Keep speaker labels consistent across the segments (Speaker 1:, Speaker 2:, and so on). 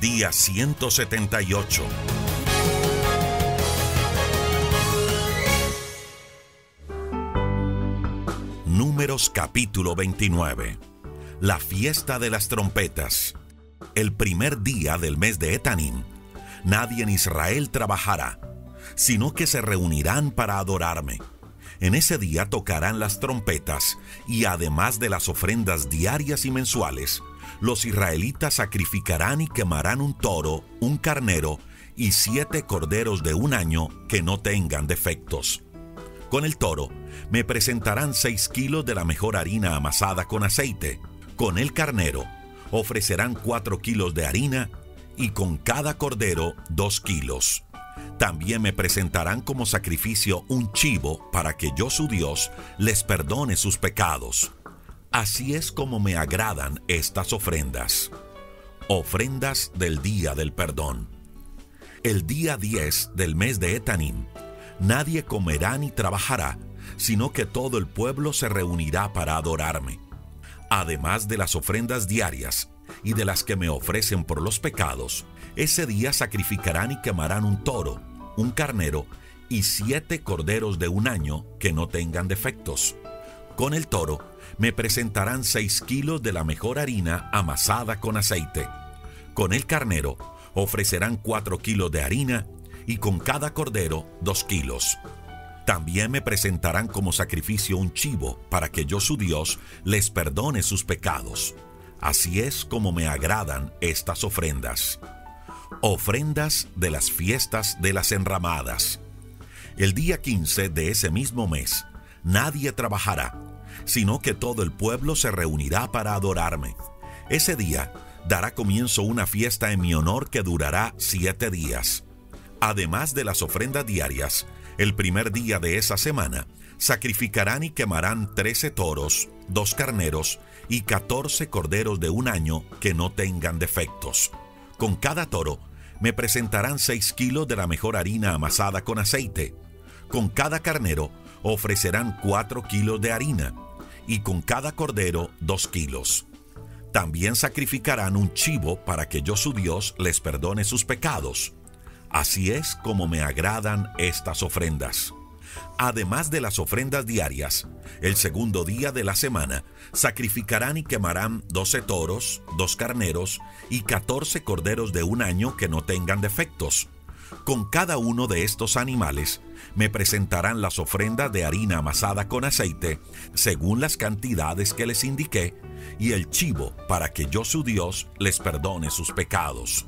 Speaker 1: Día 178. Números capítulo 29. La fiesta de las trompetas. El primer día del mes de Etanim. Nadie en Israel trabajará, sino que se reunirán para adorarme. En ese día tocarán las trompetas y además de las ofrendas diarias y mensuales, los israelitas sacrificarán y quemarán un toro, un carnero y siete corderos de un año que no tengan defectos. Con el toro me presentarán seis kilos de la mejor harina amasada con aceite. Con el carnero ofrecerán cuatro kilos de harina y con cada cordero dos kilos. También me presentarán como sacrificio un chivo para que yo su Dios les perdone sus pecados. Así es como me agradan estas ofrendas. Ofrendas del día del perdón. El día 10 del mes de Etanim, nadie comerá ni trabajará, sino que todo el pueblo se reunirá para adorarme. Además de las ofrendas diarias y de las que me ofrecen por los pecados, ese día sacrificarán y quemarán un toro, un carnero y siete corderos de un año que no tengan defectos. Con el toro me presentarán seis kilos de la mejor harina amasada con aceite. Con el carnero ofrecerán cuatro kilos de harina y con cada cordero dos kilos. También me presentarán como sacrificio un chivo para que yo su Dios les perdone sus pecados. Así es como me agradan estas ofrendas. Ofrendas de las fiestas de las enramadas. El día 15 de ese mismo mes, nadie trabajará, sino que todo el pueblo se reunirá para adorarme. Ese día dará comienzo una fiesta en mi honor que durará siete días. Además de las ofrendas diarias, el primer día de esa semana, sacrificarán y quemarán trece toros, dos carneros y catorce corderos de un año que no tengan defectos. Con cada toro me presentarán seis kilos de la mejor harina amasada con aceite. Con cada carnero ofrecerán cuatro kilos de harina y con cada cordero dos kilos. También sacrificarán un chivo para que yo su Dios les perdone sus pecados. Así es como me agradan estas ofrendas. Además de las ofrendas diarias, el segundo día de la semana sacrificarán y quemarán doce toros, dos carneros y catorce corderos de un año que no tengan defectos. Con cada uno de estos animales me presentarán las ofrendas de harina amasada con aceite, según las cantidades que les indiqué, y el chivo para que yo su Dios les perdone sus pecados.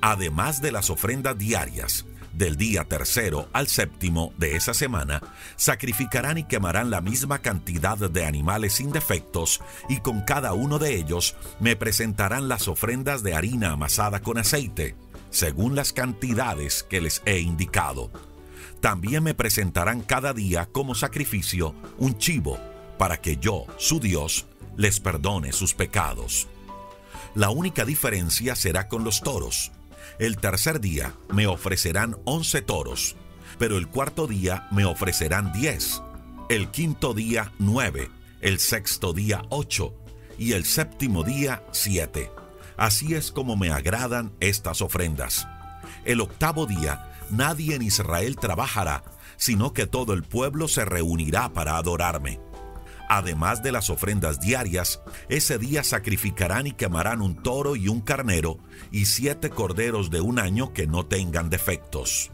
Speaker 1: Además de las ofrendas diarias, del día tercero al séptimo de esa semana, sacrificarán y quemarán la misma cantidad de animales sin defectos, y con cada uno de ellos me presentarán las ofrendas de harina amasada con aceite, según las cantidades que les he indicado. También me presentarán cada día como sacrificio un chivo, para que yo, su Dios, les perdone sus pecados. La única diferencia será con los toros. El tercer día me ofrecerán once toros, pero el cuarto día me ofrecerán diez, el quinto día nueve, el sexto día ocho y el séptimo día siete. Así es como me agradan estas ofrendas. El octavo día nadie en Israel trabajará, sino que todo el pueblo se reunirá para adorarme. Además de las ofrendas diarias, ese día sacrificarán y quemarán un toro y un carnero y siete corderos de un año que no tengan defectos.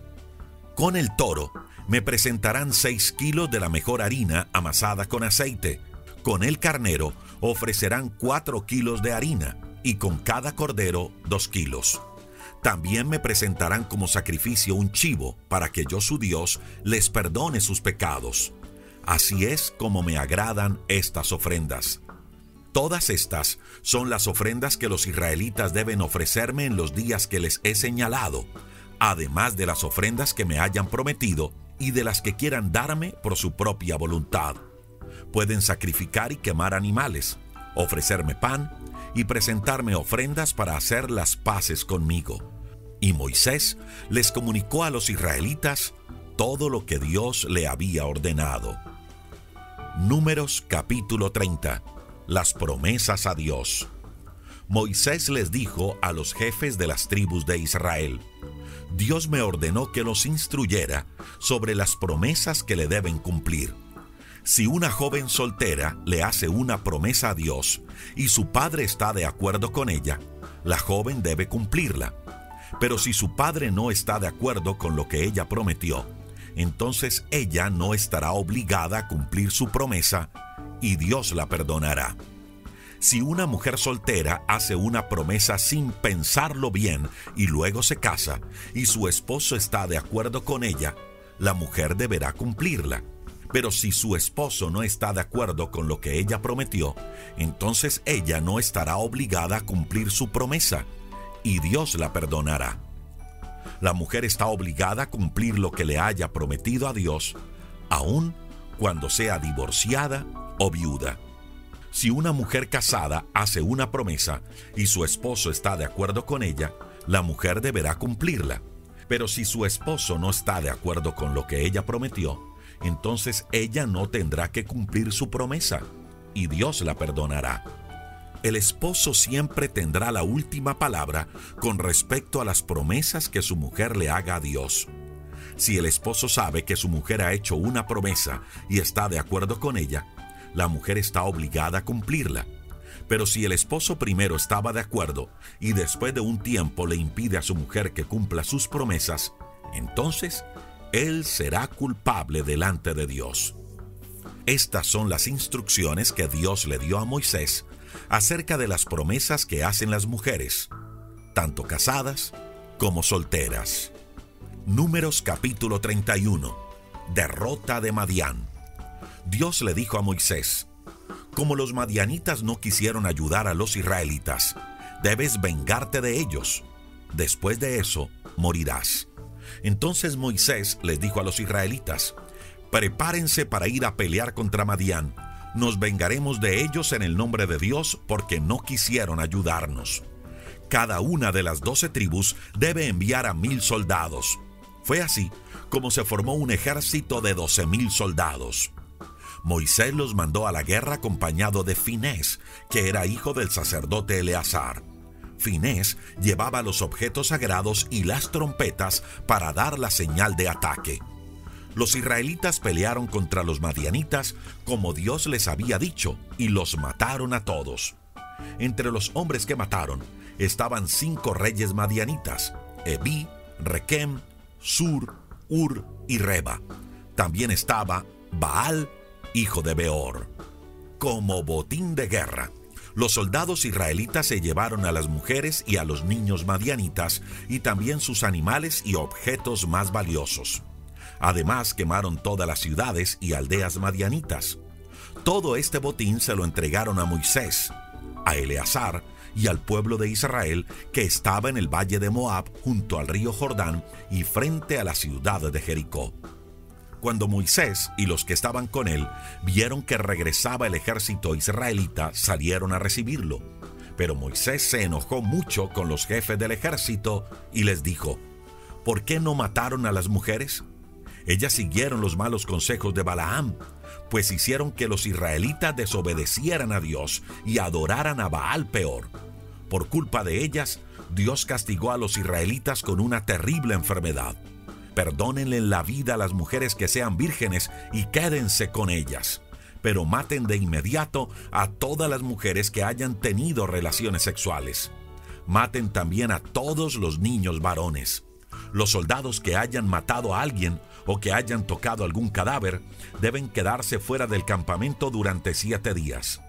Speaker 1: Con el toro me presentarán seis kilos de la mejor harina amasada con aceite. Con el carnero ofrecerán cuatro kilos de harina y con cada cordero dos kilos. También me presentarán como sacrificio un chivo para que yo su Dios les perdone sus pecados. Así es como me agradan estas ofrendas. Todas estas son las ofrendas que los israelitas deben ofrecerme en los días que les he señalado, además de las ofrendas que me hayan prometido y de las que quieran darme por su propia voluntad. Pueden sacrificar y quemar animales, ofrecerme pan y presentarme ofrendas para hacer las paces conmigo. Y Moisés les comunicó a los israelitas todo lo que Dios le había ordenado. Números capítulo 30. Las promesas a Dios. Moisés les dijo a los jefes de las tribus de Israel, Dios me ordenó que los instruyera sobre las promesas que le deben cumplir. Si una joven soltera le hace una promesa a Dios y su padre está de acuerdo con ella, la joven debe cumplirla. Pero si su padre no está de acuerdo con lo que ella prometió, entonces ella no estará obligada a cumplir su promesa y Dios la perdonará. Si una mujer soltera hace una promesa sin pensarlo bien y luego se casa y su esposo está de acuerdo con ella, la mujer deberá cumplirla. Pero si su esposo no está de acuerdo con lo que ella prometió, entonces ella no estará obligada a cumplir su promesa y Dios la perdonará. La mujer está obligada a cumplir lo que le haya prometido a Dios, aun cuando sea divorciada o viuda. Si una mujer casada hace una promesa y su esposo está de acuerdo con ella, la mujer deberá cumplirla. Pero si su esposo no está de acuerdo con lo que ella prometió, entonces ella no tendrá que cumplir su promesa y Dios la perdonará. El esposo siempre tendrá la última palabra con respecto a las promesas que su mujer le haga a Dios. Si el esposo sabe que su mujer ha hecho una promesa y está de acuerdo con ella, la mujer está obligada a cumplirla. Pero si el esposo primero estaba de acuerdo y después de un tiempo le impide a su mujer que cumpla sus promesas, entonces él será culpable delante de Dios. Estas son las instrucciones que Dios le dio a Moisés acerca de las promesas que hacen las mujeres, tanto casadas como solteras. Números capítulo 31. Derrota de Madián. Dios le dijo a Moisés, como los madianitas no quisieron ayudar a los israelitas, debes vengarte de ellos. Después de eso, morirás. Entonces Moisés les dijo a los israelitas, prepárense para ir a pelear contra Madián. Nos vengaremos de ellos en el nombre de Dios porque no quisieron ayudarnos. Cada una de las doce tribus debe enviar a mil soldados. Fue así como se formó un ejército de doce mil soldados. Moisés los mandó a la guerra acompañado de Finés, que era hijo del sacerdote Eleazar. Finés llevaba los objetos sagrados y las trompetas para dar la señal de ataque. Los israelitas pelearon contra los madianitas como Dios les había dicho y los mataron a todos. Entre los hombres que mataron estaban cinco reyes madianitas, Ebi, Requem, Sur, Ur y Reba. También estaba Baal, hijo de Beor. Como botín de guerra, los soldados israelitas se llevaron a las mujeres y a los niños madianitas y también sus animales y objetos más valiosos. Además quemaron todas las ciudades y aldeas madianitas. Todo este botín se lo entregaron a Moisés, a Eleazar y al pueblo de Israel que estaba en el valle de Moab junto al río Jordán y frente a la ciudad de Jericó. Cuando Moisés y los que estaban con él vieron que regresaba el ejército israelita, salieron a recibirlo. Pero Moisés se enojó mucho con los jefes del ejército y les dijo, ¿por qué no mataron a las mujeres? Ellas siguieron los malos consejos de Balaam, pues hicieron que los israelitas desobedecieran a Dios y adoraran a Baal peor. Por culpa de ellas, Dios castigó a los israelitas con una terrible enfermedad. Perdónenle la vida a las mujeres que sean vírgenes y quédense con ellas. Pero maten de inmediato a todas las mujeres que hayan tenido relaciones sexuales. Maten también a todos los niños varones. Los soldados que hayan matado a alguien o que hayan tocado algún cadáver deben quedarse fuera del campamento durante siete días.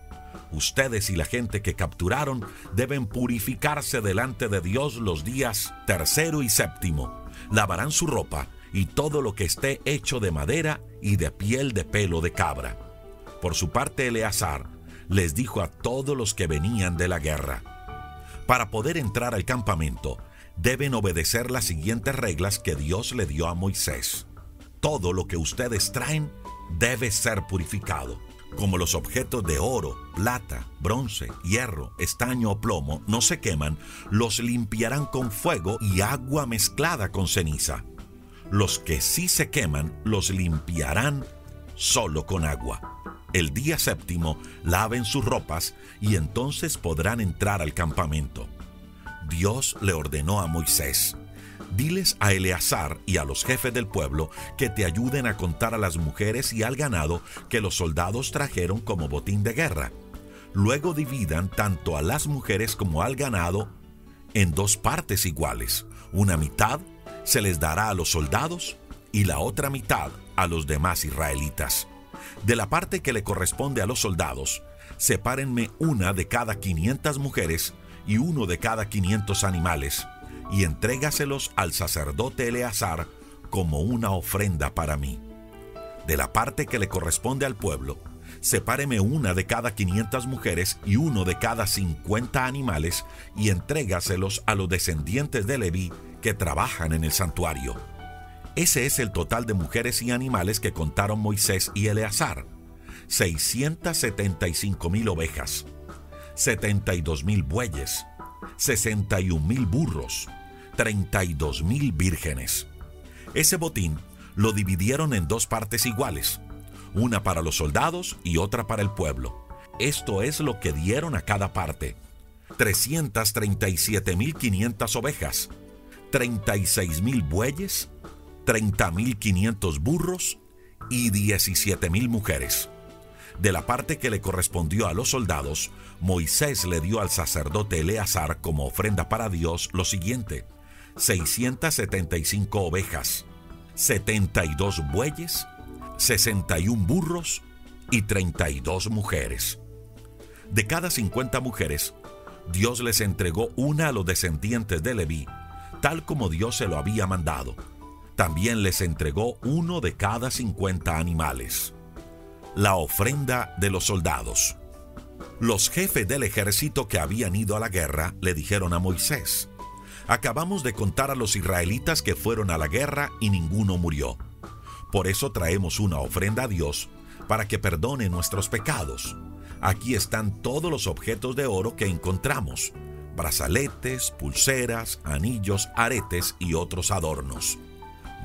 Speaker 1: Ustedes y la gente que capturaron deben purificarse delante de Dios los días tercero y séptimo. Lavarán su ropa y todo lo que esté hecho de madera y de piel de pelo de cabra. Por su parte, Eleazar les dijo a todos los que venían de la guerra, para poder entrar al campamento, deben obedecer las siguientes reglas que Dios le dio a Moisés. Todo lo que ustedes traen debe ser purificado como los objetos de oro, plata, bronce, hierro, estaño o plomo no se queman, los limpiarán con fuego y agua mezclada con ceniza. Los que sí se queman, los limpiarán solo con agua. El día séptimo laven sus ropas y entonces podrán entrar al campamento. Dios le ordenó a Moisés, Diles a Eleazar y a los jefes del pueblo que te ayuden a contar a las mujeres y al ganado que los soldados trajeron como botín de guerra. Luego dividan tanto a las mujeres como al ganado en dos partes iguales. Una mitad se les dará a los soldados y la otra mitad a los demás israelitas. De la parte que le corresponde a los soldados, sepárenme una de cada 500 mujeres y uno de cada 500 animales y entrégaselos al sacerdote Eleazar como una ofrenda para mí. De la parte que le corresponde al pueblo, sepáreme una de cada 500 mujeres y uno de cada 50 animales y entrégaselos a los descendientes de Leví que trabajan en el santuario. Ese es el total de mujeres y animales que contaron Moisés y Eleazar. 675 mil ovejas, 72 mil bueyes, 61 mil burros, 32 mil vírgenes. Ese botín lo dividieron en dos partes iguales, una para los soldados y otra para el pueblo. Esto es lo que dieron a cada parte. 337.500 ovejas, 36.000 bueyes, 30.500 burros y 17.000 mujeres. De la parte que le correspondió a los soldados, Moisés le dio al sacerdote Eleazar como ofrenda para Dios lo siguiente: 675 ovejas, 72 bueyes, 61 burros y 32 mujeres. De cada 50 mujeres, Dios les entregó una a los descendientes de Leví, tal como Dios se lo había mandado. También les entregó uno de cada 50 animales. La ofrenda de los soldados. Los jefes del ejército que habían ido a la guerra le dijeron a Moisés, Acabamos de contar a los israelitas que fueron a la guerra y ninguno murió. Por eso traemos una ofrenda a Dios para que perdone nuestros pecados. Aquí están todos los objetos de oro que encontramos, brazaletes, pulseras, anillos, aretes y otros adornos.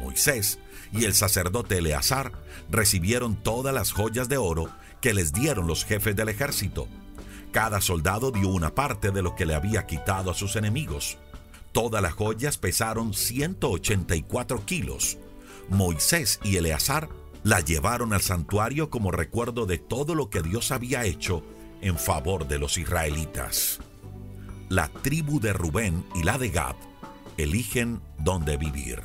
Speaker 1: Moisés y el sacerdote Eleazar recibieron todas las joyas de oro que les dieron los jefes del ejército. Cada soldado dio una parte de lo que le había quitado a sus enemigos. Todas las joyas pesaron 184 kilos. Moisés y Eleazar la llevaron al santuario como recuerdo de todo lo que Dios había hecho en favor de los israelitas. La tribu de Rubén y la de Gad eligen dónde vivir.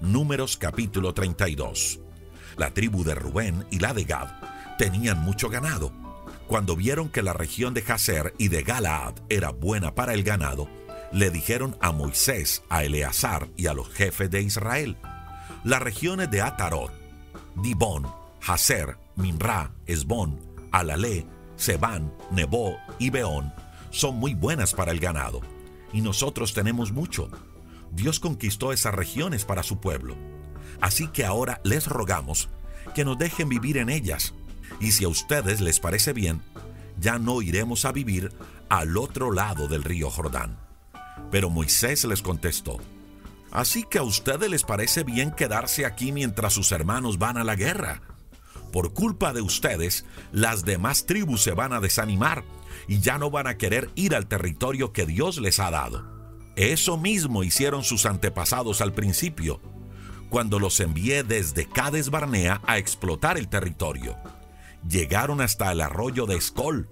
Speaker 1: Números capítulo 32. La tribu de Rubén y la de Gad tenían mucho ganado. Cuando vieron que la región de Jazer y de Galaad era buena para el ganado, le dijeron a Moisés, a Eleazar y a los jefes de Israel, las regiones de Atarot, Dibón, Hazer, Minra, Esbón, Alalé, Sebán, Nebo y Beón son muy buenas para el ganado, y nosotros tenemos mucho. Dios conquistó esas regiones para su pueblo. Así que ahora les rogamos que nos dejen vivir en ellas, y si a ustedes les parece bien, ya no iremos a vivir al otro lado del río Jordán. Pero Moisés les contestó, Así que a ustedes les parece bien quedarse aquí mientras sus hermanos van a la guerra. Por culpa de ustedes, las demás tribus se van a desanimar y ya no van a querer ir al territorio que Dios les ha dado. Eso mismo hicieron sus antepasados al principio. cuando los envié desde Cades Barnea a explotar el territorio. Llegaron hasta el arroyo de Escol.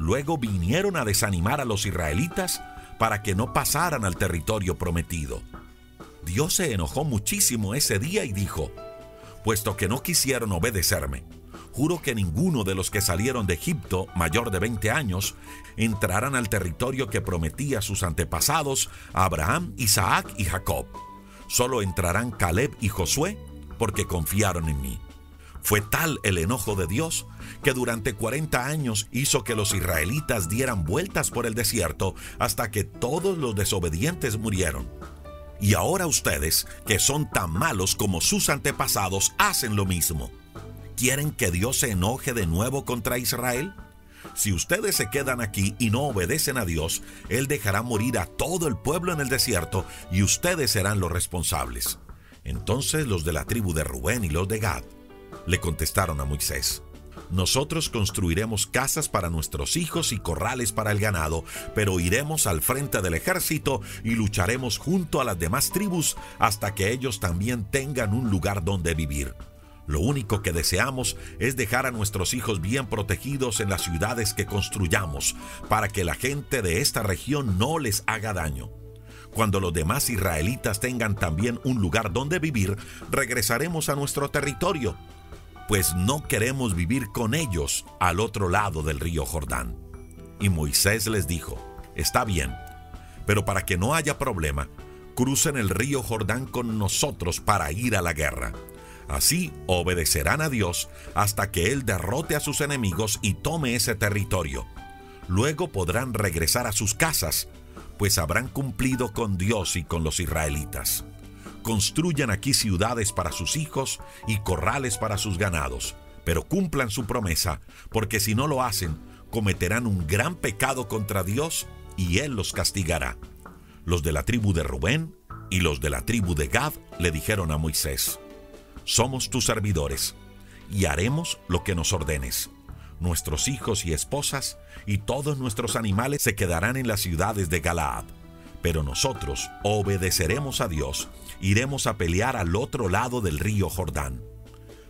Speaker 1: Luego vinieron a desanimar a los israelitas para que no pasaran al territorio prometido. Dios se enojó muchísimo ese día y dijo, puesto que no quisieron obedecerme, juro que ninguno de los que salieron de Egipto, mayor de 20 años, entrarán al territorio que prometí a sus antepasados, Abraham, Isaac y Jacob. Solo entrarán Caleb y Josué, porque confiaron en mí. Fue tal el enojo de Dios que durante 40 años hizo que los israelitas dieran vueltas por el desierto hasta que todos los desobedientes murieron. Y ahora ustedes, que son tan malos como sus antepasados, hacen lo mismo. ¿Quieren que Dios se enoje de nuevo contra Israel? Si ustedes se quedan aquí y no obedecen a Dios, Él dejará morir a todo el pueblo en el desierto y ustedes serán los responsables. Entonces los de la tribu de Rubén y los de Gad le contestaron a Moisés, nosotros construiremos casas para nuestros hijos y corrales para el ganado, pero iremos al frente del ejército y lucharemos junto a las demás tribus hasta que ellos también tengan un lugar donde vivir. Lo único que deseamos es dejar a nuestros hijos bien protegidos en las ciudades que construyamos, para que la gente de esta región no les haga daño. Cuando los demás israelitas tengan también un lugar donde vivir, regresaremos a nuestro territorio pues no queremos vivir con ellos al otro lado del río Jordán. Y Moisés les dijo, está bien, pero para que no haya problema, crucen el río Jordán con nosotros para ir a la guerra. Así obedecerán a Dios hasta que Él derrote a sus enemigos y tome ese territorio. Luego podrán regresar a sus casas, pues habrán cumplido con Dios y con los israelitas construyan aquí ciudades para sus hijos y corrales para sus ganados, pero cumplan su promesa, porque si no lo hacen, cometerán un gran pecado contra Dios y Él los castigará. Los de la tribu de Rubén y los de la tribu de Gad le dijeron a Moisés, Somos tus servidores, y haremos lo que nos ordenes. Nuestros hijos y esposas y todos nuestros animales se quedarán en las ciudades de Galaad pero nosotros obedeceremos a Dios, iremos a pelear al otro lado del río Jordán.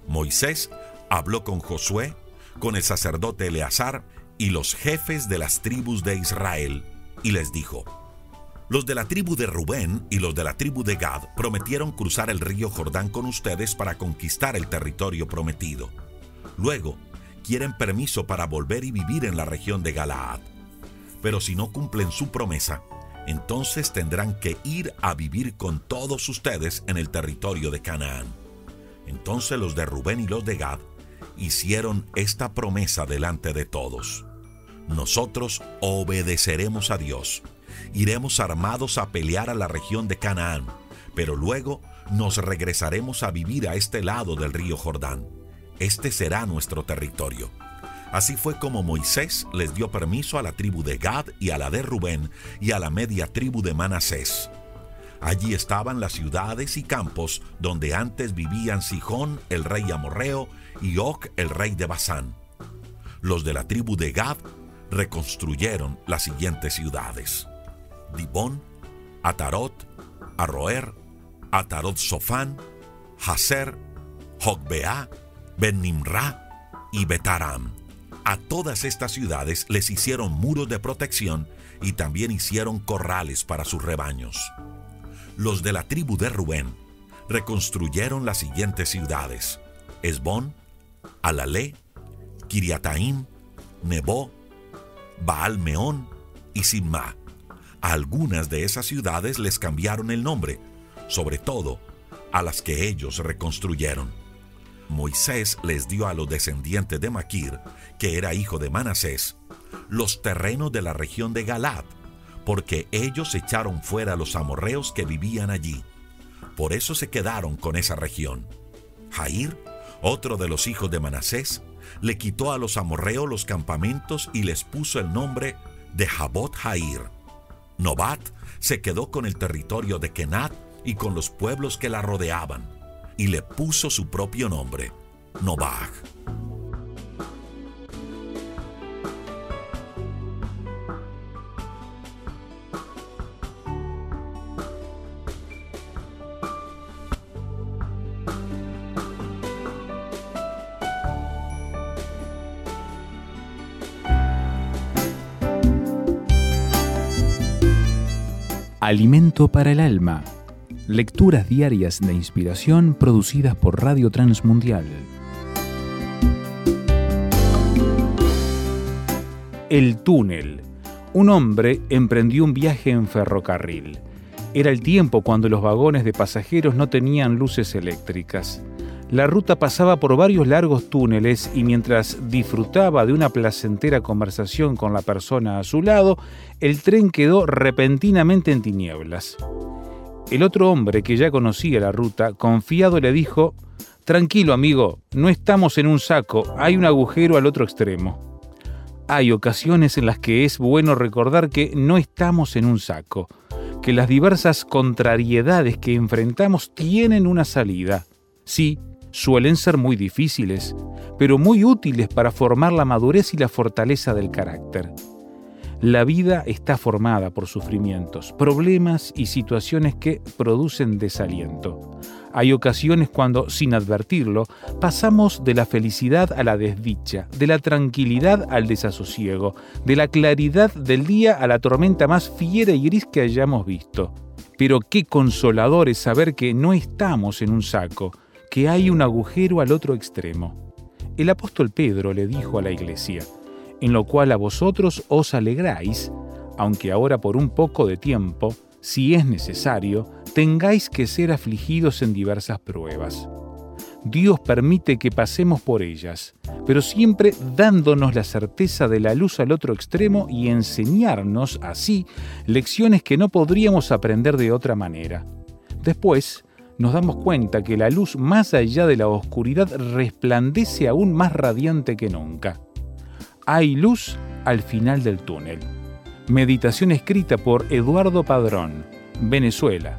Speaker 1: Moisés habló con Josué, con el sacerdote Eleazar y los jefes de las tribus de Israel, y les dijo, los de la tribu de Rubén y los de la tribu de Gad prometieron cruzar el río Jordán con ustedes para conquistar el territorio prometido. Luego, quieren permiso para volver y vivir en la región de Galaad. Pero si no cumplen su promesa, entonces tendrán que ir a vivir con todos ustedes en el territorio de Canaán. Entonces los de Rubén y los de Gad hicieron esta promesa delante de todos. Nosotros obedeceremos a Dios, iremos armados a pelear a la región de Canaán, pero luego nos regresaremos a vivir a este lado del río Jordán. Este será nuestro territorio. Así fue como Moisés les dio permiso a la tribu de Gad y a la de Rubén y a la media tribu de Manasés. Allí estaban las ciudades y campos donde antes vivían Sijón, el rey amorreo, y Oc, el rey de Basán. Los de la tribu de Gad reconstruyeron las siguientes ciudades: Dibón, Atarot, Arroer, Atarot Sofán, Haser, Jogbeá, Ben-Nimra y Betaram. A todas estas ciudades les hicieron muros de protección y también hicieron corrales para sus rebaños. Los de la tribu de Rubén reconstruyeron las siguientes ciudades: Esbón, Alalé, Kiriataim, Nebo, Baal-Meón y Simma. A algunas de esas ciudades les cambiaron el nombre, sobre todo a las que ellos reconstruyeron. Moisés les dio a los descendientes de Maquir, que era hijo de Manasés, los terrenos de la región de Galad, porque ellos echaron fuera a los amorreos que vivían allí. Por eso se quedaron con esa región. Jair, otro de los hijos de Manasés, le quitó a los amorreos los campamentos y les puso el nombre de Jabot Jair. Nobat se quedó con el territorio de Kenat y con los pueblos que la rodeaban y le puso su propio nombre, Nobag.
Speaker 2: Alimento para el alma Lecturas diarias de inspiración producidas por Radio Transmundial. El túnel. Un hombre emprendió un viaje en ferrocarril. Era el tiempo cuando los vagones de pasajeros no tenían luces eléctricas. La ruta pasaba por varios largos túneles y mientras disfrutaba de una placentera conversación con la persona a su lado, el tren quedó repentinamente en tinieblas. El otro hombre, que ya conocía la ruta, confiado le dijo, Tranquilo amigo, no estamos en un saco, hay un agujero al otro extremo. Hay ocasiones en las que es bueno recordar que no estamos en un saco, que las diversas contrariedades que enfrentamos tienen una salida. Sí, suelen ser muy difíciles, pero muy útiles para formar la madurez y la fortaleza del carácter. La vida está formada por sufrimientos, problemas y situaciones que producen desaliento. Hay ocasiones cuando, sin advertirlo, pasamos de la felicidad a la desdicha, de la tranquilidad al desasosiego, de la claridad del día a la tormenta más fiera y gris que hayamos visto. Pero qué consolador es saber que no estamos en un saco, que hay un agujero al otro extremo. El apóstol Pedro le dijo a la iglesia, en lo cual a vosotros os alegráis, aunque ahora por un poco de tiempo, si es necesario, tengáis que ser afligidos en diversas pruebas. Dios permite que pasemos por ellas, pero siempre dándonos la certeza de la luz al otro extremo y enseñarnos así lecciones que no podríamos aprender de otra manera. Después, nos damos cuenta que la luz más allá de la oscuridad resplandece aún más radiante que nunca. Hay luz al final del túnel. Meditación escrita por Eduardo Padrón, Venezuela,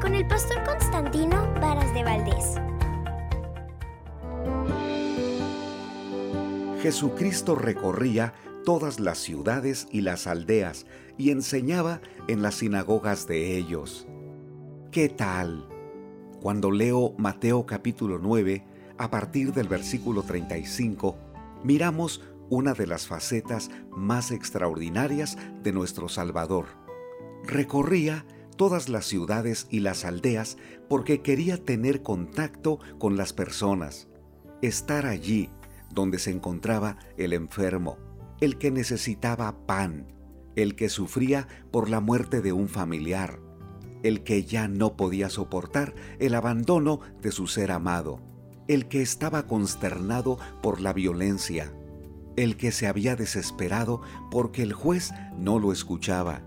Speaker 3: Con el pastor Constantino Varas de Valdés.
Speaker 4: Jesucristo recorría todas las ciudades y las aldeas y enseñaba en las sinagogas de ellos. ¿Qué tal? Cuando leo Mateo capítulo 9, a partir del versículo 35, miramos una de las facetas más extraordinarias de nuestro Salvador. Recorría todas las ciudades y las aldeas porque quería tener contacto con las personas, estar allí donde se encontraba el enfermo, el que necesitaba pan, el que sufría por la muerte de un familiar, el que ya no podía soportar el abandono de su ser amado, el que estaba consternado por la violencia, el que se había desesperado porque el juez no lo escuchaba,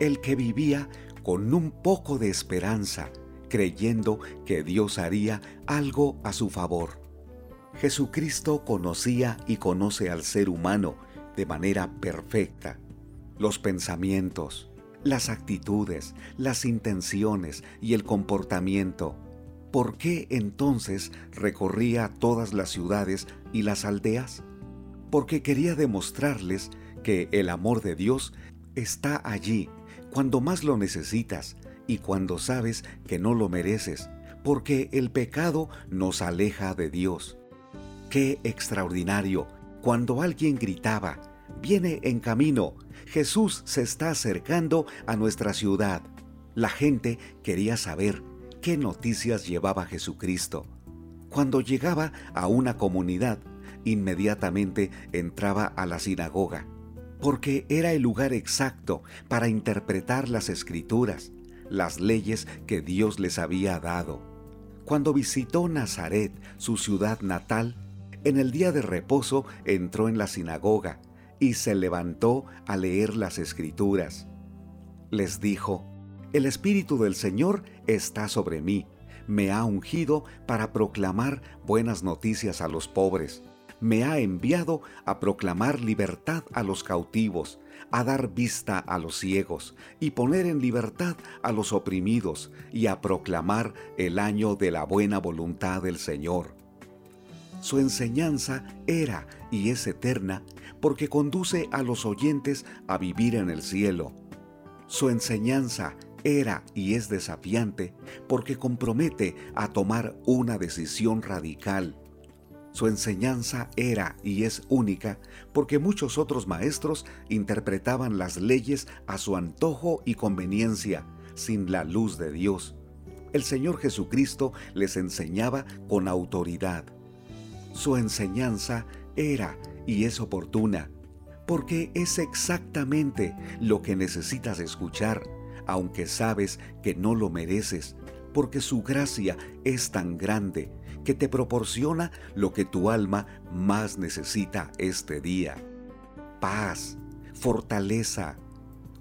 Speaker 4: el que vivía con un poco de esperanza, creyendo que Dios haría algo a su favor. Jesucristo conocía y conoce al ser humano de manera perfecta. Los pensamientos, las actitudes, las intenciones y el comportamiento. ¿Por qué entonces recorría todas las ciudades y las aldeas? Porque quería demostrarles que el amor de Dios está allí cuando más lo necesitas y cuando sabes que no lo mereces, porque el pecado nos aleja de Dios. Qué extraordinario cuando alguien gritaba, viene en camino, Jesús se está acercando a nuestra ciudad. La gente quería saber qué noticias llevaba Jesucristo. Cuando llegaba a una comunidad, inmediatamente entraba a la sinagoga, porque era el lugar exacto para interpretar las escrituras, las leyes que Dios les había dado. Cuando visitó Nazaret, su ciudad natal, en el día de reposo entró en la sinagoga y se levantó a leer las escrituras. Les dijo, El Espíritu del Señor está sobre mí, me ha ungido para proclamar buenas noticias a los pobres, me ha enviado a proclamar libertad a los cautivos, a dar vista a los ciegos y poner en libertad a los oprimidos y a proclamar el año de la buena voluntad del Señor. Su enseñanza era y es eterna porque conduce a los oyentes a vivir en el cielo. Su enseñanza era y es desafiante porque compromete a tomar una decisión radical. Su enseñanza era y es única porque muchos otros maestros interpretaban las leyes a su antojo y conveniencia, sin la luz de Dios. El Señor Jesucristo les enseñaba con autoridad. Su enseñanza era y es oportuna, porque es exactamente lo que necesitas escuchar, aunque sabes que no lo mereces, porque su gracia es tan grande que te proporciona lo que tu alma más necesita este día. Paz, fortaleza,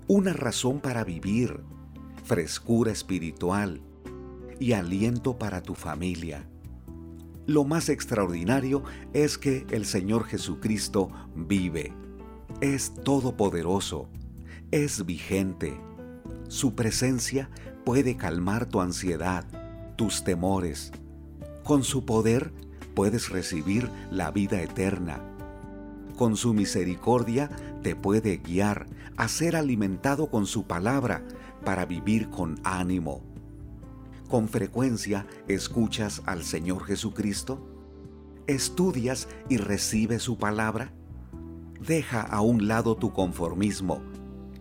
Speaker 4: una razón para vivir, frescura espiritual y aliento para tu familia. Lo más extraordinario es que el Señor Jesucristo vive. Es todopoderoso. Es vigente. Su presencia puede calmar tu ansiedad, tus temores. Con su poder puedes recibir la vida eterna. Con su misericordia te puede guiar a ser alimentado con su palabra para vivir con ánimo ¿Con frecuencia escuchas al Señor Jesucristo? ¿Estudias y recibes su palabra? Deja a un lado tu conformismo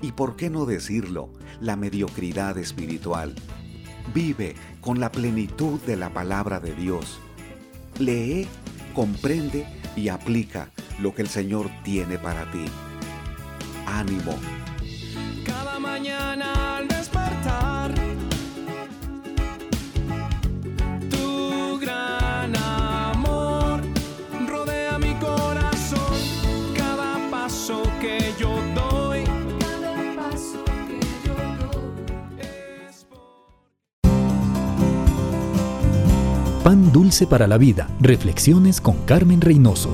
Speaker 4: y, por qué no decirlo, la mediocridad espiritual. Vive con la plenitud de la palabra de Dios. Lee, comprende y aplica lo que el Señor tiene para ti. Ánimo.
Speaker 5: Cada mañana al despertar
Speaker 6: Pan Dulce para la Vida. Reflexiones con Carmen Reynoso.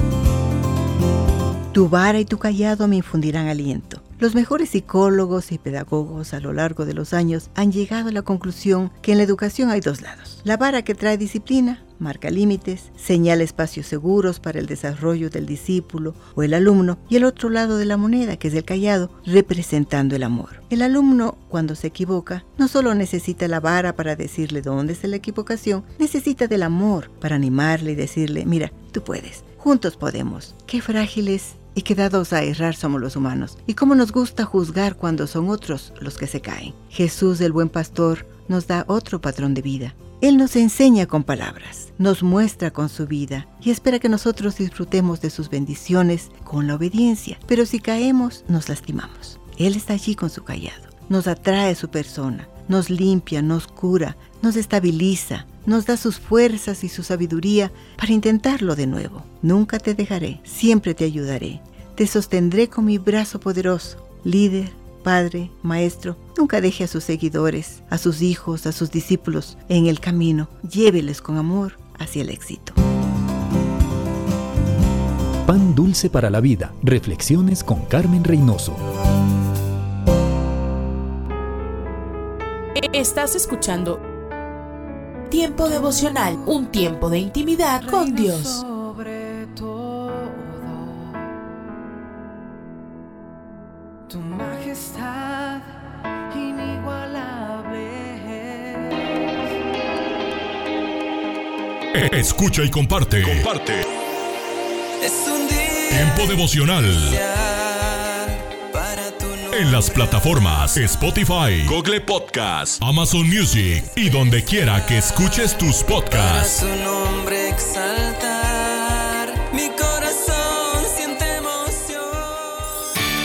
Speaker 7: Tu vara y tu callado me infundirán aliento. Los mejores psicólogos y pedagogos a lo largo de los años han llegado a la conclusión que en la educación hay dos lados. La vara que trae disciplina, marca límites, señala espacios seguros para el desarrollo del discípulo o el alumno, y el otro lado de la moneda, que es el callado, representando el amor. El alumno, cuando se equivoca, no solo necesita la vara para decirle dónde está la equivocación, necesita del amor para animarle y decirle, mira, tú puedes, juntos podemos. Qué frágiles y qué dados a errar somos los humanos, y cómo nos gusta juzgar cuando son otros los que se caen. Jesús, el buen pastor, nos da otro patrón de vida. Él nos enseña con palabras, nos muestra con su vida y espera que nosotros disfrutemos de sus bendiciones con la obediencia. Pero si caemos, nos lastimamos. Él está allí con su callado, nos atrae su persona, nos limpia, nos cura, nos estabiliza, nos da sus fuerzas y su sabiduría para intentarlo de nuevo. Nunca te dejaré, siempre te ayudaré. Te sostendré con mi brazo poderoso. Líder, padre, maestro, nunca deje a sus seguidores, a sus hijos, a sus discípulos en el camino. Lléveles con amor hacia el éxito.
Speaker 6: Pan dulce para la vida. Reflexiones con Carmen Reynoso.
Speaker 8: Estás escuchando Tiempo devocional, un tiempo de intimidad con Dios.
Speaker 9: Escucha y comparte. Comparte.
Speaker 5: Es un día
Speaker 9: Tiempo devocional.
Speaker 5: para tu nombre.
Speaker 9: En las plataformas Spotify, Google Podcast, Amazon Music y donde quiera que escuches tus
Speaker 5: Para
Speaker 9: podcasts.
Speaker 5: su nombre exaltar.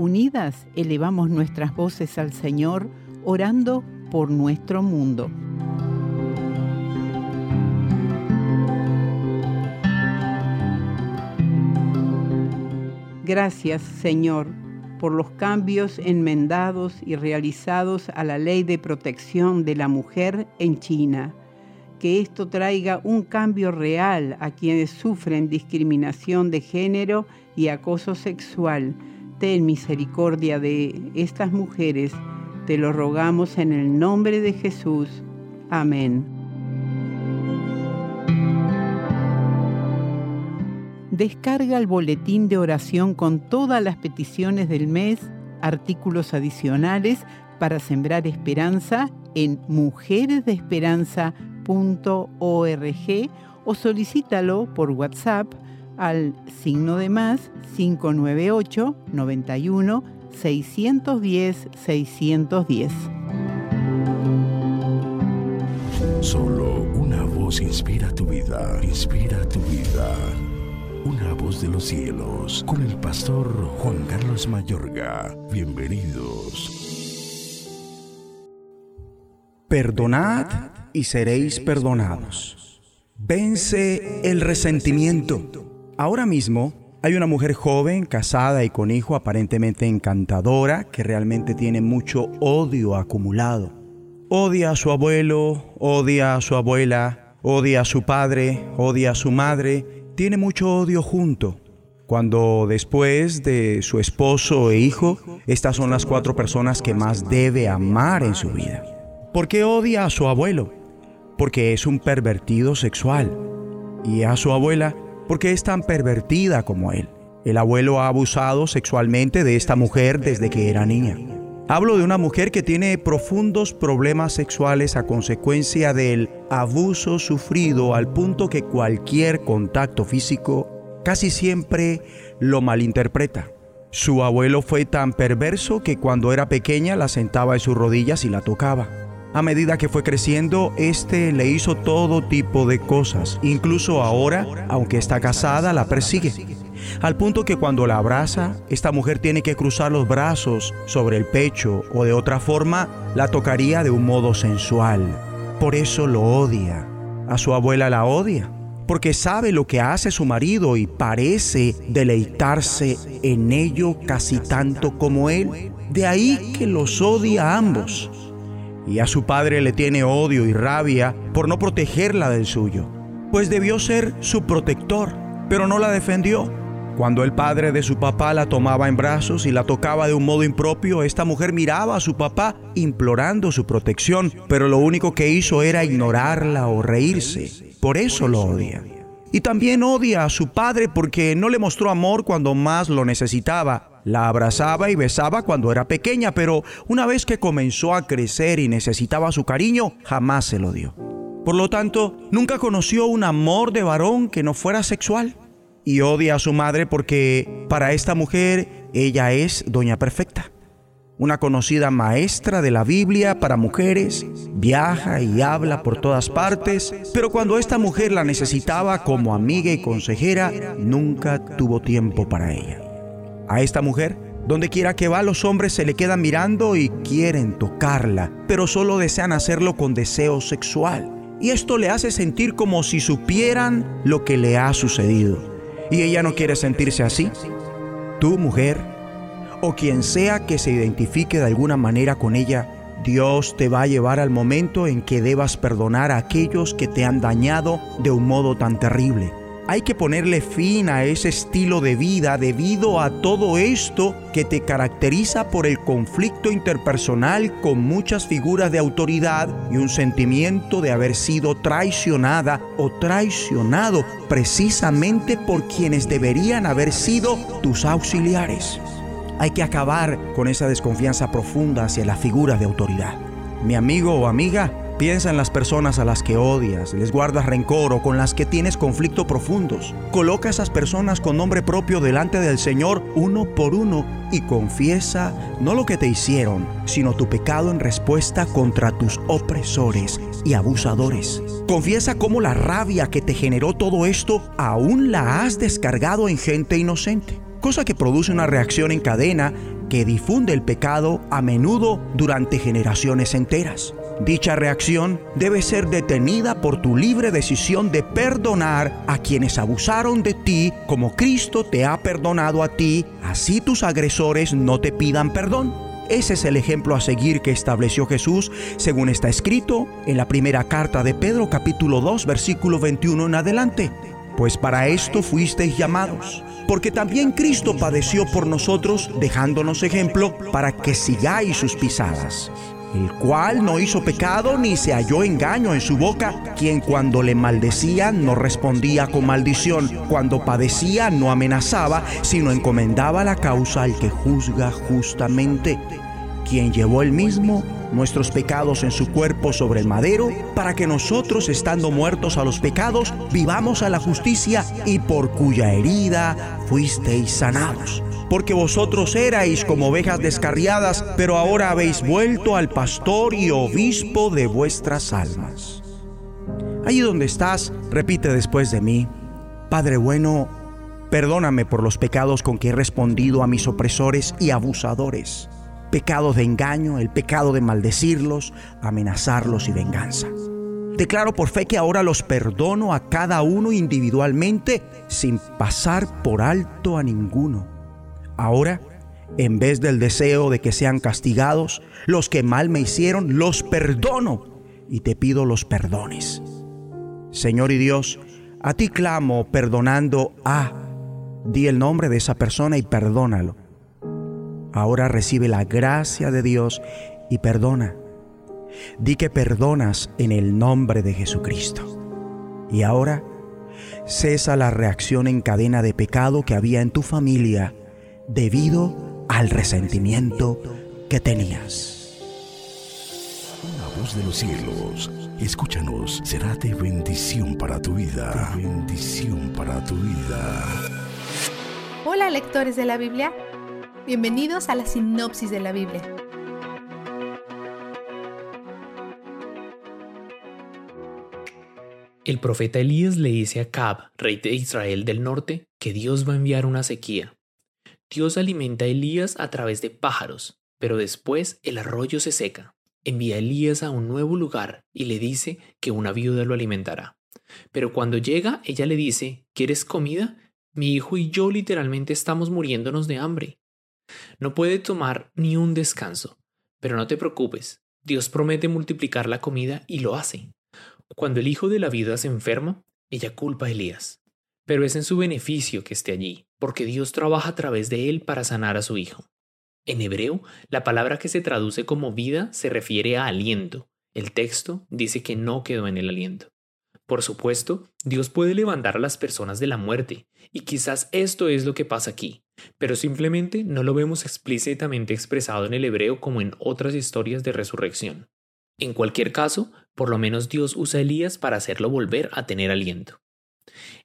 Speaker 10: Unidas elevamos nuestras voces al Señor, orando por nuestro mundo. Gracias, Señor, por los cambios enmendados y realizados a la ley de protección de la mujer en China. Que esto traiga un cambio real a quienes sufren discriminación de género y acoso sexual. Ten misericordia de estas mujeres. Te lo rogamos en el nombre de Jesús. Amén. Descarga el boletín de oración con todas las peticiones del mes, artículos adicionales para sembrar esperanza en mujeresdeesperanza.org o solicítalo por WhatsApp al signo de más 598 91 610 610.
Speaker 11: Solo una voz inspira tu vida, inspira tu vida. Una voz de los cielos, con el pastor Juan Carlos Mayorga. Bienvenidos.
Speaker 12: Perdonad y seréis perdonados. Vence el resentimiento. Ahora mismo hay una mujer joven, casada y con hijo aparentemente encantadora, que realmente tiene mucho odio acumulado. Odia a su abuelo, odia a su abuela, odia a su padre, odia a su madre, tiene mucho odio junto. Cuando después de su esposo e hijo, estas son las cuatro personas que más debe amar en su vida. ¿Por qué odia a su abuelo? Porque es un pervertido sexual. Y a su abuela, porque es tan pervertida como él. El abuelo ha abusado sexualmente de esta mujer desde que era niña. Hablo de una mujer que tiene profundos problemas sexuales a consecuencia del abuso sufrido al punto que cualquier contacto físico casi siempre lo malinterpreta. Su abuelo fue tan perverso que cuando era pequeña la sentaba en sus rodillas y la tocaba. A medida que fue creciendo, este le hizo todo tipo de cosas. Incluso ahora, aunque está casada, la persigue al punto que cuando la abraza, esta mujer tiene que cruzar los brazos sobre el pecho o de otra forma la tocaría de un modo sensual. Por eso lo odia. A su abuela la odia, porque sabe lo que hace su marido y parece deleitarse en ello casi tanto como él. De ahí que los odia a ambos. Y a su padre le tiene odio y rabia por no protegerla del suyo, pues debió ser su protector, pero no la defendió cuando el padre de su papá la tomaba en brazos y la tocaba de un modo impropio, esta mujer miraba a su papá implorando su protección, pero lo único que hizo era ignorarla o reírse. Por eso lo odia. Y también odia a su padre porque no le mostró amor cuando más lo necesitaba. La abrazaba y besaba cuando era pequeña, pero una vez que comenzó a crecer y necesitaba su cariño, jamás se lo dio. Por lo tanto, nunca conoció un amor de varón que no fuera sexual y odia a su madre porque para esta mujer ella es Doña Perfecta. Una conocida maestra de la Biblia para mujeres, viaja y habla por todas partes, pero cuando esta mujer la necesitaba como amiga y consejera, nunca tuvo tiempo para ella. A esta mujer, donde quiera que va, los hombres se le quedan mirando y quieren tocarla, pero solo desean hacerlo con deseo sexual. Y esto le hace sentir como si supieran lo que le ha sucedido y ella no quiere sentirse así, tú mujer, o quien sea que se identifique de alguna manera con ella, Dios te va a llevar al momento en que debas perdonar a aquellos que te han dañado de un modo tan terrible. Hay que ponerle fin a ese estilo de vida debido a todo esto que te caracteriza por el conflicto interpersonal con muchas figuras de autoridad y un sentimiento de haber sido traicionada o traicionado precisamente por quienes deberían haber sido tus auxiliares. Hay que acabar con esa desconfianza profunda hacia la figura de autoridad. Mi amigo o amiga, Piensa en las personas a las que odias, les guardas rencor o con las que tienes conflicto profundos. Coloca a esas personas con nombre propio delante del Señor uno por uno y confiesa no lo que te hicieron, sino tu pecado en respuesta contra tus opresores y abusadores. Confiesa cómo la rabia que te generó todo esto aún la has descargado en gente inocente, cosa que produce una reacción en cadena que difunde el pecado a menudo durante generaciones enteras. Dicha reacción debe ser detenida por tu libre decisión de perdonar a quienes abusaron de ti como Cristo te ha perdonado a ti, así tus agresores no te pidan perdón. Ese es el ejemplo a seguir que estableció Jesús, según está escrito en la primera carta de Pedro capítulo 2 versículo 21 en adelante. Pues para esto fuisteis llamados, porque también Cristo padeció por nosotros, dejándonos ejemplo para que sigáis sus pisadas el cual no hizo pecado ni se halló engaño en su boca, quien cuando le maldecía no respondía con maldición, cuando padecía no amenazaba, sino encomendaba la causa al que juzga justamente, quien llevó el mismo nuestros pecados en su cuerpo sobre el madero, para que nosotros, estando muertos a los pecados, vivamos a la justicia y por cuya herida fuisteis sanados porque vosotros erais como ovejas descarriadas, pero ahora habéis vuelto al pastor y obispo de vuestras almas. Allí donde estás, repite después de mí, Padre bueno, perdóname por los pecados con que he respondido a mis opresores y abusadores, pecados de engaño, el pecado de maldecirlos, amenazarlos y venganza. Declaro por fe que ahora los perdono a cada uno individualmente sin pasar por alto a ninguno Ahora, en vez del deseo de que sean castigados, los que mal me hicieron, los perdono y te pido los perdones. Señor y Dios, a ti clamo perdonando a. Di el nombre de esa persona y perdónalo. Ahora recibe la gracia de Dios y perdona. Di que perdonas en el nombre de Jesucristo. Y ahora cesa la reacción en cadena de pecado que había en tu familia debido al resentimiento que tenías.
Speaker 11: Una voz de los cielos, escúchanos, será de bendición para tu vida. De bendición para tu vida.
Speaker 13: Hola lectores de la Biblia, bienvenidos a la sinopsis de la Biblia.
Speaker 14: El profeta Elías le dice a Cab, rey de Israel del norte, que Dios va a enviar una sequía. Dios alimenta a Elías a través de pájaros, pero después el arroyo se seca. Envía a Elías a un nuevo lugar y le dice que una viuda lo alimentará. Pero cuando llega, ella le dice, ¿quieres comida? Mi hijo y yo literalmente estamos muriéndonos de hambre. No puede tomar ni un descanso, pero no te preocupes, Dios promete multiplicar la comida y lo hace. Cuando el hijo de la viuda se enferma, ella culpa a Elías pero es en su beneficio que esté allí, porque Dios trabaja a través de él para sanar a su hijo. En hebreo, la palabra que se traduce como vida se refiere a aliento. El texto dice que no quedó en el aliento. Por supuesto, Dios puede levantar a las personas de la muerte, y quizás esto es lo que pasa aquí, pero simplemente no lo vemos explícitamente expresado en el hebreo como en otras historias de resurrección. En cualquier caso, por lo menos Dios usa a Elías para hacerlo volver a tener aliento.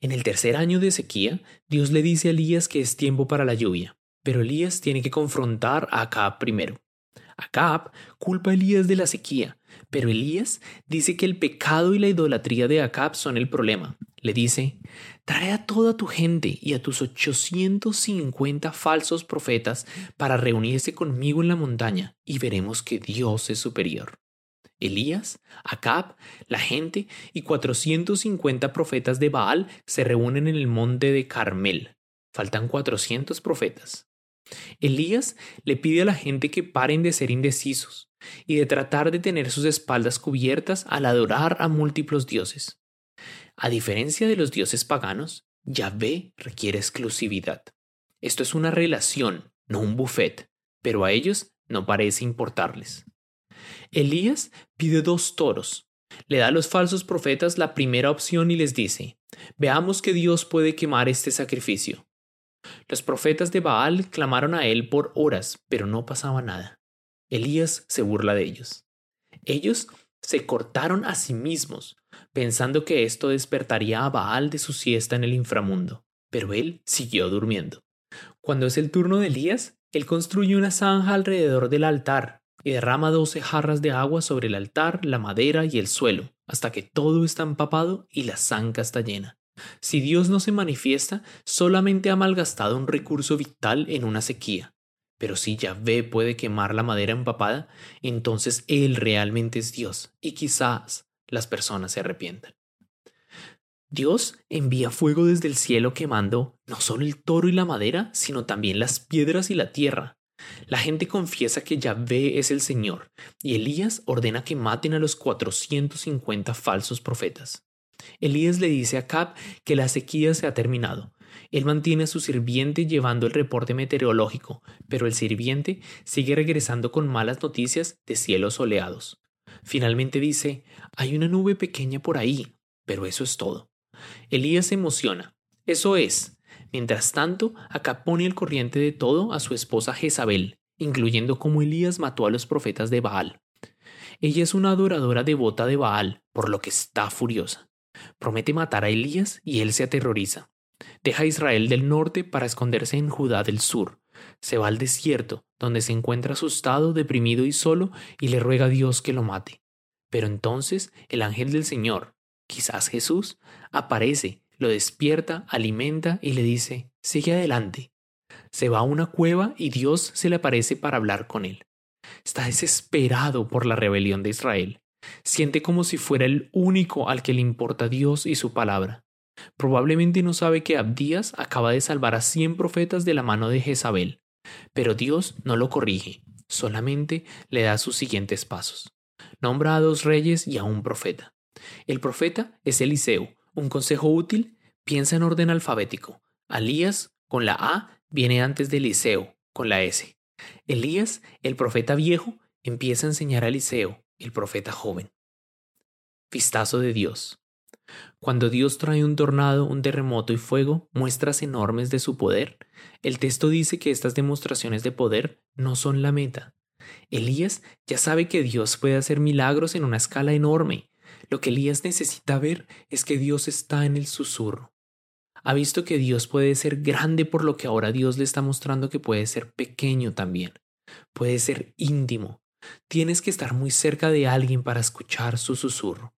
Speaker 14: En el tercer año de sequía, Dios le dice a Elías que es tiempo para la lluvia, pero Elías tiene que confrontar a Acab primero. Acab culpa a Elías de la sequía, pero Elías dice que el pecado y la idolatría de Acab son el problema. Le dice, trae a toda tu gente y a tus 850 falsos profetas para reunirse conmigo en la montaña y veremos que Dios es superior. Elías, Acab, la gente y 450 profetas de Baal se reúnen en el monte de Carmel. Faltan 400 profetas. Elías le pide a la gente que paren de ser indecisos y de tratar de tener sus espaldas cubiertas al adorar a múltiples dioses. A diferencia de los dioses paganos, Yahvé requiere exclusividad. Esto es una relación, no un buffet, pero a ellos no parece importarles. Elías pide dos toros. Le da a los falsos profetas la primera opción y les dice, veamos que Dios puede quemar este sacrificio. Los profetas de Baal clamaron a él por horas, pero no pasaba nada. Elías se burla de ellos. Ellos se cortaron a sí mismos, pensando que esto despertaría a Baal de su siesta en el inframundo, pero él siguió durmiendo. Cuando es el turno de Elías, él construye una zanja alrededor del altar y derrama doce jarras de agua sobre el altar, la madera y el suelo, hasta que todo está empapado y la zanja está llena. Si Dios no se manifiesta, solamente ha malgastado un recurso vital en una sequía. Pero si Yahvé puede quemar la madera empapada, entonces Él realmente es Dios y quizás las personas se arrepientan. Dios envía fuego desde el cielo quemando no solo el toro y la madera, sino también las piedras y la tierra. La gente confiesa que Yahvé es el Señor, y Elías ordena que maten a los 450 falsos profetas. Elías le dice a Cap que la sequía se ha terminado. Él mantiene a su sirviente llevando el reporte meteorológico, pero el sirviente sigue regresando con malas noticias de cielos soleados. Finalmente dice, hay una nube pequeña por ahí, pero eso es todo. Elías se emociona. Eso es. Mientras tanto, acá pone el corriente de todo a su esposa Jezabel, incluyendo cómo Elías mató a los profetas de Baal. Ella es una adoradora devota de Baal, por lo que está furiosa. Promete matar a Elías y él se aterroriza. Deja a Israel del norte para esconderse en Judá del sur. Se va al desierto, donde se encuentra asustado, deprimido y solo, y le ruega a Dios que lo mate. Pero entonces el ángel del Señor, quizás Jesús, aparece, lo despierta, alimenta y le dice, sigue adelante. Se va a una cueva y Dios se le aparece para hablar con él. Está desesperado por la rebelión de Israel. Siente como si fuera el único al que le importa Dios y su palabra. Probablemente no sabe que Abdías acaba de salvar a cien profetas de la mano de Jezabel, pero Dios no lo corrige, solamente le da sus siguientes pasos. Nombra a dos reyes y a un profeta. El profeta es Eliseo. Un consejo útil, piensa en orden alfabético. Alías, con la A, viene antes de Eliseo, con la S. Elías, el profeta viejo, empieza a enseñar a Eliseo, el profeta joven. Vistazo de Dios. Cuando Dios trae un tornado, un terremoto y fuego, muestras enormes de su poder, el texto dice que estas demostraciones de poder no son la meta. Elías ya sabe que Dios puede hacer milagros en una escala enorme. Lo que Elías necesita ver es que Dios está en el susurro. Ha visto que Dios puede ser grande por lo que ahora Dios le está mostrando que puede ser pequeño también. Puede ser íntimo. Tienes que estar muy cerca de alguien para escuchar su susurro.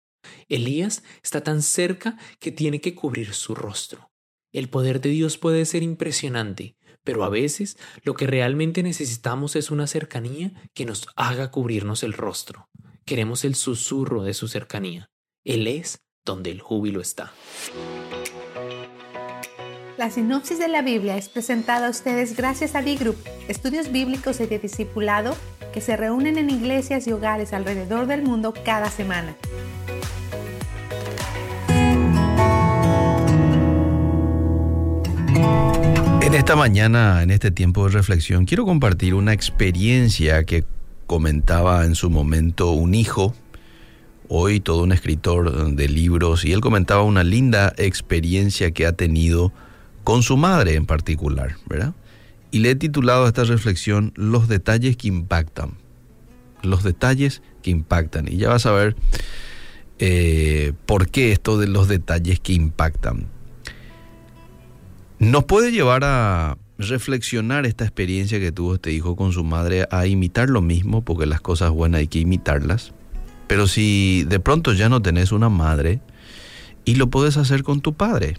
Speaker 14: Elías está tan cerca que tiene que cubrir su rostro. El poder de Dios puede ser impresionante, pero a veces lo que realmente necesitamos es una cercanía que nos haga cubrirnos el rostro. Queremos el susurro de su cercanía. Él es donde el júbilo está.
Speaker 13: La sinopsis de la Biblia es presentada a ustedes gracias a D-Group, estudios bíblicos y de discipulado que se reúnen en iglesias y hogares alrededor del mundo cada semana.
Speaker 15: En esta mañana, en este tiempo de reflexión, quiero compartir una experiencia que comentaba en su momento un hijo, hoy todo un escritor de libros, y él comentaba una linda experiencia que ha tenido con su madre en particular, ¿verdad? Y le he titulado a esta reflexión Los detalles que impactan. Los detalles que impactan. Y ya vas a ver eh, por qué esto de los detalles que impactan. Nos puede llevar a reflexionar esta experiencia que tuvo este hijo con su madre, a imitar lo mismo, porque las cosas buenas hay que imitarlas. Pero si de pronto ya no tenés una madre, y lo puedes hacer con tu padre,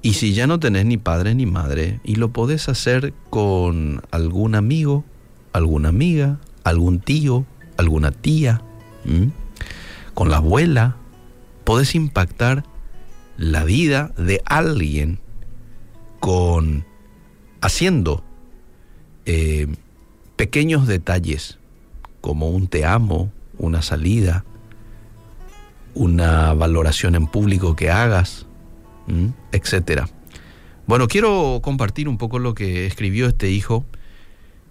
Speaker 15: y si ya no tenés ni padre ni madre, y lo podés hacer con algún amigo, alguna amiga, algún tío, alguna tía, con la abuela, podés impactar la vida de alguien con haciendo eh, pequeños detalles como un te amo, una salida, una valoración en público que hagas, etcétera. Bueno, quiero compartir un poco lo que escribió este hijo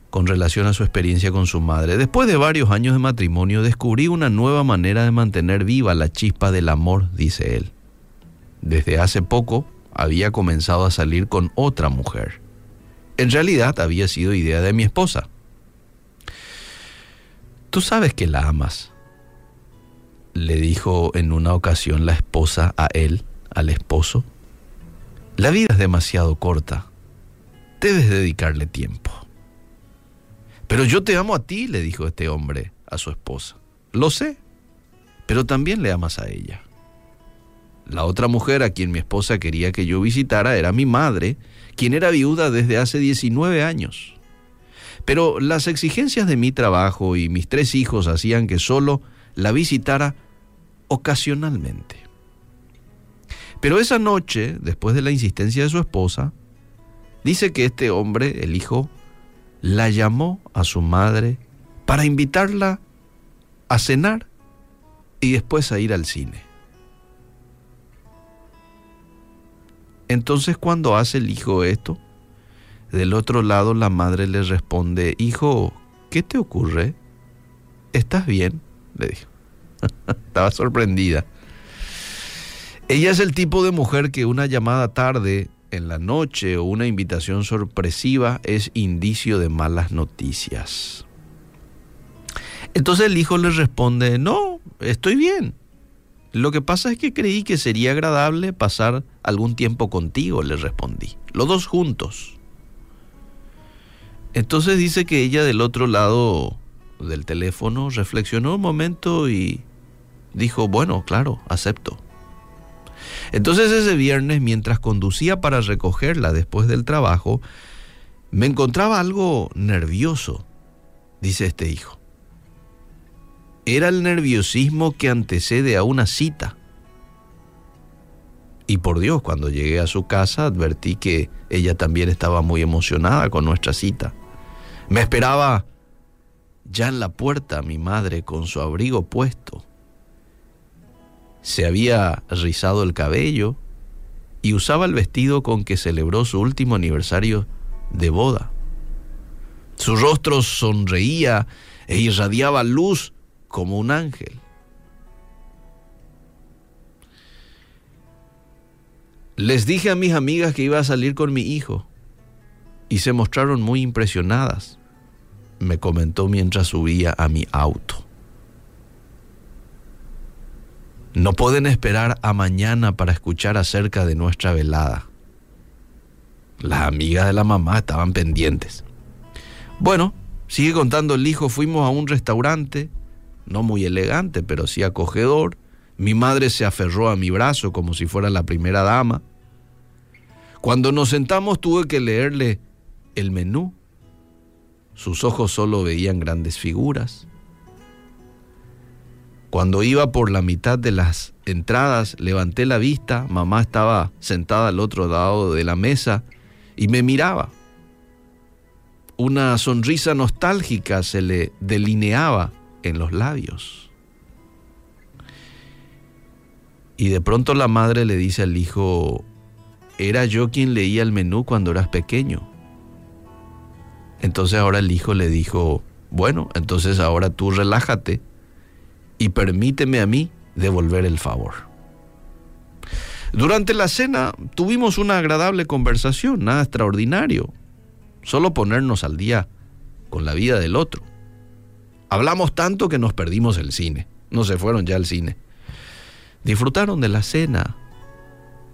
Speaker 15: con relación a su experiencia con su madre. Después de varios años de matrimonio, descubrí una nueva manera de mantener viva la chispa del amor, dice él. Desde hace poco había comenzado a salir con otra mujer. En realidad había sido idea de mi esposa. Tú sabes que la amas, le dijo en una ocasión la esposa a él, al esposo. La vida es demasiado corta. Debes dedicarle tiempo. Pero yo te amo a ti, le dijo este hombre a su esposa. Lo sé, pero también le amas a ella. La otra mujer a quien mi esposa quería que yo visitara era mi madre, quien era viuda desde hace 19 años. Pero las exigencias de mi trabajo y mis tres hijos hacían que solo la visitara ocasionalmente. Pero esa noche, después de la insistencia de su esposa, dice que este hombre, el hijo, la llamó a su madre para invitarla a cenar y después a ir al cine. Entonces cuando hace el hijo esto, del otro lado la madre le responde, hijo, ¿qué te ocurre? ¿Estás bien? le dijo. Estaba sorprendida. Ella es el tipo de mujer que una llamada tarde en la noche o una invitación sorpresiva es indicio de malas noticias. Entonces el hijo le responde, no, estoy bien. Lo que pasa es que creí que sería agradable pasar algún tiempo contigo, le respondí. Los dos juntos. Entonces dice que ella del otro lado del teléfono reflexionó un momento y dijo, bueno, claro, acepto. Entonces ese viernes, mientras conducía para recogerla después del trabajo, me encontraba algo nervioso, dice este hijo. Era el nerviosismo que antecede a una cita. Y por Dios, cuando llegué a su casa advertí que ella también estaba muy emocionada con nuestra cita. Me esperaba ya en la puerta mi madre con su abrigo puesto. Se había rizado el cabello y usaba el vestido con que celebró su último aniversario de boda. Su rostro sonreía e irradiaba luz como un ángel. Les dije a mis amigas que iba a salir con mi hijo y se mostraron muy impresionadas, me comentó mientras subía a mi auto. No pueden esperar a mañana para escuchar acerca de nuestra velada. Las amigas de la mamá estaban pendientes. Bueno, sigue contando el hijo, fuimos a un restaurante, no muy elegante, pero sí acogedor. Mi madre se aferró a mi brazo como si fuera la primera dama. Cuando nos sentamos tuve que leerle el menú. Sus ojos solo veían grandes figuras. Cuando iba por la mitad de las entradas, levanté la vista, mamá estaba sentada al otro lado de la mesa y me miraba. Una sonrisa nostálgica se le delineaba en los labios. Y de pronto la madre le dice al hijo, era yo quien leía el menú cuando eras pequeño. Entonces ahora el hijo le dijo, bueno, entonces ahora tú relájate y permíteme a mí devolver el favor. Durante la cena tuvimos una agradable conversación, nada extraordinario, solo ponernos al día con la vida del otro. Hablamos tanto que nos perdimos el cine, no se fueron ya al cine. Disfrutaron de la cena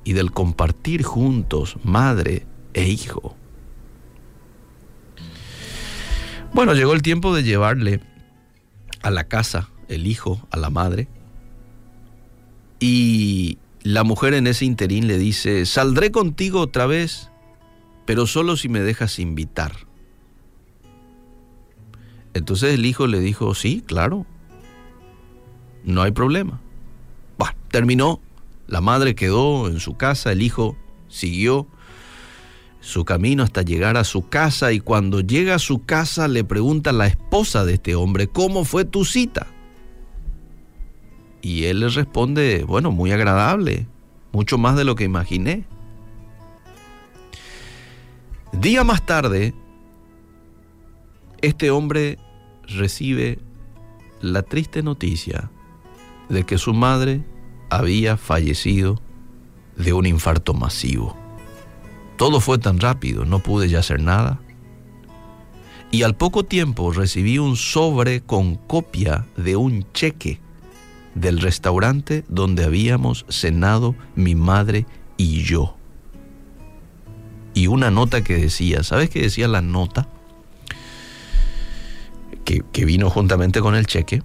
Speaker 15: y del compartir juntos, madre e hijo. Bueno, llegó el tiempo de llevarle a la casa el hijo a la madre. Y la mujer en ese interín le dice, saldré contigo otra vez, pero solo si me dejas invitar. Entonces el hijo le dijo, sí, claro, no hay problema. Bah, terminó, la madre quedó en su casa, el hijo siguió su camino hasta llegar a su casa y cuando llega a su casa le pregunta a la esposa de este hombre, ¿cómo fue tu cita? Y él le responde, bueno, muy agradable, mucho más de lo que imaginé. Día más tarde, este hombre recibe la triste noticia de que su madre había fallecido de un infarto masivo. Todo fue tan rápido, no pude ya hacer nada. Y al poco tiempo recibí un sobre con copia de un cheque del restaurante donde habíamos cenado mi madre y yo. Y una nota que decía, ¿sabes qué decía la nota? Que, vino juntamente con el cheque.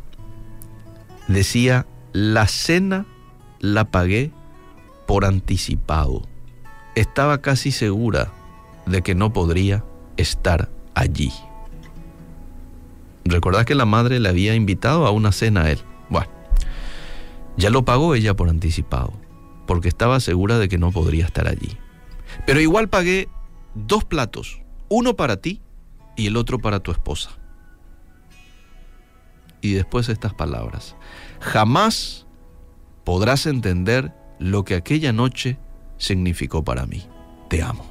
Speaker 15: Decía, la cena la pagué por anticipado. Estaba casi segura de que no podría estar allí. ¿Recordás que la madre le había invitado a una cena a él? Bueno, ya lo pagó ella por anticipado, porque estaba segura de que no podría estar allí. Pero igual pagué dos platos, uno para ti y el otro para tu esposa. Y después estas palabras, jamás podrás entender lo que aquella noche significó para mí. Te amo.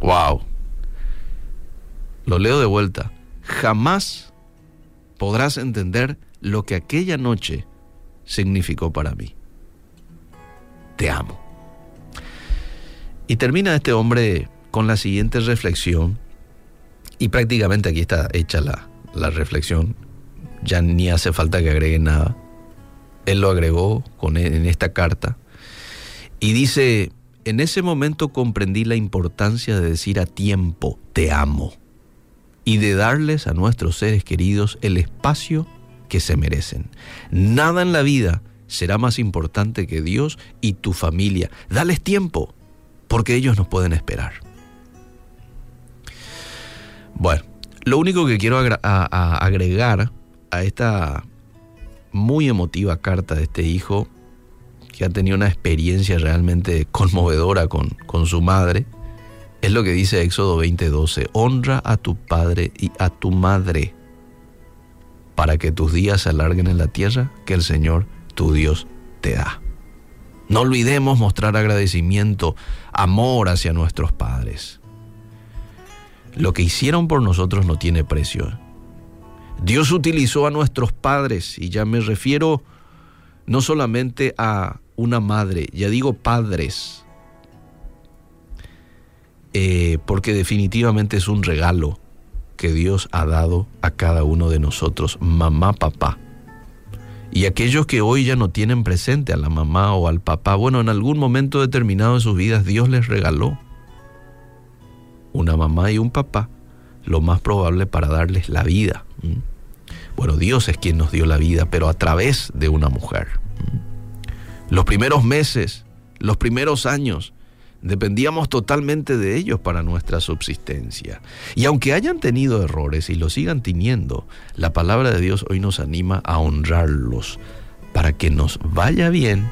Speaker 15: Wow. Lo leo de vuelta. Jamás podrás entender lo que aquella noche significó para mí. Te amo. Y termina este hombre con la siguiente reflexión, y prácticamente aquí está hecha la, la reflexión, ya ni hace falta que agregue nada. Él lo agregó con, e, en esta carta y dice, en ese momento comprendí la importancia de decir a tiempo, te amo, y de darles a nuestros seres queridos el espacio que se merecen. Nada en la vida será más importante que Dios y tu familia. Dales tiempo, porque ellos nos pueden esperar. Bueno, lo único que quiero agregar a esta muy emotiva carta de este hijo, que ha tenido una experiencia realmente conmovedora con, con su madre, es lo que dice Éxodo 20:12, honra a tu padre y a tu madre para que tus días se alarguen en la tierra que el Señor tu Dios te da. No olvidemos mostrar agradecimiento, amor hacia nuestros padres. Lo que hicieron por nosotros no tiene precio. Dios utilizó a nuestros padres, y ya me refiero no solamente a una madre, ya digo padres, eh, porque definitivamente es un regalo que Dios ha dado a cada uno de nosotros, mamá, papá. Y aquellos que hoy ya no tienen presente a la mamá o al papá, bueno, en algún momento determinado de sus vidas Dios les regaló una mamá y un papá, lo más probable para darles la vida. Bueno, Dios es quien nos dio la vida, pero a través de una mujer. Los primeros meses, los primeros años, dependíamos totalmente de ellos para nuestra subsistencia. Y aunque hayan tenido errores y lo sigan teniendo, la palabra de Dios hoy nos anima a honrarlos para que nos vaya bien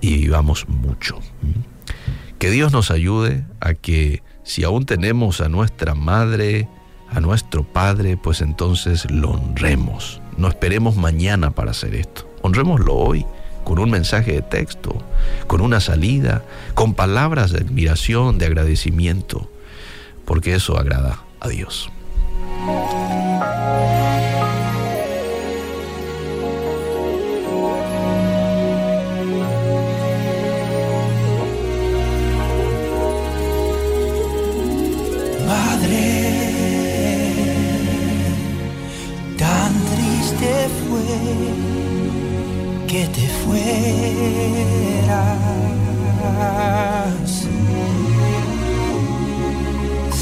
Speaker 15: y vivamos mucho. Que Dios nos ayude a que si aún tenemos a nuestra madre, a nuestro Padre, pues entonces lo honremos. No esperemos mañana para hacer esto. Honrémoslo hoy con un mensaje de texto, con una salida, con palabras de admiración, de agradecimiento, porque eso agrada a Dios.
Speaker 16: Que te fueras.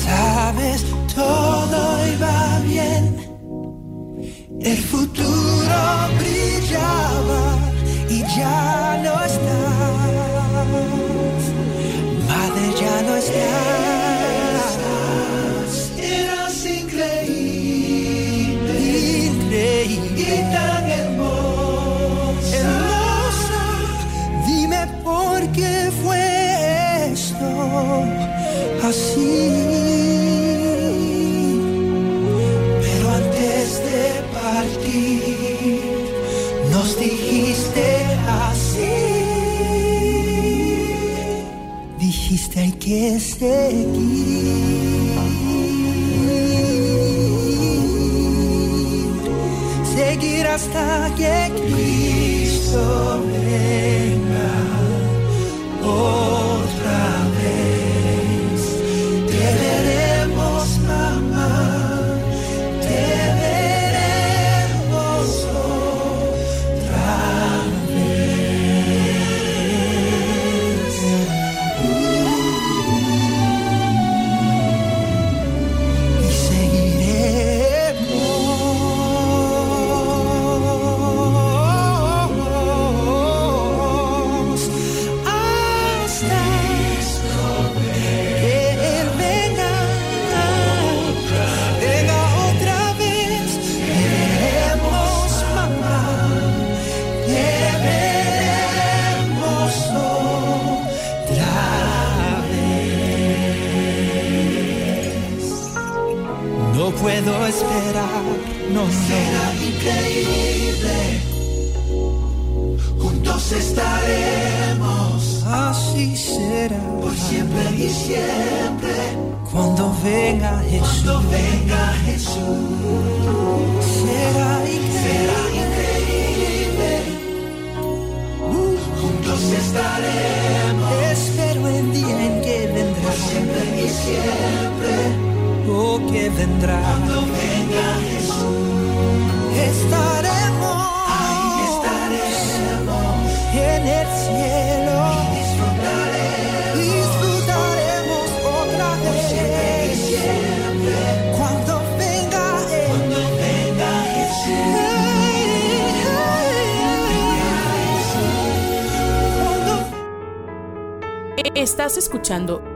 Speaker 16: Sabes, todo iba bien, el futuro brillaba y ya no estás. Madre, ya no estás. Eras increíble, increíble. Así. Pero antes de partir, nos dijiste así. Dijiste hay que seguir. Seguir hasta que Cristo venga otra
Speaker 17: esperar. No,
Speaker 16: Será increíble. Juntos estaremos.
Speaker 17: Así será.
Speaker 16: Por siempre y siempre.
Speaker 17: Cuando venga Jesús.
Speaker 16: Cuando venga Jesús.
Speaker 17: Será increíble.
Speaker 16: Será increíble. Juntos estaremos.
Speaker 17: espero el día en que vendrá.
Speaker 16: Por siempre y siempre.
Speaker 17: Oh, que vendrá.
Speaker 16: Cuando venga Jesús.
Speaker 17: Estaremos.
Speaker 16: Ahí estaremos.
Speaker 17: En el cielo.
Speaker 16: Disfrutaremos.
Speaker 17: Disfrutaremos otra
Speaker 16: Por siempre y
Speaker 17: vez.
Speaker 16: siempre.
Speaker 17: Cuando venga Él.
Speaker 16: Cuando venga Jesús.
Speaker 8: Estás escuchando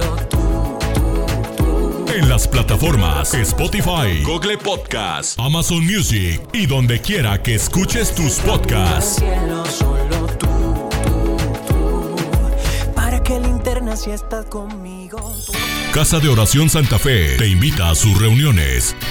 Speaker 9: Las plataformas Spotify, Google Podcast, Amazon Music y donde quiera que escuches tus podcasts. Casa de Oración Santa Fe te invita a sus reuniones.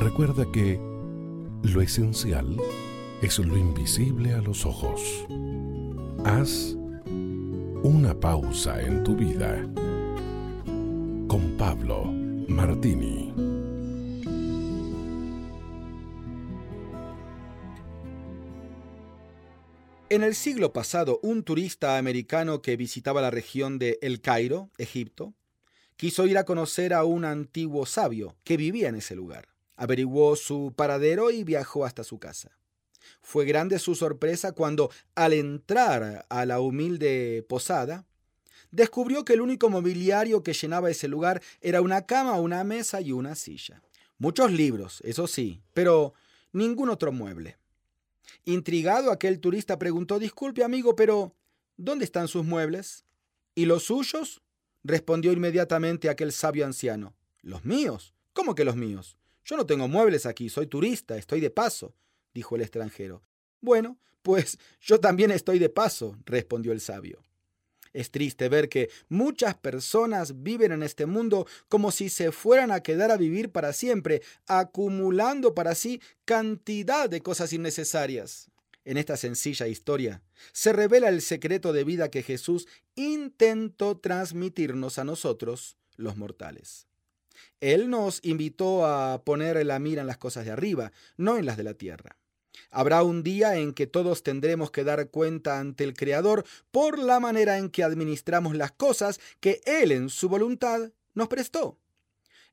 Speaker 11: Recuerda que lo esencial es lo invisible a los ojos. Haz una pausa en tu vida. Con Pablo Martini.
Speaker 18: En el siglo pasado, un turista americano que visitaba la región de El Cairo, Egipto, quiso ir a conocer a un antiguo sabio que vivía en ese lugar. Averiguó su paradero y viajó hasta su casa. Fue grande su sorpresa cuando, al entrar a la humilde posada, descubrió que el único mobiliario que llenaba ese lugar era una cama, una mesa y una silla. Muchos libros, eso sí, pero ningún otro mueble. Intrigado, aquel turista preguntó, disculpe amigo, pero ¿dónde están sus muebles? ¿Y los suyos? respondió inmediatamente aquel sabio anciano. ¿Los míos? ¿Cómo que los míos? Yo no tengo muebles aquí, soy turista, estoy de paso, dijo el extranjero. Bueno, pues yo también estoy de paso, respondió el sabio. Es triste ver que muchas personas viven en este mundo como si se fueran a quedar a vivir para siempre, acumulando para sí cantidad de cosas innecesarias. En esta sencilla historia se revela el secreto de vida que Jesús intentó transmitirnos a nosotros, los mortales. Él nos invitó a poner la mira en las cosas de arriba, no en las de la tierra. Habrá un día en que todos tendremos que dar cuenta ante el Creador por la manera en que administramos las cosas que Él en su voluntad nos prestó.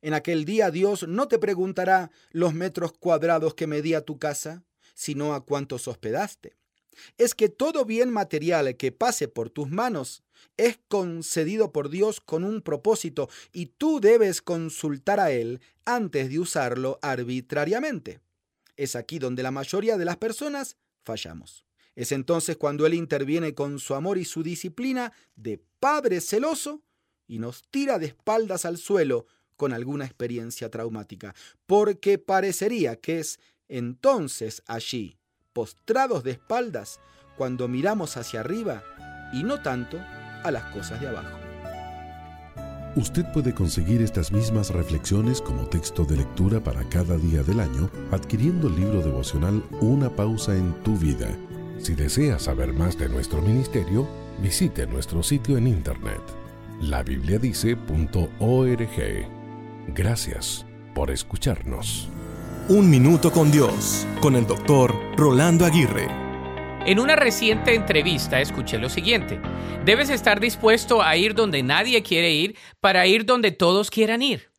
Speaker 18: En aquel día Dios no te preguntará los metros cuadrados que medía tu casa, sino a cuántos hospedaste. Es que todo bien material que pase por tus manos es concedido por Dios con un propósito y tú debes consultar a Él antes de usarlo arbitrariamente. Es aquí donde la mayoría de las personas fallamos. Es entonces cuando Él interviene con su amor y su disciplina de Padre celoso y nos tira de espaldas al suelo con alguna experiencia traumática, porque parecería que es entonces allí, postrados de espaldas, cuando miramos hacia arriba y no tanto a las cosas de abajo.
Speaker 11: Usted puede conseguir estas mismas reflexiones como texto de lectura para cada día del año adquiriendo el libro devocional Una pausa en tu vida. Si desea saber más de nuestro ministerio, visite nuestro sitio en internet labibliadice.org. Gracias por escucharnos.
Speaker 19: Un minuto con Dios, con el doctor Rolando Aguirre.
Speaker 20: En una reciente entrevista escuché lo siguiente. Debes estar dispuesto a ir donde nadie quiere ir para ir donde todos quieran ir.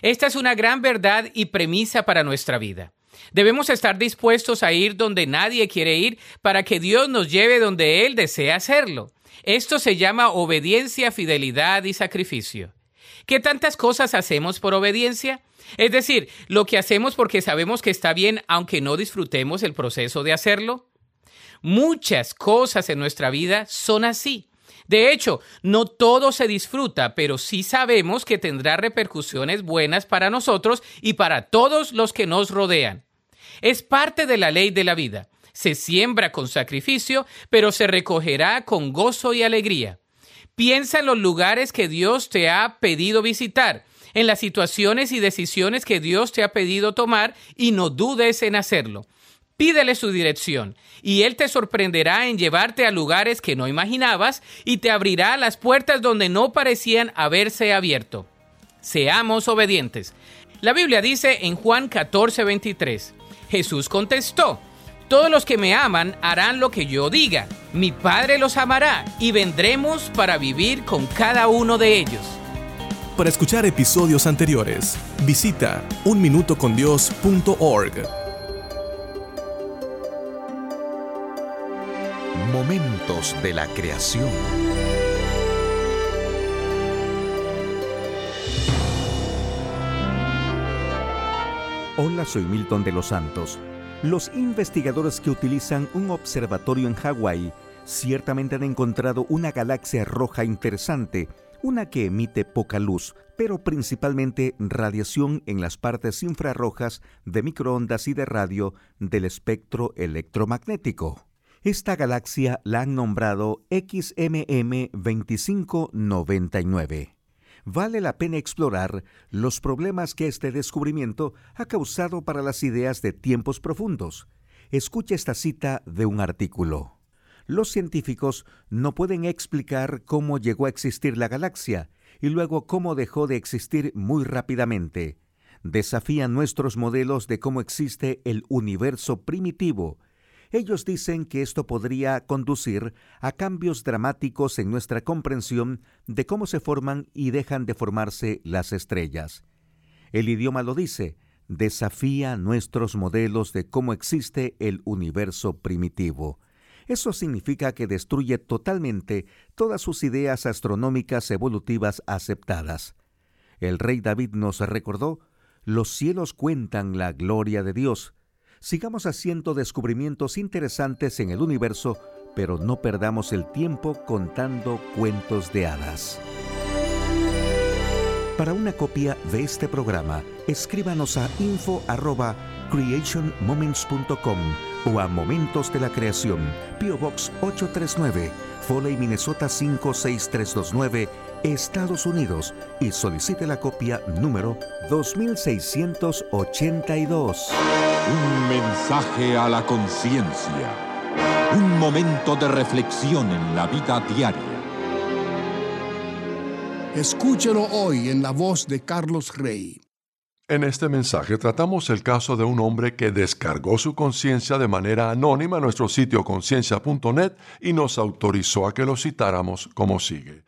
Speaker 20: Esta es una gran verdad y premisa para nuestra vida. Debemos estar dispuestos a ir donde nadie quiere ir para que Dios nos lleve donde Él desea hacerlo. Esto se llama obediencia, fidelidad y sacrificio. ¿Qué tantas cosas hacemos por obediencia? Es decir, lo que hacemos porque sabemos que está bien aunque no disfrutemos el proceso de hacerlo. Muchas cosas en nuestra vida son así. De hecho, no todo se disfruta, pero sí sabemos que tendrá repercusiones buenas para nosotros y para todos los que nos rodean. Es parte de la ley de la vida. Se siembra con sacrificio, pero se recogerá con gozo y alegría. Piensa en los lugares que Dios te ha pedido visitar, en las situaciones y decisiones que Dios te ha pedido tomar y no dudes en hacerlo. Pídele su dirección y Él te sorprenderá en llevarte a lugares que no imaginabas y te abrirá las puertas donde no parecían haberse abierto. Seamos obedientes. La Biblia dice en Juan 14, 23, Jesús contestó, Todos los que me aman harán lo que yo diga, mi Padre los amará y vendremos para vivir con cada uno de ellos.
Speaker 21: Para escuchar episodios anteriores, visita unminutocondios.org.
Speaker 1: Momentos de la creación.
Speaker 22: Hola, soy Milton de los Santos. Los investigadores que utilizan un observatorio en Hawái ciertamente han encontrado una galaxia roja interesante, una que emite poca luz, pero principalmente radiación en las partes infrarrojas de microondas y de radio del espectro electromagnético. Esta galaxia la han nombrado XMM 2599. Vale la pena explorar los problemas que este descubrimiento ha causado para las ideas de tiempos profundos. Escucha esta cita de un artículo. Los científicos no pueden explicar cómo llegó a existir la galaxia y luego cómo dejó de existir muy rápidamente. Desafían nuestros modelos de cómo existe el universo primitivo ellos dicen que esto podría conducir a cambios dramáticos en nuestra comprensión de cómo se forman y dejan de formarse las estrellas. El idioma lo dice, desafía nuestros modelos de cómo existe el universo primitivo. Eso significa que destruye totalmente todas sus ideas astronómicas evolutivas aceptadas. El rey David nos recordó, los cielos cuentan la gloria de Dios, sigamos haciendo descubrimientos interesantes en el universo, pero no perdamos el tiempo contando cuentos de hadas. Para una copia de este programa, escríbanos a info@creationmoments.com o a Momentos de la Creación, PO Box 839, Foley, Minnesota 56329, Estados Unidos y solicite la copia número 2682.
Speaker 23: Un mensaje a la conciencia. Un momento de reflexión en la vida diaria.
Speaker 24: Escúchelo hoy en la voz de Carlos Rey.
Speaker 25: En este mensaje tratamos el caso de un hombre que descargó su conciencia de manera anónima en nuestro sitio conciencia.net y nos autorizó a que lo citáramos como sigue.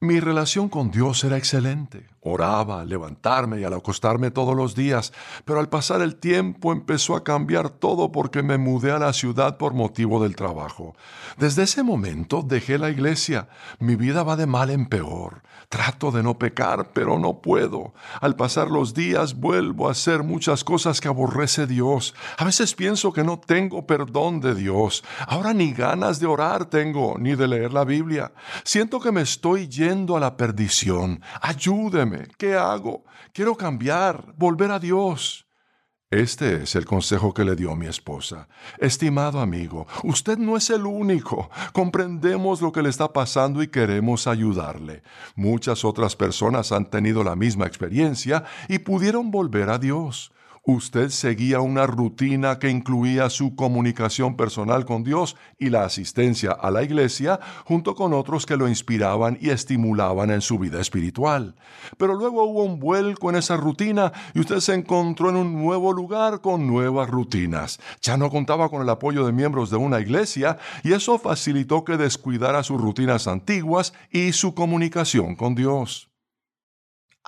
Speaker 25: Mi relación con Dios era excelente. Oraba al levantarme y al acostarme todos los días, pero al pasar el tiempo empezó a cambiar todo porque me mudé a la ciudad por motivo del trabajo. Desde ese momento dejé la iglesia. Mi vida va de mal en peor. Trato de no pecar, pero no puedo. Al pasar los días vuelvo a hacer muchas cosas que aborrece Dios. A veces pienso que no tengo perdón de Dios. Ahora ni ganas de orar tengo, ni de leer la Biblia. Siento que me estoy yendo a la perdición. Ayúdeme. ¿Qué hago? Quiero cambiar, volver a Dios. Este es el consejo que le dio mi esposa. Estimado amigo, usted no es el único. Comprendemos lo que le está pasando y queremos ayudarle. Muchas otras personas han tenido la misma experiencia y pudieron volver a Dios. Usted seguía una rutina que incluía su comunicación personal con Dios y la asistencia a la iglesia junto con otros que lo inspiraban y estimulaban en su vida espiritual. Pero luego hubo un vuelco en esa rutina y usted se encontró en un nuevo lugar con nuevas rutinas. Ya no contaba con el apoyo de miembros de una iglesia y eso facilitó que descuidara sus rutinas antiguas y su comunicación con Dios.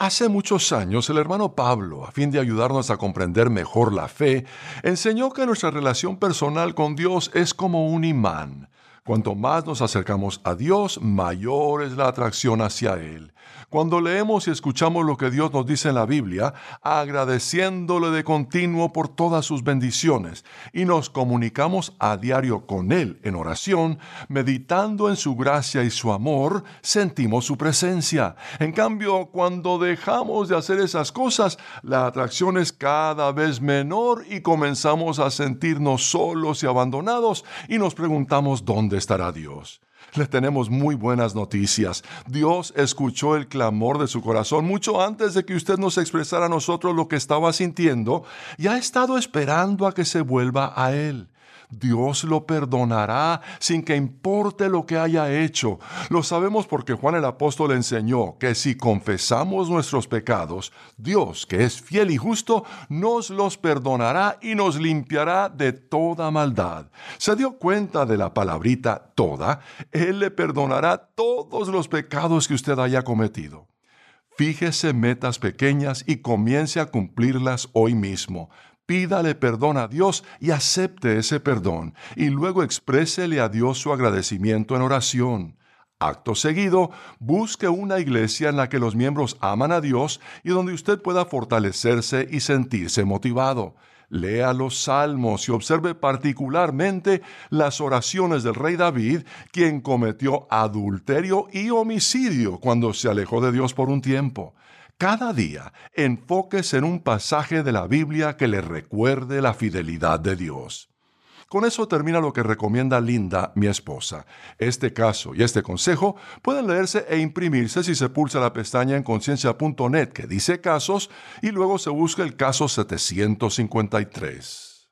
Speaker 25: Hace muchos años el hermano Pablo, a fin de ayudarnos a comprender mejor la fe, enseñó que nuestra relación personal con Dios es como un imán. Cuanto más nos acercamos a Dios, mayor es la atracción hacia Él. Cuando leemos y escuchamos lo que Dios nos dice en la Biblia, agradeciéndole de continuo por todas sus bendiciones, y nos comunicamos a diario con Él en oración, meditando en su gracia y su amor, sentimos su presencia. En cambio, cuando dejamos de hacer esas cosas, la atracción es cada vez menor y comenzamos a sentirnos solos y abandonados y nos preguntamos dónde estará Dios. Les tenemos muy buenas noticias. Dios escuchó el clamor de su corazón mucho antes de que usted nos expresara a nosotros lo que estaba sintiendo y ha estado esperando a que se vuelva a Él. Dios lo perdonará sin que importe lo que haya hecho. Lo sabemos porque Juan el apóstol enseñó que si confesamos nuestros pecados, Dios, que es fiel y justo, nos los perdonará y nos limpiará de toda maldad. ¿Se dio cuenta de la palabrita toda? Él le perdonará todos los pecados que usted haya cometido. Fíjese metas pequeñas y comience a cumplirlas hoy mismo pídale perdón a Dios y acepte ese perdón, y luego exprésele a Dios su agradecimiento en oración. Acto seguido, busque una iglesia en la que los miembros aman a Dios y donde usted pueda fortalecerse y sentirse motivado. Lea los salmos y observe particularmente las oraciones del rey David, quien cometió adulterio y homicidio cuando se alejó de Dios por un tiempo. Cada día enfóquese en un pasaje de la Biblia que le recuerde la fidelidad de Dios. Con eso termina lo que recomienda Linda, mi esposa. Este caso y este consejo pueden leerse e imprimirse si se pulsa la pestaña en conciencia.net que dice casos y luego se busca el caso 753.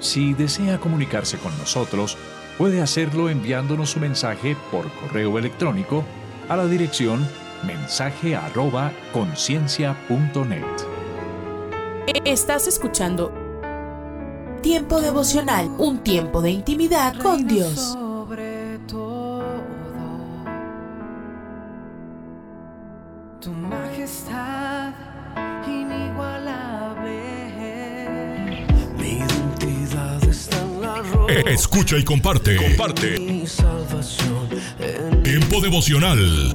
Speaker 26: Si desea comunicarse con nosotros, puede hacerlo enviándonos su mensaje por correo electrónico a la dirección mensaje arroba conciencia.net.
Speaker 8: Estás escuchando Tiempo devocional, un tiempo de intimidad con Dios.
Speaker 16: Sobre todo, tu majestad inigualable.
Speaker 5: Mi identidad está en la roca.
Speaker 9: Eh, Escucha y comparte. Comparte.
Speaker 5: Mi salvación en
Speaker 9: Tiempo devocional.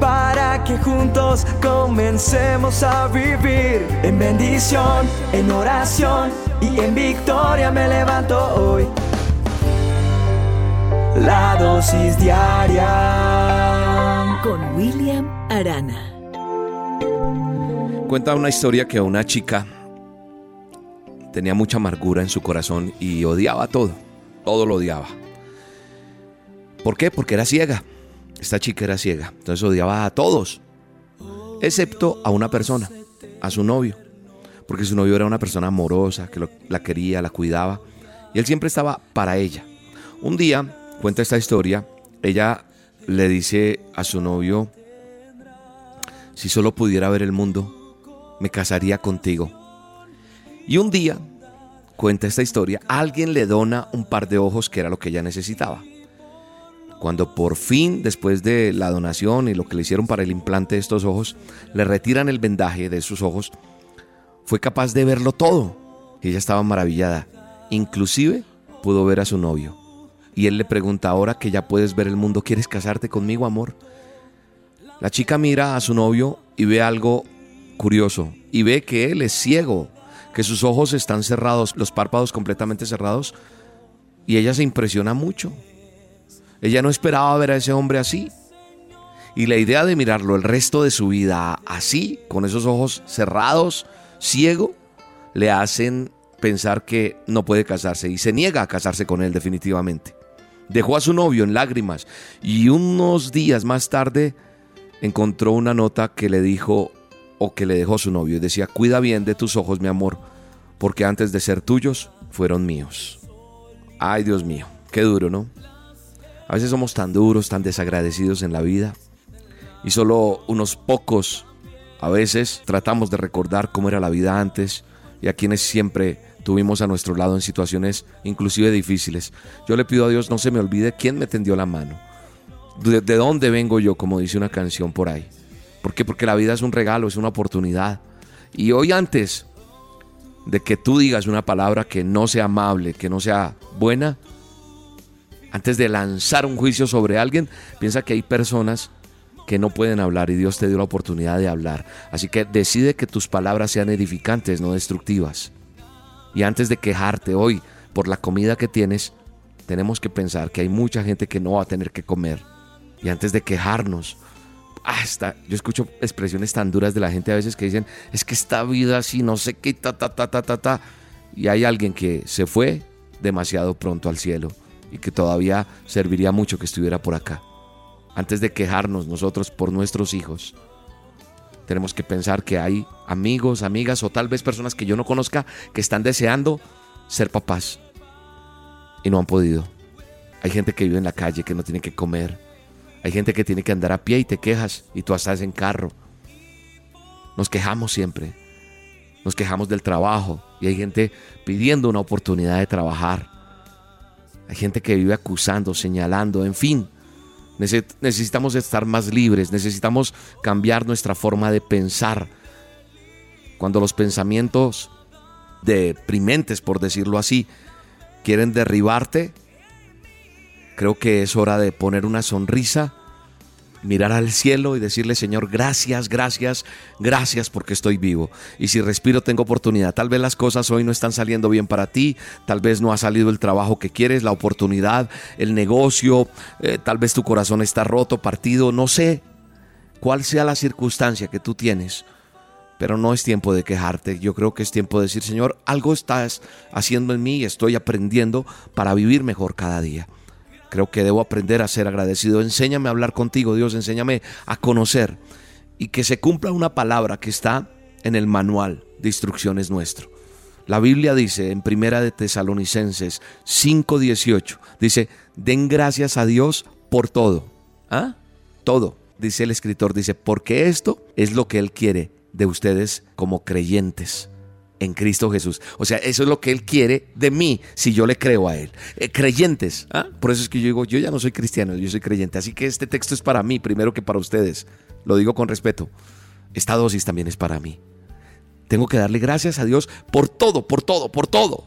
Speaker 5: para que juntos comencemos a vivir en bendición, en oración y en victoria me levanto hoy. La dosis diaria
Speaker 27: con William Arana.
Speaker 28: Cuenta una historia que una chica tenía mucha amargura en su corazón y odiaba todo, todo lo odiaba. ¿Por qué? Porque era ciega. Esta chica era ciega, entonces odiaba a todos, excepto a una persona, a su novio, porque su novio era una persona amorosa, que la quería, la cuidaba, y él siempre estaba para ella. Un día, cuenta esta historia, ella le dice a su novio, si solo pudiera ver el mundo, me casaría contigo. Y un día, cuenta esta historia, alguien le dona un par de ojos que era lo que ella necesitaba. Cuando por fin, después de la donación y lo que le hicieron para el implante de estos ojos, le retiran el vendaje de sus ojos, fue capaz de verlo todo. Ella estaba maravillada. Inclusive pudo ver a su novio. Y él le pregunta, ahora que ya puedes ver el mundo, ¿quieres casarte conmigo, amor? La chica mira a su novio y ve algo curioso. Y ve que él es ciego, que sus ojos están cerrados, los párpados completamente cerrados. Y ella se impresiona mucho. Ella no esperaba ver a ese hombre así. Y la idea de mirarlo el resto de su vida así, con esos ojos cerrados, ciego, le hacen pensar que no puede casarse y se niega a casarse con él definitivamente. Dejó a su novio en lágrimas y unos días más tarde encontró una nota que le dijo o que le dejó su novio y decía, cuida bien de tus ojos, mi amor, porque antes de ser tuyos, fueron míos. Ay, Dios mío, qué duro, ¿no? A veces somos tan duros, tan desagradecidos en la vida y solo unos pocos a veces tratamos de recordar cómo era la vida antes y a quienes siempre tuvimos a nuestro lado en situaciones inclusive difíciles. Yo le pido a Dios no se me olvide quién me tendió la mano. De, de dónde vengo yo, como dice una canción por ahí. ¿Por qué? Porque la vida es un regalo, es una oportunidad. Y hoy antes de que tú digas una palabra que no sea amable, que no sea buena, antes de lanzar un juicio sobre alguien, piensa que hay personas que no pueden hablar y Dios te dio la oportunidad de hablar. Así que decide que tus palabras sean edificantes, no destructivas. Y antes de quejarte hoy por la comida que tienes, tenemos que pensar que hay mucha gente que no va a tener que comer. Y antes de quejarnos, hasta yo escucho expresiones tan duras de la gente a veces que dicen, es que esta vida así, no sé qué, ta, ta, ta, ta, ta, ta. Y hay alguien que se fue demasiado pronto al cielo que todavía serviría mucho que estuviera por acá antes de quejarnos nosotros por nuestros hijos. Tenemos que pensar que hay amigos, amigas o tal vez personas que yo no conozca que están deseando ser papás y no han podido. Hay gente que vive en la calle que no tiene que comer. Hay gente que tiene que andar a pie y te quejas y tú estás en carro. Nos quejamos siempre. Nos quejamos del trabajo y hay gente pidiendo una oportunidad de trabajar. Hay gente que vive acusando, señalando, en fin. Necesitamos estar más libres, necesitamos cambiar nuestra forma de pensar. Cuando los pensamientos deprimentes, por decirlo así, quieren derribarte, creo que es hora de poner una sonrisa mirar al cielo y decirle, Señor, gracias, gracias, gracias porque estoy vivo. Y si respiro tengo oportunidad. Tal vez las cosas hoy no están saliendo bien para ti, tal vez no ha salido el trabajo que quieres, la oportunidad, el negocio, eh, tal vez tu corazón está roto, partido, no sé cuál sea la circunstancia que tú tienes. Pero no es tiempo de quejarte, yo creo que es tiempo de decir, Señor, algo estás haciendo en mí y estoy aprendiendo para vivir mejor cada día. Creo que debo aprender a ser agradecido. Enséñame a hablar contigo, Dios, enséñame a conocer y que se cumpla una palabra que está en el manual de instrucciones nuestro. La Biblia dice en Primera de Tesalonicenses 5:18, dice, "Den gracias a Dios por todo." ¿Ah? Todo, dice el escritor, dice, "Porque esto es lo que él quiere de ustedes como creyentes." En Cristo Jesús. O sea, eso es lo que Él quiere de mí si yo le creo a Él. Eh, creyentes. ¿ah? Por eso es que yo digo, yo ya no soy cristiano, yo soy creyente. Así que este texto es para mí primero que para ustedes. Lo digo con respeto. Esta dosis también es para mí. Tengo que darle gracias a Dios por todo, por todo, por todo.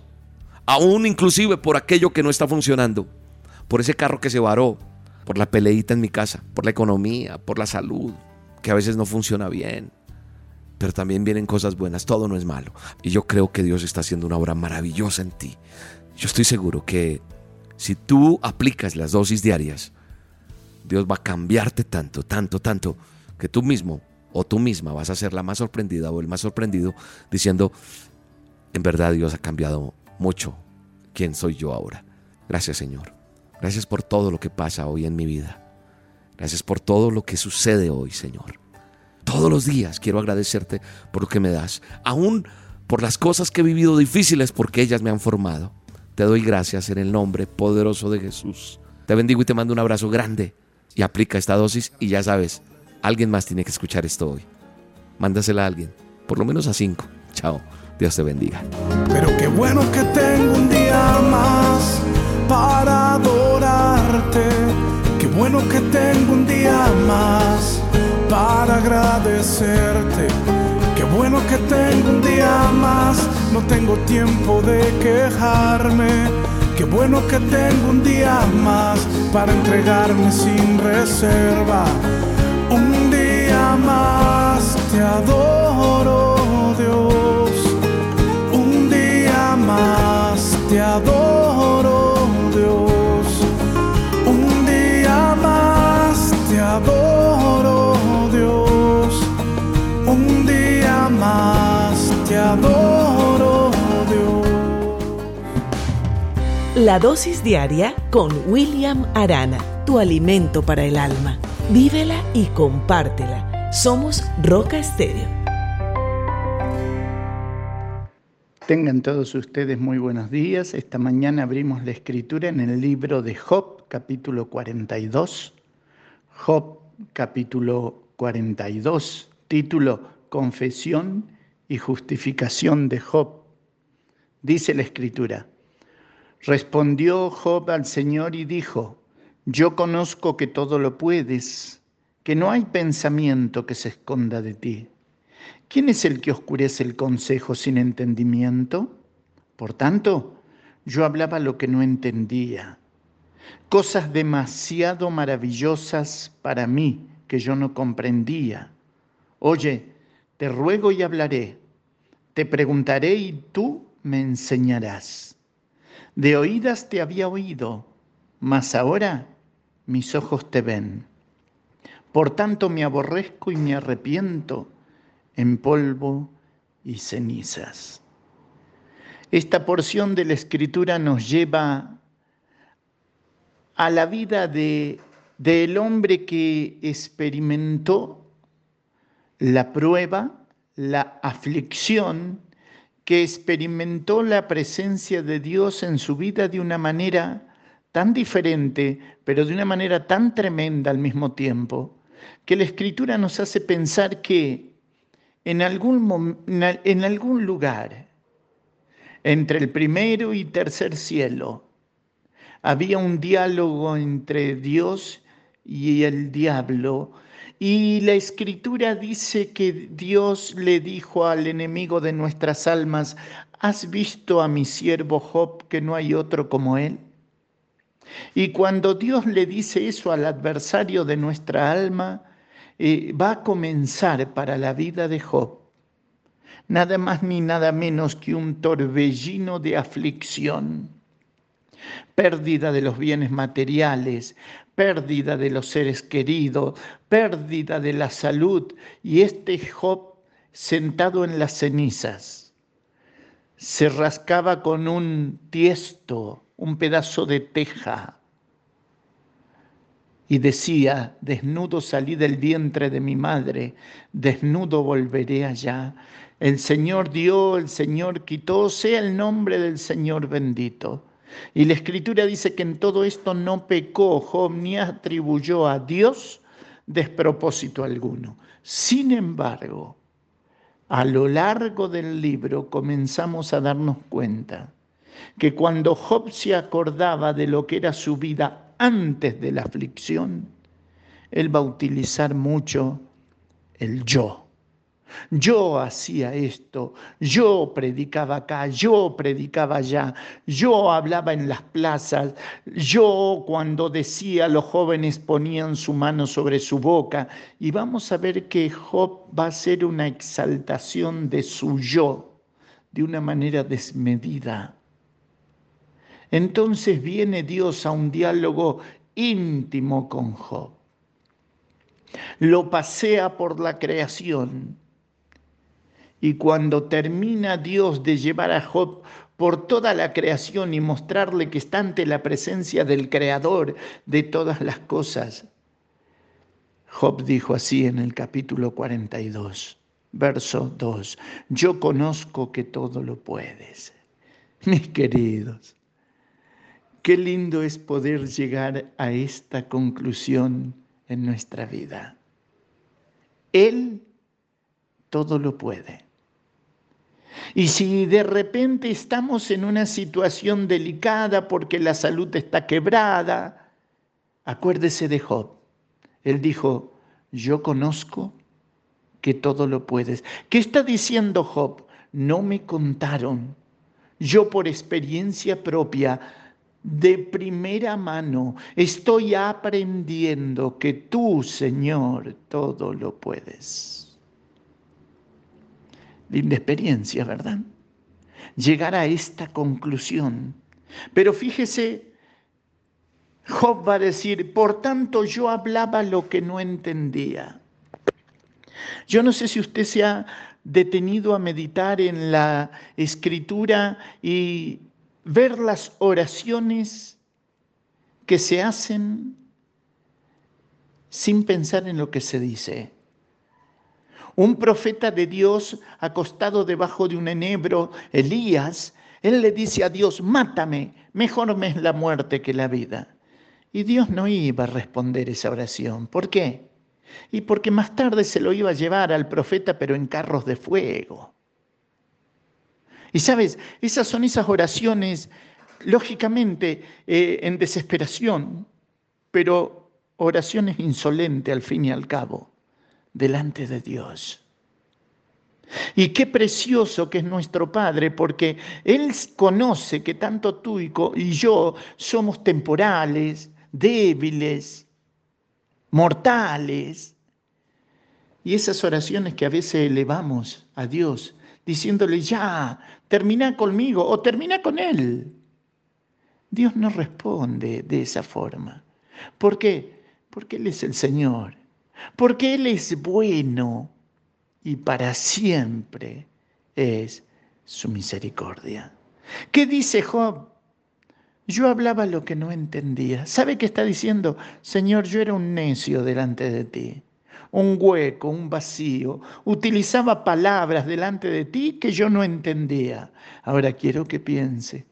Speaker 28: Aún inclusive por aquello que no está funcionando. Por ese carro que se varó. Por la peleita en mi casa. Por la economía. Por la salud. Que a veces no funciona bien pero también vienen cosas buenas, todo no es malo. Y yo creo que Dios está haciendo una obra maravillosa en ti. Yo estoy seguro que si tú aplicas las dosis diarias, Dios va a cambiarte tanto, tanto, tanto, que tú mismo o tú misma vas a ser la más sorprendida o el más sorprendido diciendo, en verdad Dios ha cambiado mucho. ¿Quién soy yo ahora? Gracias Señor. Gracias por todo lo que pasa hoy en mi vida. Gracias por todo lo que sucede hoy, Señor. Todos los días quiero agradecerte por lo que me das, aún por las cosas que he vivido difíciles porque ellas me han formado. Te doy gracias en el nombre poderoso de Jesús. Te bendigo y te mando un abrazo grande y aplica esta dosis y ya sabes, alguien más tiene que escuchar esto hoy. Mándasela a alguien, por lo menos a cinco. Chao, Dios te bendiga.
Speaker 16: Pero qué bueno que tengo un día más para adorarte. Qué bueno que tengo un día más para agradecerte. Qué bueno que tengo un día más, no tengo tiempo de quejarme. Qué bueno que tengo un día más para entregarme sin reserva. Un día más te adoro, Dios. Un día más te adoro, Dios. Un día más te adoro, adoro, Dios.
Speaker 27: La dosis diaria con William Arana, tu alimento para el alma. Vívela y compártela. Somos Roca Estéreo.
Speaker 29: Tengan todos ustedes muy buenos días. Esta mañana abrimos la escritura en el libro de Job, capítulo 42. Job, capítulo 42, título Confesión y justificación de Job. Dice la escritura, respondió Job al Señor y dijo, yo conozco que todo lo puedes, que no hay pensamiento que se esconda de ti. ¿Quién es el que oscurece el consejo sin entendimiento? Por tanto, yo hablaba lo que no entendía, cosas demasiado maravillosas para mí que yo no comprendía. Oye, te ruego y hablaré, te preguntaré y tú me enseñarás. De oídas te había oído, mas ahora mis ojos te ven. Por tanto me aborrezco y me arrepiento en polvo y cenizas. Esta porción de la escritura nos lleva a la vida de del hombre que experimentó la prueba, la aflicción, que experimentó la presencia de Dios en su vida de una manera tan diferente, pero de una manera tan tremenda al mismo tiempo, que la escritura nos hace pensar que en algún, en algún lugar, entre el primero y tercer cielo, había un diálogo entre Dios y el diablo. Y la escritura dice que Dios le dijo al enemigo de nuestras almas, ¿has visto a mi siervo Job que no hay otro como él? Y cuando Dios le dice eso al adversario de nuestra alma, eh, va a comenzar para la vida de Job nada más ni nada menos que un torbellino de aflicción, pérdida de los bienes materiales, pérdida de los seres queridos, pérdida de la salud y este Job sentado en las cenizas se rascaba con un tiesto, un pedazo de teja y decía, desnudo salí del vientre de mi madre, desnudo volveré allá. El Señor dio, el Señor quitó, sea el nombre del Señor bendito. Y la escritura dice que en todo esto no pecó Job ni atribuyó a Dios despropósito alguno. Sin embargo, a lo largo del libro comenzamos a darnos cuenta que cuando Job se acordaba de lo que era su vida antes de la aflicción, Él va a utilizar mucho el yo. Yo hacía esto, yo predicaba acá, yo predicaba allá, yo hablaba en las plazas, yo cuando decía los jóvenes ponían su mano sobre su boca. Y vamos a ver que Job va a ser una exaltación de su yo de una manera desmedida. Entonces viene Dios a un diálogo íntimo con Job. Lo pasea por la creación. Y cuando termina Dios de llevar a Job por toda la creación y mostrarle que está ante la presencia del Creador de todas las cosas, Job dijo así en el capítulo 42, verso 2, yo conozco que todo lo puedes. Mis queridos, Qué lindo es poder llegar a esta conclusión en nuestra vida. Él todo lo puede. Y si de repente estamos en una situación delicada porque la salud está quebrada, acuérdese de Job. Él dijo, yo conozco que todo lo puedes. ¿Qué está diciendo Job? No me contaron. Yo por experiencia propia, de primera mano, estoy aprendiendo que tú, Señor, todo lo puedes. Linda experiencia, ¿verdad? Llegar a esta conclusión. Pero fíjese, Job va a decir, por tanto yo hablaba lo que no entendía. Yo no sé si usted se ha detenido a meditar en la escritura y ver las oraciones que se hacen sin pensar en lo que se dice. Un profeta de Dios acostado debajo de un enebro, Elías, él le dice a Dios, mátame, mejor me es la muerte que la vida. Y Dios no iba a responder esa oración. ¿Por qué? Y porque más tarde se lo iba a llevar al profeta, pero en carros de fuego. Y sabes, esas son esas oraciones, lógicamente, eh, en desesperación, pero oraciones insolentes al fin y al cabo, delante de Dios. Y qué precioso que es nuestro Padre, porque Él conoce que tanto tú y yo somos temporales, débiles, mortales. Y esas oraciones que a veces elevamos a Dios, diciéndole, ya, termina conmigo o termina con Él. Dios no responde de esa forma. ¿Por qué? Porque Él es el Señor. Porque Él es bueno y para siempre es su misericordia. ¿Qué dice Job? Yo hablaba lo que no entendía. ¿Sabe qué está diciendo? Señor, yo era un necio delante de ti, un hueco, un vacío. Utilizaba palabras delante de ti que yo no entendía. Ahora quiero que piense,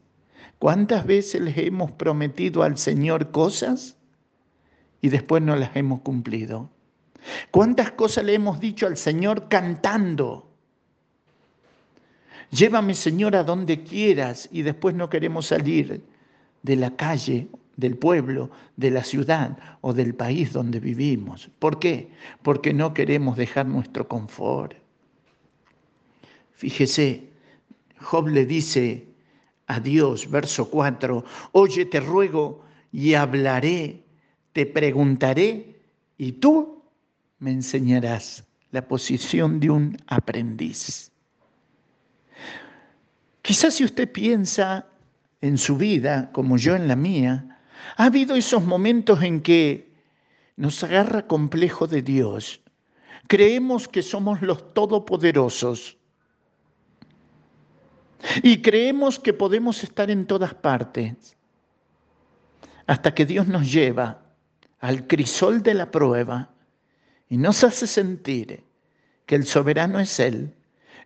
Speaker 29: ¿cuántas veces le hemos prometido al Señor cosas y después no las hemos cumplido? ¿Cuántas cosas le hemos dicho al Señor cantando? Llévame, Señor, a donde quieras y después no queremos salir de la calle, del pueblo, de la ciudad o del país donde vivimos. ¿Por qué? Porque no queremos dejar nuestro confort. Fíjese, Job le dice a Dios, verso 4, oye, te ruego y hablaré, te preguntaré y tú me enseñarás la posición de un aprendiz. Quizás si usted piensa en su vida, como yo en la mía, ha habido esos momentos en que nos agarra complejo de Dios. Creemos que somos los todopoderosos y creemos que podemos estar en todas partes hasta que Dios nos lleva al crisol de la prueba y nos hace sentir que el soberano es Él,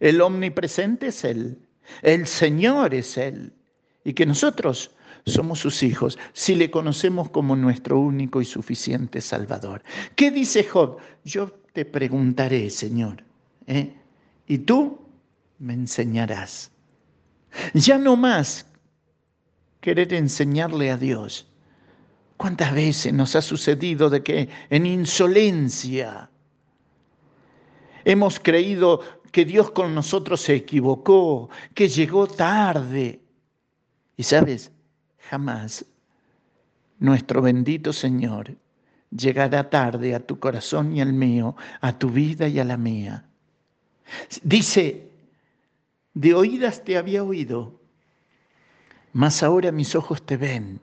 Speaker 29: el omnipresente es Él, el Señor es Él y que nosotros somos sus hijos si le conocemos como nuestro único y suficiente Salvador. ¿Qué dice Job? Yo te preguntaré, Señor, ¿eh? y tú me enseñarás. Ya no más querer enseñarle a Dios. ¿Cuántas veces nos ha sucedido de que en insolencia hemos creído que Dios con nosotros se equivocó, que llegó tarde? Y sabes, jamás nuestro bendito Señor llegará tarde a tu corazón y al mío, a tu vida y a la mía. Dice, de oídas te había oído, mas ahora mis ojos te ven.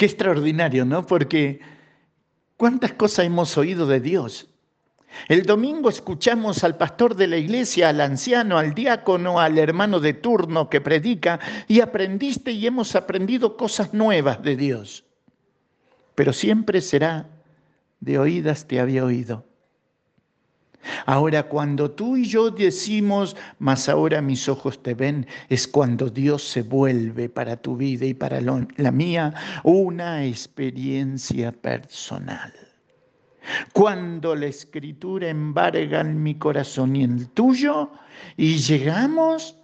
Speaker 29: Qué extraordinario, ¿no? Porque cuántas cosas hemos oído de Dios, el domingo escuchamos al pastor de la iglesia, al anciano, al diácono, al hermano de turno que predica y aprendiste y hemos aprendido cosas nuevas de Dios. Pero siempre será de oídas te había oído. Ahora cuando tú y yo decimos, mas ahora mis ojos te ven, es cuando Dios se vuelve para tu vida y para la mía una experiencia personal. Cuando la escritura embarga en mi corazón y el tuyo, y llegamos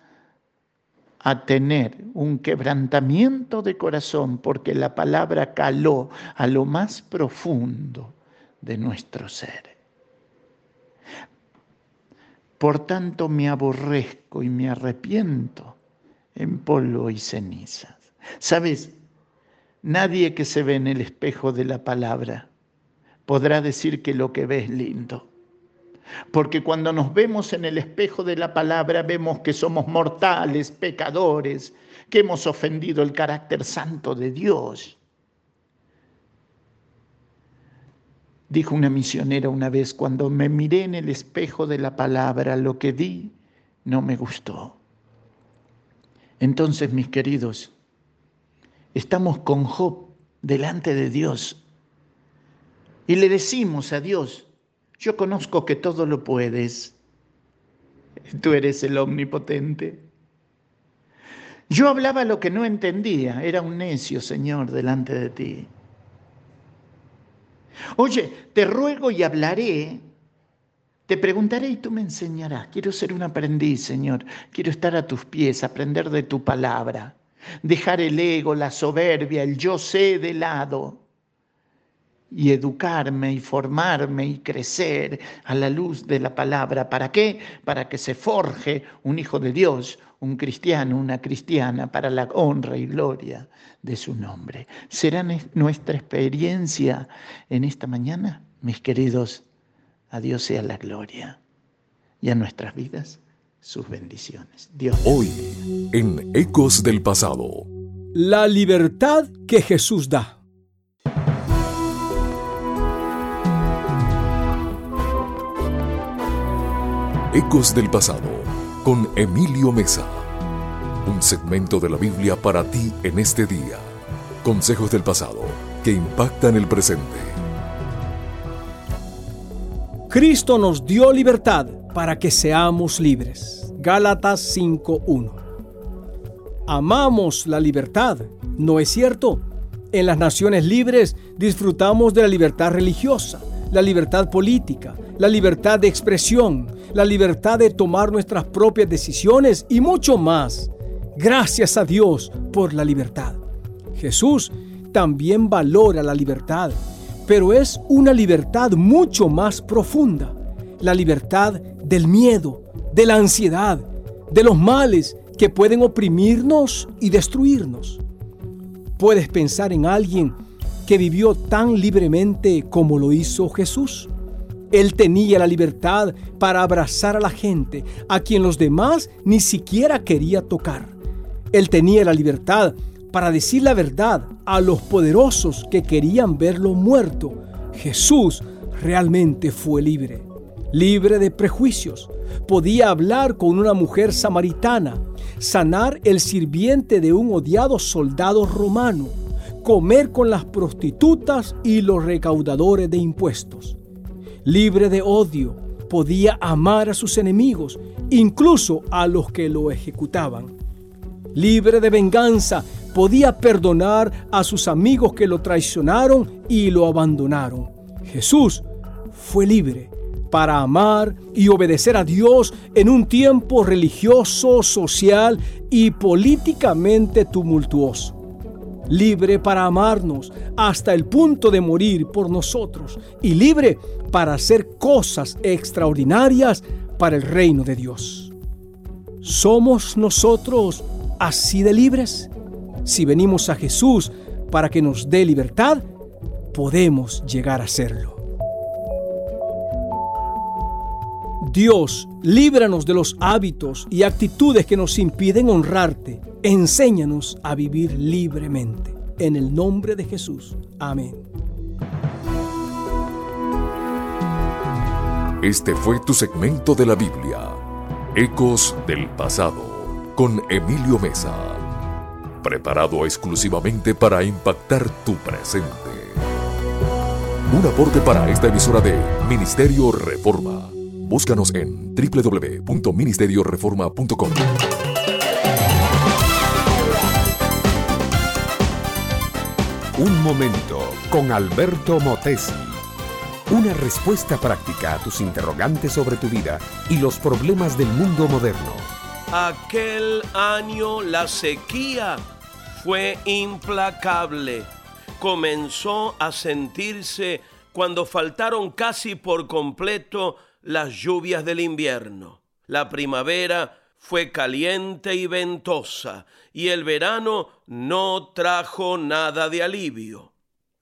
Speaker 29: a tener un quebrantamiento de corazón porque la palabra caló a lo más profundo de nuestro ser. Por tanto me aborrezco y me arrepiento en polvo y cenizas. ¿Sabes? Nadie que se ve en el espejo de la palabra podrá decir que lo que ve es lindo. Porque cuando nos vemos en el espejo de la palabra vemos que somos mortales, pecadores, que hemos ofendido el carácter santo de Dios. Dijo una misionera una vez, cuando me miré en el espejo de la palabra, lo que vi no me gustó. Entonces, mis queridos, estamos con Job delante de Dios y le decimos a Dios, yo conozco que todo lo puedes, tú eres el omnipotente. Yo hablaba lo que no entendía, era un necio, Señor, delante de ti. Oye, te ruego y hablaré, te preguntaré y tú me enseñarás. Quiero ser un aprendiz, Señor. Quiero estar a tus pies, aprender de tu palabra, dejar el ego, la soberbia, el yo sé de lado y educarme y formarme y crecer a la luz de la palabra. ¿Para qué? Para que se forje un hijo de Dios, un cristiano, una cristiana, para la honra y gloria de su nombre. ¿Será nuestra experiencia en esta mañana, mis queridos? A Dios sea la gloria y a nuestras vidas sus bendiciones. Dios.
Speaker 30: Hoy, en Ecos del Pasado.
Speaker 31: La libertad que Jesús da.
Speaker 30: Ecos del Pasado con Emilio Mesa. Un segmento de la Biblia para ti en este día. Consejos del pasado que impactan el presente.
Speaker 31: Cristo nos dio libertad para que seamos libres. Gálatas 5.1. Amamos la libertad, ¿no es cierto? En las naciones libres disfrutamos de la libertad religiosa, la libertad política, la libertad de expresión, la libertad de tomar nuestras propias decisiones y mucho más. Gracias a Dios por la libertad. Jesús también valora la libertad, pero es una libertad mucho más profunda. La libertad del miedo, de la ansiedad, de los males que pueden oprimirnos y destruirnos. Puedes pensar en alguien que vivió tan libremente como lo hizo Jesús. Él tenía la libertad para abrazar a la gente, a quien los demás ni siquiera quería tocar. Él tenía la libertad para decir la verdad a los poderosos que querían verlo muerto. Jesús realmente fue libre, libre de prejuicios. Podía hablar con una mujer samaritana, sanar el sirviente de un odiado soldado romano, comer con las prostitutas y los recaudadores de impuestos libre de odio, podía amar a sus enemigos, incluso a los que lo ejecutaban. Libre de venganza, podía perdonar a sus amigos que lo traicionaron y lo abandonaron. Jesús fue libre para amar y obedecer a Dios en un tiempo religioso, social y políticamente tumultuoso libre para amarnos hasta el punto de morir por nosotros y libre para hacer cosas extraordinarias para el reino de Dios. ¿Somos nosotros así de libres? Si venimos a Jesús para que nos dé libertad, podemos llegar a serlo. Dios, líbranos de los hábitos y actitudes que nos impiden honrarte Enséñanos a vivir libremente. En el nombre de Jesús. Amén.
Speaker 30: Este fue tu segmento de la Biblia, Ecos del Pasado, con Emilio Mesa, preparado exclusivamente para impactar tu presente. Un aporte para esta emisora de Ministerio Reforma. Búscanos en www.ministerioreforma.com.
Speaker 22: Un momento con Alberto Motesi. Una respuesta práctica a tus interrogantes sobre tu vida y los problemas del mundo moderno.
Speaker 32: Aquel año la sequía fue implacable. Comenzó a sentirse cuando faltaron casi por completo las lluvias del invierno. La primavera fue caliente y ventosa, y el verano no trajo nada de alivio.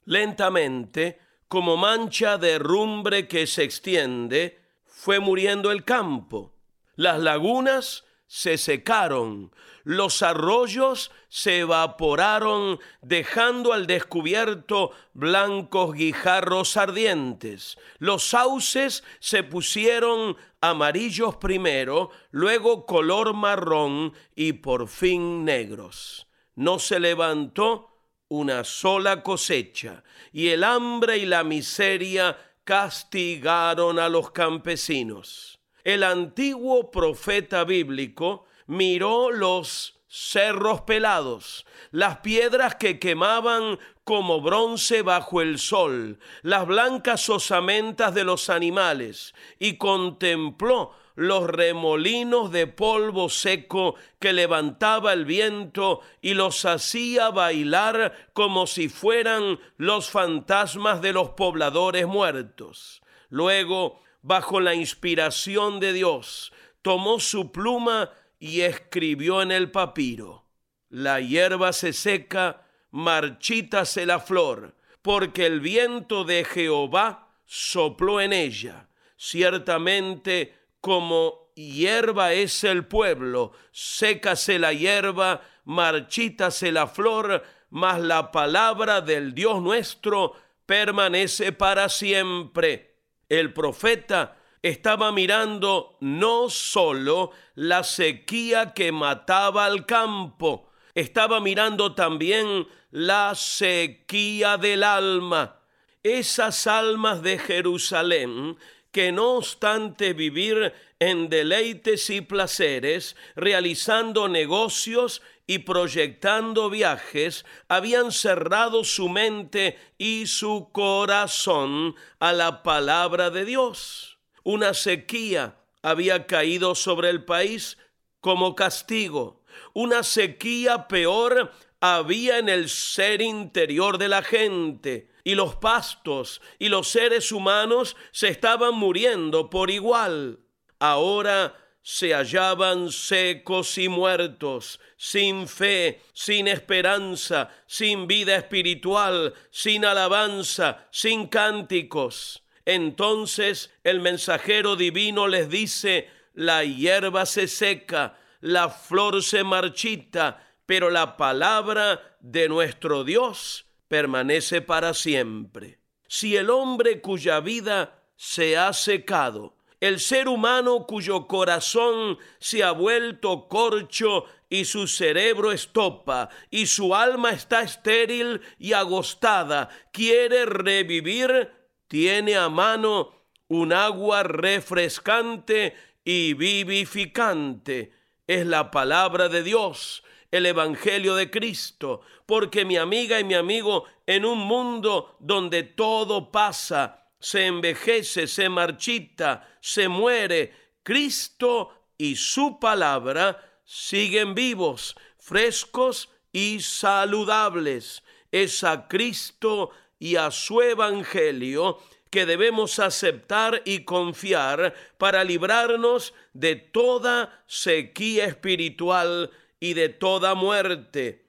Speaker 32: Lentamente, como mancha de rumbre que se extiende, fue muriendo el campo. Las lagunas se secaron, los arroyos se evaporaron, dejando al descubierto blancos guijarros ardientes. Los sauces se pusieron amarillos primero, luego color marrón y por fin negros. No se levantó una sola cosecha, y el hambre y la miseria castigaron a los campesinos. El antiguo profeta bíblico miró los cerros pelados, las piedras que quemaban como bronce bajo el sol, las blancas osamentas de los animales, y contempló los remolinos de polvo seco que levantaba el viento y los hacía bailar como si fueran los fantasmas de los pobladores muertos. Luego, bajo la inspiración de Dios, tomó su pluma y escribió en el papiro, la hierba se seca, marchítase la flor, porque el viento de Jehová sopló en ella. Ciertamente como hierba es el pueblo, sécase la hierba, marchítase la flor, mas la palabra del Dios nuestro permanece para siempre. El profeta estaba mirando no solo la sequía que mataba al campo, estaba mirando también la sequía del alma. Esas almas de Jerusalén que no obstante vivir en deleites y placeres, realizando negocios y proyectando viajes, habían cerrado su mente y su corazón a la palabra de Dios. Una sequía había caído sobre el país como castigo. Una sequía peor había en el ser interior de la gente y los pastos y los seres humanos se estaban muriendo por igual. Ahora se hallaban secos y muertos, sin fe, sin esperanza, sin vida espiritual, sin alabanza, sin cánticos. Entonces el mensajero divino les dice, la hierba se seca, la flor se marchita, pero la palabra de nuestro Dios permanece para siempre. Si el hombre cuya vida se ha secado, el ser humano cuyo corazón se ha vuelto corcho y su cerebro estopa y su alma está estéril y agostada, quiere revivir, tiene a mano un agua refrescante y vivificante. Es la palabra de Dios el Evangelio de Cristo, porque mi amiga y mi amigo, en un mundo donde todo pasa, se envejece, se marchita, se muere, Cristo y su palabra siguen vivos, frescos y saludables. Es a Cristo y a su Evangelio que debemos aceptar y confiar para librarnos de toda sequía espiritual y de toda muerte.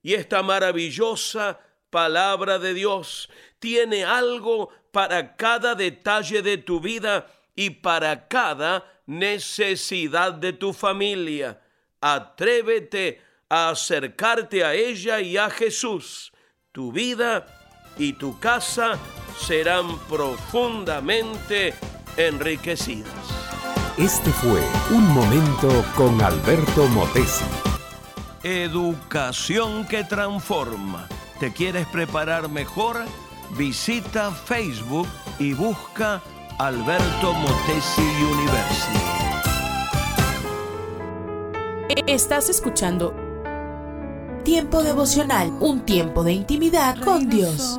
Speaker 32: Y esta maravillosa palabra de Dios tiene algo para cada detalle de tu vida y para cada necesidad de tu familia. Atrévete a acercarte a ella y a Jesús. Tu vida y tu casa serán profundamente enriquecidas.
Speaker 30: Este fue Un Momento con Alberto Motesi.
Speaker 32: Educación que transforma. ¿Te quieres preparar mejor? Visita Facebook y busca Alberto Motesi University.
Speaker 8: Estás escuchando Tiempo devocional, un tiempo de intimidad con Dios.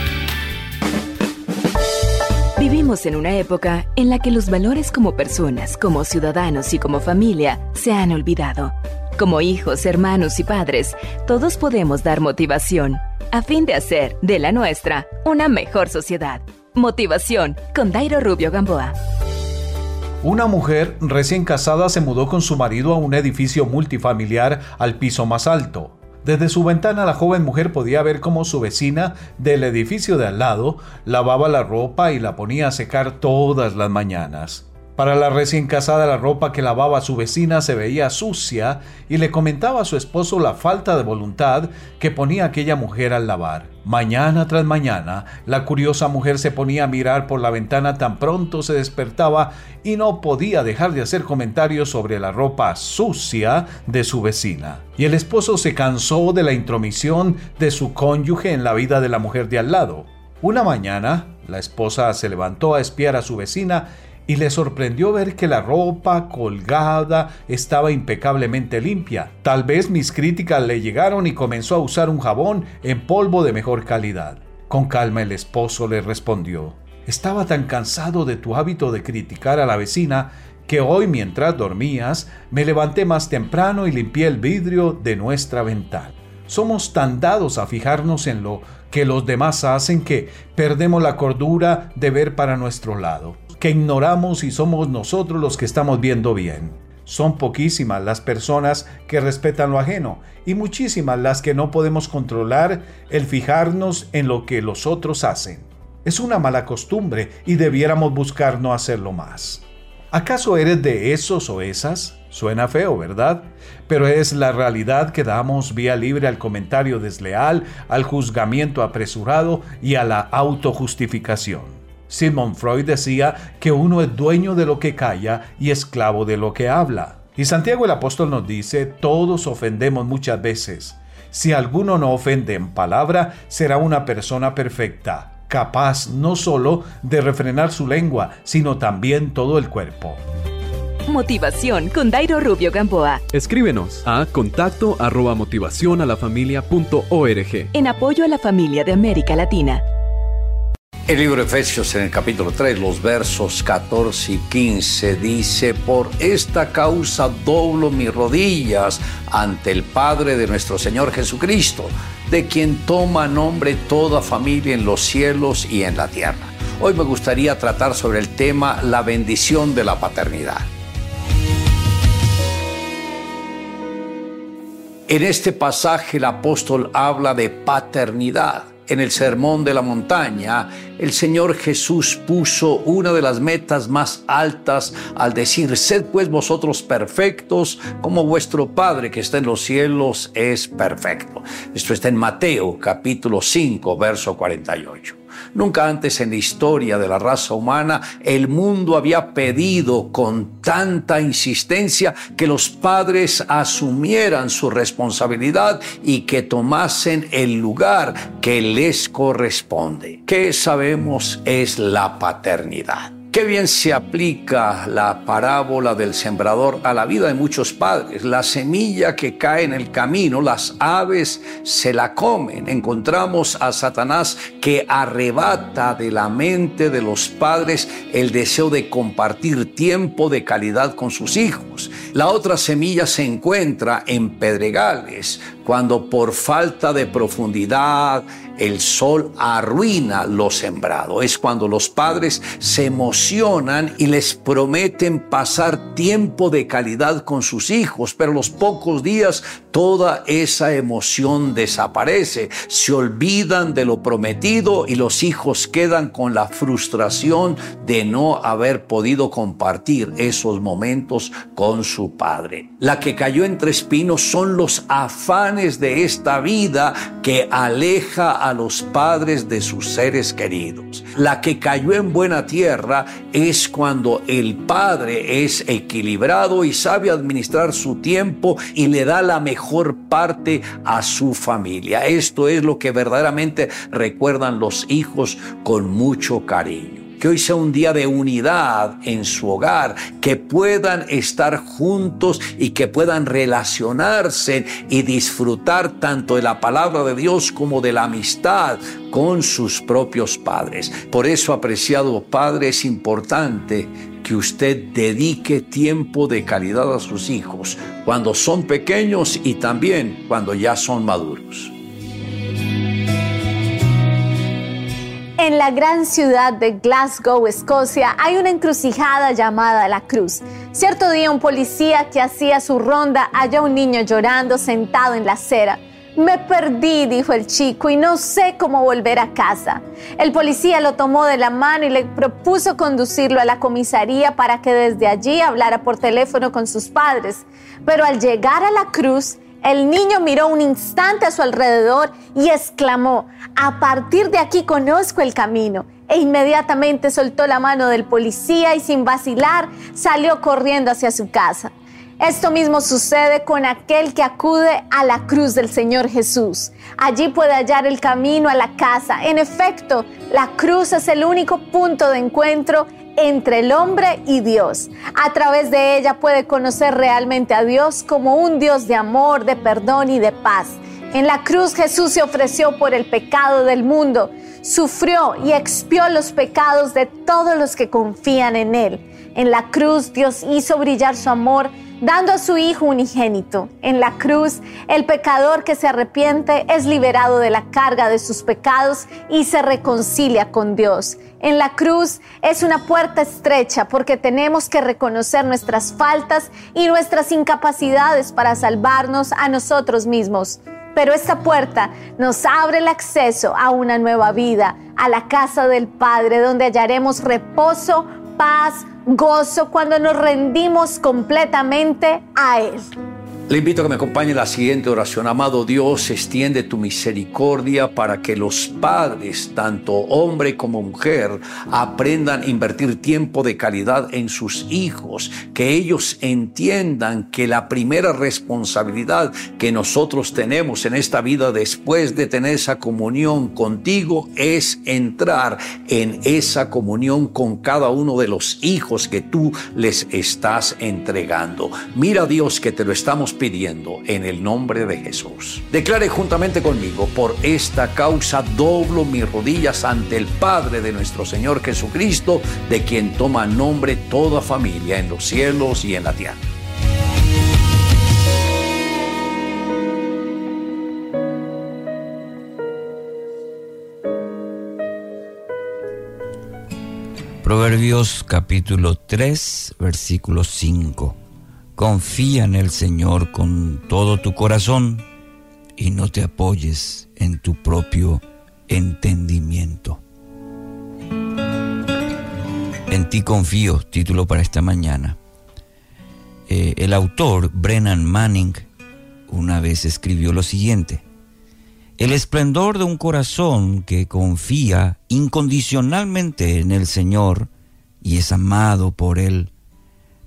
Speaker 33: En una época en la que los valores como personas, como ciudadanos y como familia se han olvidado. Como hijos, hermanos y padres, todos podemos dar motivación a fin de hacer de la nuestra una mejor sociedad. Motivación con Dairo Rubio Gamboa.
Speaker 34: Una mujer recién casada se mudó con su marido a un edificio multifamiliar al piso más alto. Desde su ventana la joven mujer podía ver cómo su vecina del edificio de al lado lavaba la ropa y la ponía a secar todas las mañanas. Para la recién casada la ropa que lavaba su vecina se veía sucia y le comentaba a su esposo la falta de voluntad que ponía aquella mujer al lavar. Mañana tras mañana, la curiosa mujer se ponía a mirar por la ventana tan pronto se despertaba y no podía dejar de hacer comentarios sobre la ropa sucia de su vecina. Y el esposo se cansó de la intromisión de su cónyuge en la vida de la mujer de al lado. Una mañana, la esposa se levantó a espiar a su vecina y le sorprendió ver que la ropa colgada estaba impecablemente limpia. Tal vez mis críticas le llegaron y comenzó a usar un jabón en polvo de mejor calidad. Con calma el esposo le respondió, estaba tan cansado de tu hábito de criticar a la vecina que hoy mientras dormías me levanté más temprano y limpié el vidrio de nuestra ventana. Somos tan dados a fijarnos en lo que los demás hacen que perdemos la cordura de ver para nuestro lado que ignoramos y somos nosotros los que estamos viendo bien. Son poquísimas las personas que respetan lo ajeno y muchísimas las que no podemos controlar el fijarnos en lo que los otros hacen. Es una mala costumbre y debiéramos buscar no hacerlo más. ¿Acaso eres de esos o esas? Suena feo, ¿verdad? Pero es la realidad que damos vía libre al comentario desleal, al juzgamiento apresurado y a la autojustificación. Sigmund Freud decía que uno es dueño de lo que calla y esclavo de lo que habla. Y Santiago el apóstol nos dice, todos ofendemos muchas veces. Si alguno no ofende en palabra, será una persona perfecta, capaz no solo de refrenar su lengua, sino también todo el cuerpo.
Speaker 33: Motivación con Dairo Rubio Gamboa.
Speaker 30: Escríbenos a contacto arroba motivación a la familia punto org.
Speaker 33: En apoyo a la familia de América Latina.
Speaker 35: El libro de Efesios en el capítulo 3, los versos 14 y 15 dice, por esta causa doblo mis rodillas ante el Padre de nuestro Señor Jesucristo, de quien toma nombre toda familia en los cielos y en la tierra. Hoy me gustaría tratar sobre el tema la bendición de la paternidad. En este pasaje el apóstol habla de paternidad en el Sermón de la Montaña, el Señor Jesús puso una de las metas más altas al decir, sed pues vosotros perfectos como vuestro Padre que está en los cielos es perfecto. Esto está en Mateo capítulo 5, verso 48. Nunca antes en la historia de la raza humana el mundo había pedido con tanta insistencia que los padres asumieran su responsabilidad y que tomasen el lugar que les corresponde. ¿Qué sabemos es la paternidad? Qué bien se aplica la parábola del sembrador a la vida de muchos padres. La semilla que cae en el camino, las aves se la comen. Encontramos a Satanás que arrebata de la mente de los padres el deseo de compartir tiempo de calidad con sus hijos. La otra semilla se encuentra en pedregales, cuando por falta de profundidad, el sol arruina lo sembrado. Es cuando los padres se emocionan y les prometen pasar tiempo de calidad con sus hijos, pero los pocos días toda esa emoción desaparece. Se olvidan de lo prometido y los hijos quedan con la frustración de no haber podido compartir esos momentos con su padre. La que cayó entre espinos son los afanes de esta vida que aleja a los padres de sus seres queridos. La que cayó en buena tierra es cuando el padre es equilibrado y sabe administrar su tiempo y le da la mejor parte a su familia. Esto es lo que verdaderamente recuerdan los hijos con mucho cariño que hoy sea un día de unidad en su hogar, que puedan estar juntos y que puedan relacionarse y disfrutar tanto de la palabra de Dios como de la amistad con sus propios padres. Por eso, apreciado Padre, es importante que usted dedique tiempo de calidad a sus hijos cuando son pequeños y también cuando ya son maduros.
Speaker 36: En la gran ciudad de Glasgow, Escocia, hay una encrucijada llamada La Cruz. Cierto día un policía que hacía su ronda halló a un niño llorando sentado en la acera. Me perdí, dijo el chico, y no sé cómo volver a casa. El policía lo tomó de la mano y le propuso conducirlo a la comisaría para que desde allí hablara por teléfono con sus padres. Pero al llegar a la cruz, el niño miró un instante a su alrededor y exclamó, a partir de aquí conozco el camino. E inmediatamente soltó la mano del policía y sin vacilar salió corriendo hacia su casa. Esto mismo sucede con aquel que acude a la cruz del Señor Jesús. Allí puede hallar el camino a la casa. En efecto, la cruz es el único punto de encuentro entre el hombre y Dios. A través de ella puede conocer realmente a Dios como un Dios de amor, de perdón y de paz. En la cruz Jesús se ofreció por el pecado del mundo, sufrió y expió los pecados de todos los que confían en Él. En la cruz Dios hizo brillar su amor dando a su Hijo unigénito. En la cruz, el pecador que se arrepiente es liberado de la carga de sus pecados y se reconcilia con Dios. En la cruz es una puerta estrecha porque tenemos que reconocer nuestras faltas y nuestras incapacidades para salvarnos a nosotros mismos. Pero esta puerta nos abre el acceso a una nueva vida, a la casa del Padre, donde hallaremos reposo, paz, gozo cuando nos rendimos completamente a Él.
Speaker 35: Le invito a que me acompañe en la siguiente oración. Amado Dios, extiende tu misericordia para que los padres, tanto hombre como mujer, aprendan a invertir tiempo de calidad en sus hijos, que ellos entiendan que la primera responsabilidad que nosotros tenemos en esta vida después de tener esa comunión contigo es entrar en esa comunión con cada uno de los hijos que tú les estás entregando. Mira Dios que te lo estamos pidiendo en el nombre de Jesús. Declare juntamente conmigo, por esta causa doblo mis rodillas ante el Padre de nuestro Señor Jesucristo, de quien toma nombre toda familia en los cielos y en la tierra.
Speaker 37: Proverbios capítulo 3, versículo 5. Confía en el Señor con todo tu corazón y no te apoyes en tu propio entendimiento. En ti confío, título para esta mañana. Eh, el autor Brennan Manning una vez escribió lo siguiente. El esplendor de un corazón que confía incondicionalmente en el Señor y es amado por Él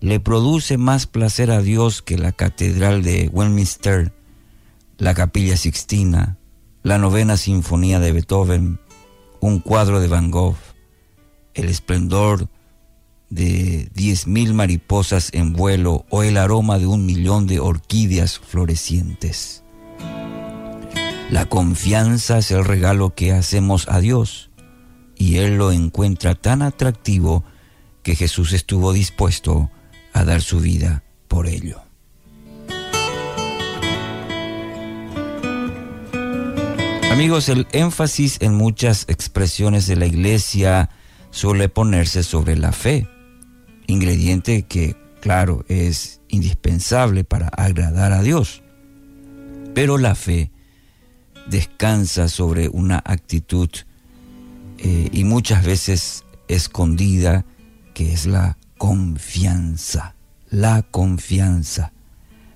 Speaker 37: le produce más placer a Dios que la Catedral de Westminster, la Capilla Sixtina, la Novena Sinfonía de Beethoven, un cuadro de Van Gogh, el esplendor de diez mil mariposas en vuelo o el aroma de un millón de orquídeas florecientes. La confianza es el regalo que hacemos a Dios y Él lo encuentra tan atractivo que Jesús estuvo dispuesto a dar su vida por ello. Amigos, el énfasis en muchas expresiones de la iglesia suele ponerse sobre la fe, ingrediente que, claro, es indispensable para agradar a Dios. Pero la fe descansa sobre una actitud eh, y muchas veces escondida que es la confianza, la confianza.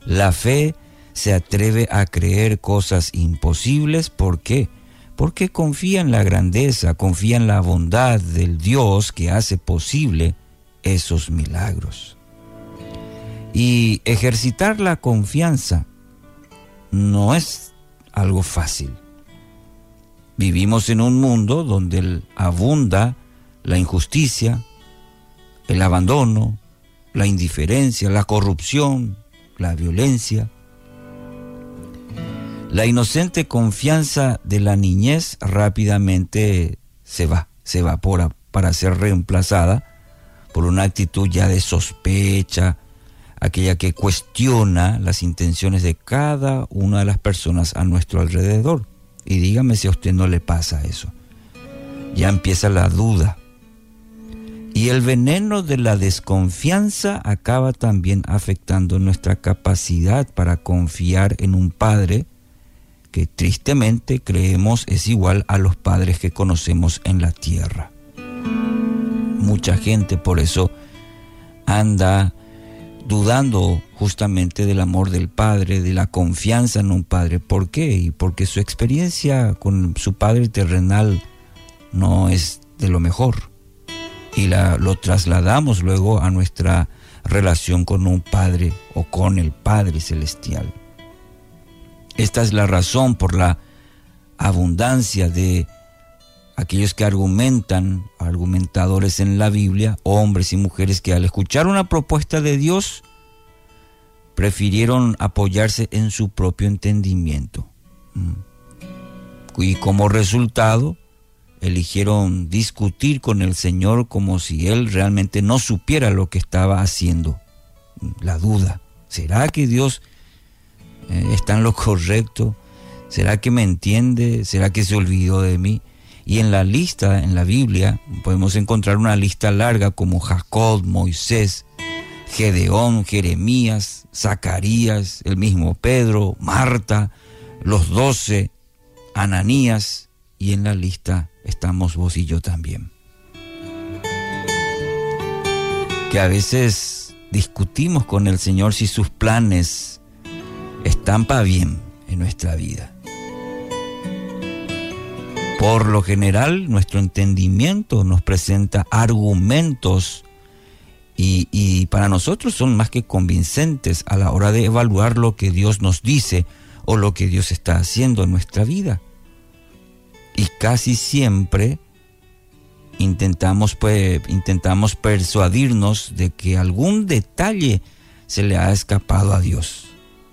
Speaker 37: La fe se atreve a creer cosas imposibles, ¿por qué? Porque confía en la grandeza, confía en la bondad del Dios que hace posible esos milagros. Y ejercitar la confianza no es algo fácil. Vivimos en un mundo donde abunda la injusticia, el abandono, la indiferencia, la corrupción, la violencia. La inocente confianza de la niñez rápidamente se va, se evapora para ser reemplazada por una actitud ya de sospecha, aquella que cuestiona las intenciones de cada una de las personas a nuestro alrededor. Y dígame si a usted no le pasa eso. Ya empieza la duda, y el veneno de la desconfianza acaba también afectando nuestra capacidad para confiar en un Padre que tristemente creemos es igual a los padres que conocemos en la tierra. Mucha gente por eso anda dudando justamente del amor del Padre, de la confianza en un Padre. ¿Por qué? Y porque su experiencia con su Padre terrenal no es de lo mejor y lo trasladamos luego a nuestra relación con un Padre o con el Padre Celestial. Esta es la razón por la abundancia de aquellos que argumentan, argumentadores en la Biblia, hombres y mujeres que al escuchar una propuesta de Dios, prefirieron apoyarse en su propio entendimiento. Mm. Y como resultado, eligieron discutir con el Señor como si Él realmente no supiera lo que estaba haciendo. La duda, ¿será que Dios eh, está en lo correcto? ¿Será que me entiende? ¿Será que se olvidó de mí? Y en la lista, en la Biblia, podemos encontrar una lista larga como Jacob, Moisés, Gedeón, Jeremías, Zacarías, el mismo Pedro, Marta, los doce, Ananías, y en la lista estamos vos y yo también. Que a veces discutimos con el Señor si sus planes están para bien en nuestra vida. Por lo general, nuestro entendimiento nos presenta argumentos y, y, para nosotros son más que convincentes a la hora de evaluar lo que Dios nos dice o lo que Dios está haciendo en nuestra vida y casi siempre intentamos, pues, intentamos persuadirnos de que algún detalle se le ha escapado a Dios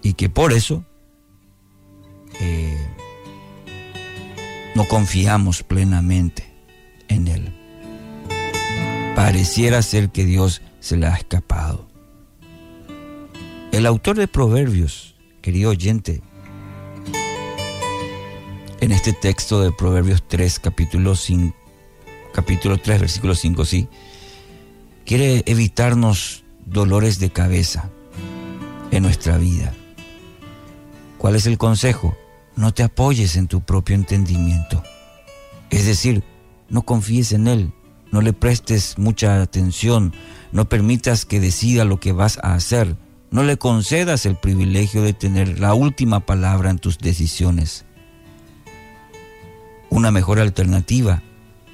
Speaker 37: y que por eso eh, no confiamos plenamente en Él. Pareciera ser que Dios se le ha escapado. El autor de Proverbios, querido oyente, en este texto de Proverbios 3, capítulo 5, capítulo 3, versículo 5, sí, quiere evitarnos dolores de cabeza en nuestra vida. ¿Cuál es el consejo? No te apoyes en tu propio entendimiento. Es decir, no confíes en Él, no le prestes mucha atención, no permitas que decida lo que vas a hacer, no le concedas el privilegio de tener la última palabra en tus decisiones. Una mejor alternativa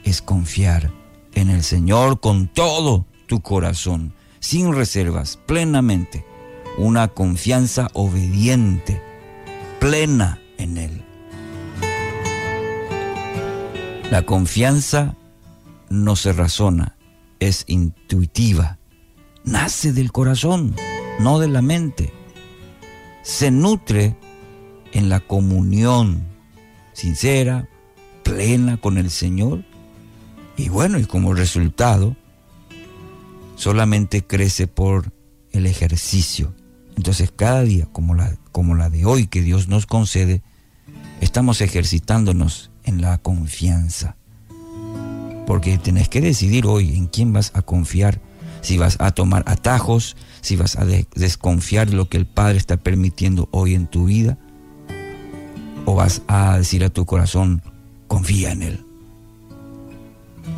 Speaker 37: es confiar en el Señor con todo tu corazón, sin reservas, plenamente. Una confianza obediente, plena en Él. La confianza no se razona, es intuitiva, nace del corazón, no de la mente. Se nutre en la comunión sincera, plena con el Señor. Y bueno, y como resultado, solamente crece por el ejercicio. Entonces cada día, como la, como la de hoy que Dios nos concede, estamos ejercitándonos en la confianza. Porque tenés que decidir hoy en quién vas a confiar, si vas a tomar atajos, si vas a desconfiar de lo que el Padre está permitiendo hoy en tu vida, o vas a decir a tu corazón, confía en Él.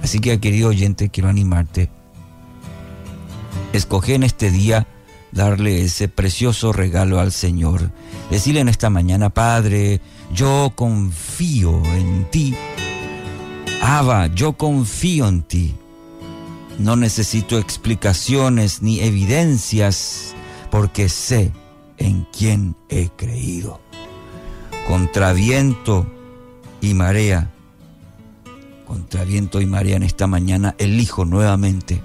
Speaker 37: Así que, querido oyente, quiero animarte. Escoge en este día darle ese precioso regalo al Señor. Decirle en esta mañana, Padre, yo confío en ti. Abba, yo confío en ti. No necesito explicaciones ni evidencias porque sé en quién he creído. Contra viento y marea, contra viento y marea en esta mañana, elijo nuevamente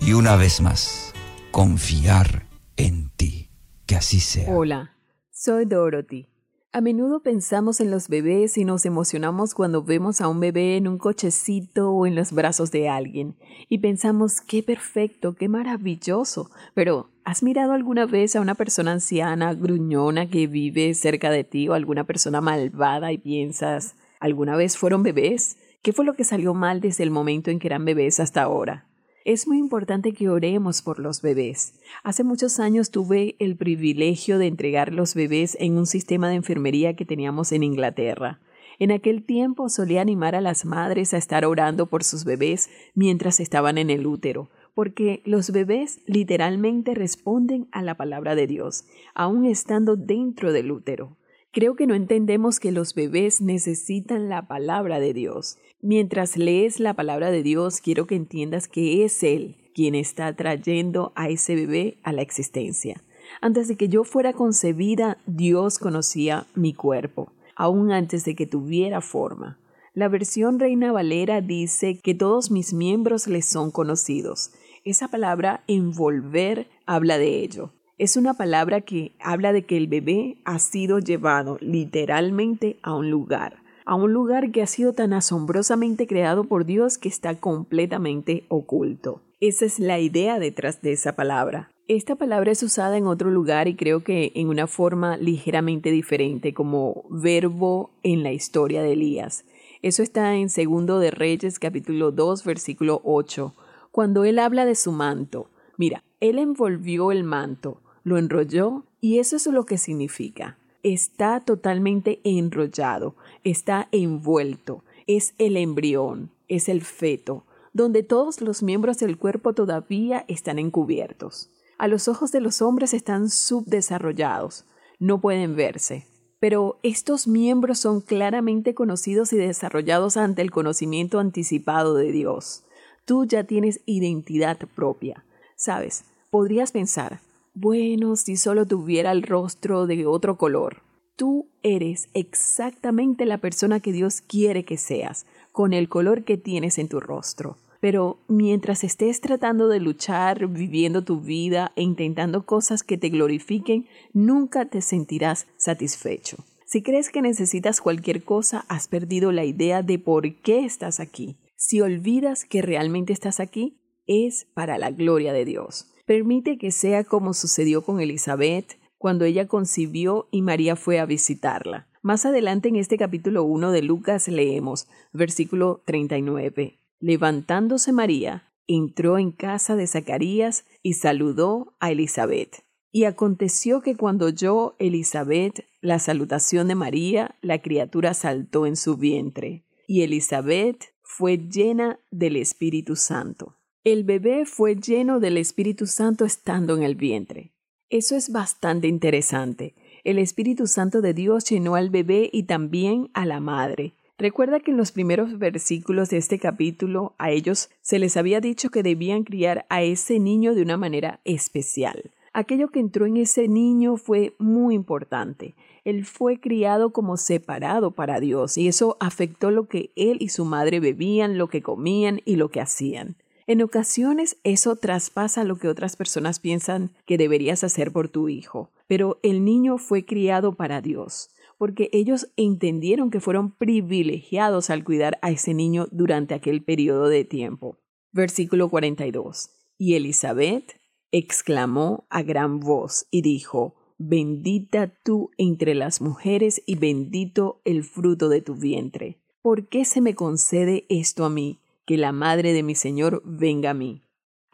Speaker 37: y una vez más confiar en ti. Que así sea.
Speaker 38: Hola, soy Dorothy. A menudo pensamos en los bebés y nos emocionamos cuando vemos a un bebé en un cochecito o en los brazos de alguien. Y pensamos, qué perfecto, qué maravilloso. Pero, ¿has mirado alguna vez a una persona anciana, gruñona, que vive cerca de ti o alguna persona malvada y piensas, ¿alguna vez fueron bebés? ¿Qué fue lo que salió mal desde el momento en que eran bebés hasta ahora? Es muy importante que oremos por los bebés. Hace muchos años tuve el privilegio de entregar los bebés en un sistema de enfermería que teníamos en Inglaterra. En aquel tiempo solía animar a las madres a estar orando por sus bebés mientras estaban en el útero, porque los bebés literalmente responden a la palabra de Dios, aun estando dentro del útero. Creo que no entendemos que los bebés necesitan la palabra de Dios. Mientras lees la palabra de Dios, quiero que entiendas que es Él quien está trayendo a ese bebé a la existencia. Antes de que yo fuera concebida, Dios conocía mi cuerpo, aún antes de que tuviera forma. La versión Reina Valera dice que todos mis miembros les son conocidos. Esa palabra envolver habla de ello es una palabra que habla de que el bebé ha sido llevado literalmente a un lugar, a un lugar que ha sido tan asombrosamente creado por Dios que está completamente oculto. Esa es la idea detrás de esa palabra. Esta palabra es usada en otro lugar y creo que en una forma ligeramente diferente como verbo en la historia de Elías. Eso está en Segundo de Reyes capítulo 2 versículo 8, cuando él habla de su manto. Mira, él envolvió el manto lo enrolló y eso es lo que significa. Está totalmente enrollado, está envuelto, es el embrión, es el feto, donde todos los miembros del cuerpo todavía están encubiertos. A los ojos de los hombres están subdesarrollados, no pueden verse. Pero estos miembros son claramente conocidos y desarrollados ante el conocimiento anticipado de Dios. Tú ya tienes identidad propia. Sabes, podrías pensar, bueno, si solo tuviera el rostro de otro color. Tú eres exactamente la persona que Dios quiere que seas, con el color que tienes en tu rostro. Pero mientras estés tratando de luchar, viviendo tu vida e intentando cosas que te glorifiquen, nunca te sentirás satisfecho. Si crees que necesitas cualquier cosa, has perdido la idea de por qué estás aquí. Si olvidas que realmente estás aquí, es para la gloria de Dios. Permite que sea como sucedió con Elizabeth cuando ella concibió y María fue a visitarla. Más adelante en este capítulo 1 de Lucas leemos, versículo 39. Levantándose María, entró en casa de Zacarías y saludó a Elizabeth. Y aconteció que cuando oyó Elizabeth la salutación de María, la criatura saltó en su vientre, y Elizabeth fue llena del Espíritu Santo. El bebé fue lleno del Espíritu Santo estando en el vientre. Eso es bastante interesante. El Espíritu Santo de Dios llenó al bebé y también a la madre. Recuerda que en los primeros versículos de este capítulo a ellos se les había dicho que debían criar a ese niño de una manera especial. Aquello que entró en ese niño fue muy importante. Él fue criado como separado para Dios y eso afectó lo que él y su madre bebían, lo que comían y lo que hacían. En ocasiones eso traspasa lo que otras personas piensan que deberías hacer por tu hijo, pero el niño fue criado para Dios, porque ellos entendieron que fueron privilegiados al cuidar a ese niño durante aquel periodo de tiempo. Versículo 42. Y Elizabeth exclamó a gran voz y dijo, bendita tú entre las mujeres y bendito el fruto de tu vientre. ¿Por qué se me concede esto a mí, que la madre de mi Señor venga a mí?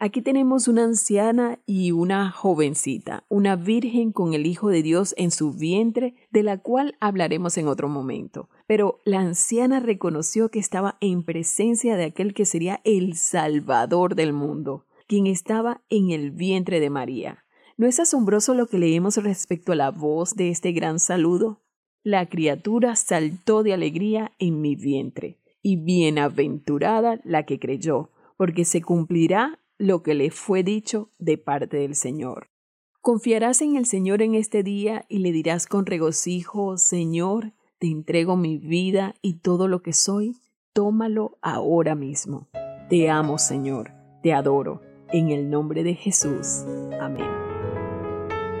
Speaker 38: Aquí tenemos una anciana y una jovencita, una virgen con el Hijo de Dios en su vientre, de la cual hablaremos en otro momento. Pero la anciana reconoció que estaba en presencia de aquel que sería el Salvador del mundo, quien estaba en el vientre de María. ¿No es asombroso lo que leemos respecto a la voz de este gran saludo? La criatura saltó de alegría en mi vientre, y bienaventurada la que creyó, porque se cumplirá lo que le fue dicho de parte del Señor. Confiarás en el Señor en este día y le dirás con regocijo, Señor, te entrego mi vida y todo lo que soy, tómalo ahora mismo. Te amo, Señor, te adoro, en el nombre de Jesús. Amén.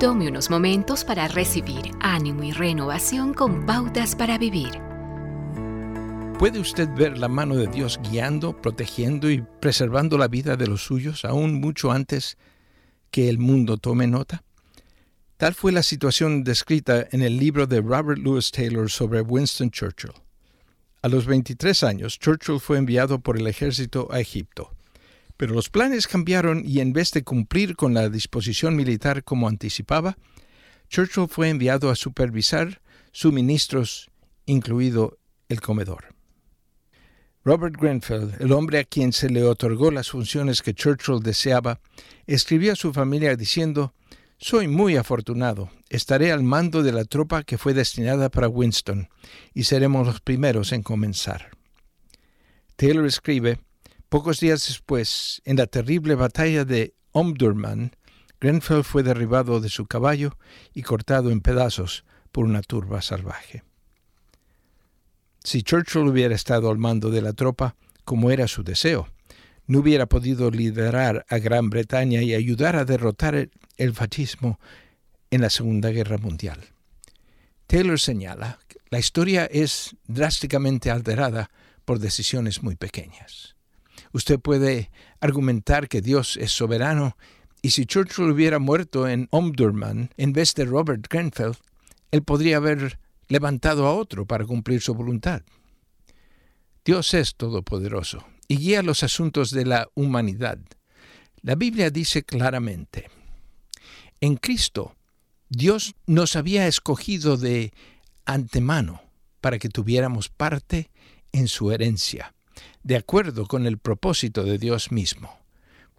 Speaker 39: Tome unos momentos para recibir ánimo y renovación con pautas para vivir.
Speaker 40: ¿Puede usted ver la mano de Dios guiando, protegiendo y preservando la vida de los suyos aún mucho antes que el mundo tome nota? Tal fue la situación descrita en el libro de Robert Louis Taylor sobre Winston Churchill. A los 23 años, Churchill fue enviado por el ejército a Egipto. Pero los planes cambiaron y en vez de cumplir con la disposición militar como anticipaba, Churchill fue enviado a supervisar suministros, incluido el comedor. Robert Grenfell, el hombre a quien se le otorgó las funciones que Churchill deseaba, escribió a su familia diciendo, Soy muy afortunado, estaré al mando de la tropa que fue destinada para Winston, y seremos los primeros en comenzar. Taylor escribe, Pocos días después, en la terrible batalla de Omdurman, Grenfell fue derribado de su caballo y cortado en pedazos por una turba salvaje. Si Churchill hubiera estado al mando de la tropa, como era su deseo, no hubiera podido liderar a Gran Bretaña y ayudar a derrotar el fascismo en la Segunda Guerra Mundial. Taylor señala que la historia es drásticamente alterada por decisiones muy pequeñas. Usted puede argumentar que Dios es soberano y si Churchill hubiera muerto en Omdurman en vez de Robert Grenfell, él podría haber levantado a otro para cumplir su voluntad. Dios es todopoderoso y guía los asuntos de la humanidad. La Biblia dice claramente, en Cristo Dios nos había escogido de antemano para que tuviéramos parte en su herencia de acuerdo con el propósito de Dios mismo,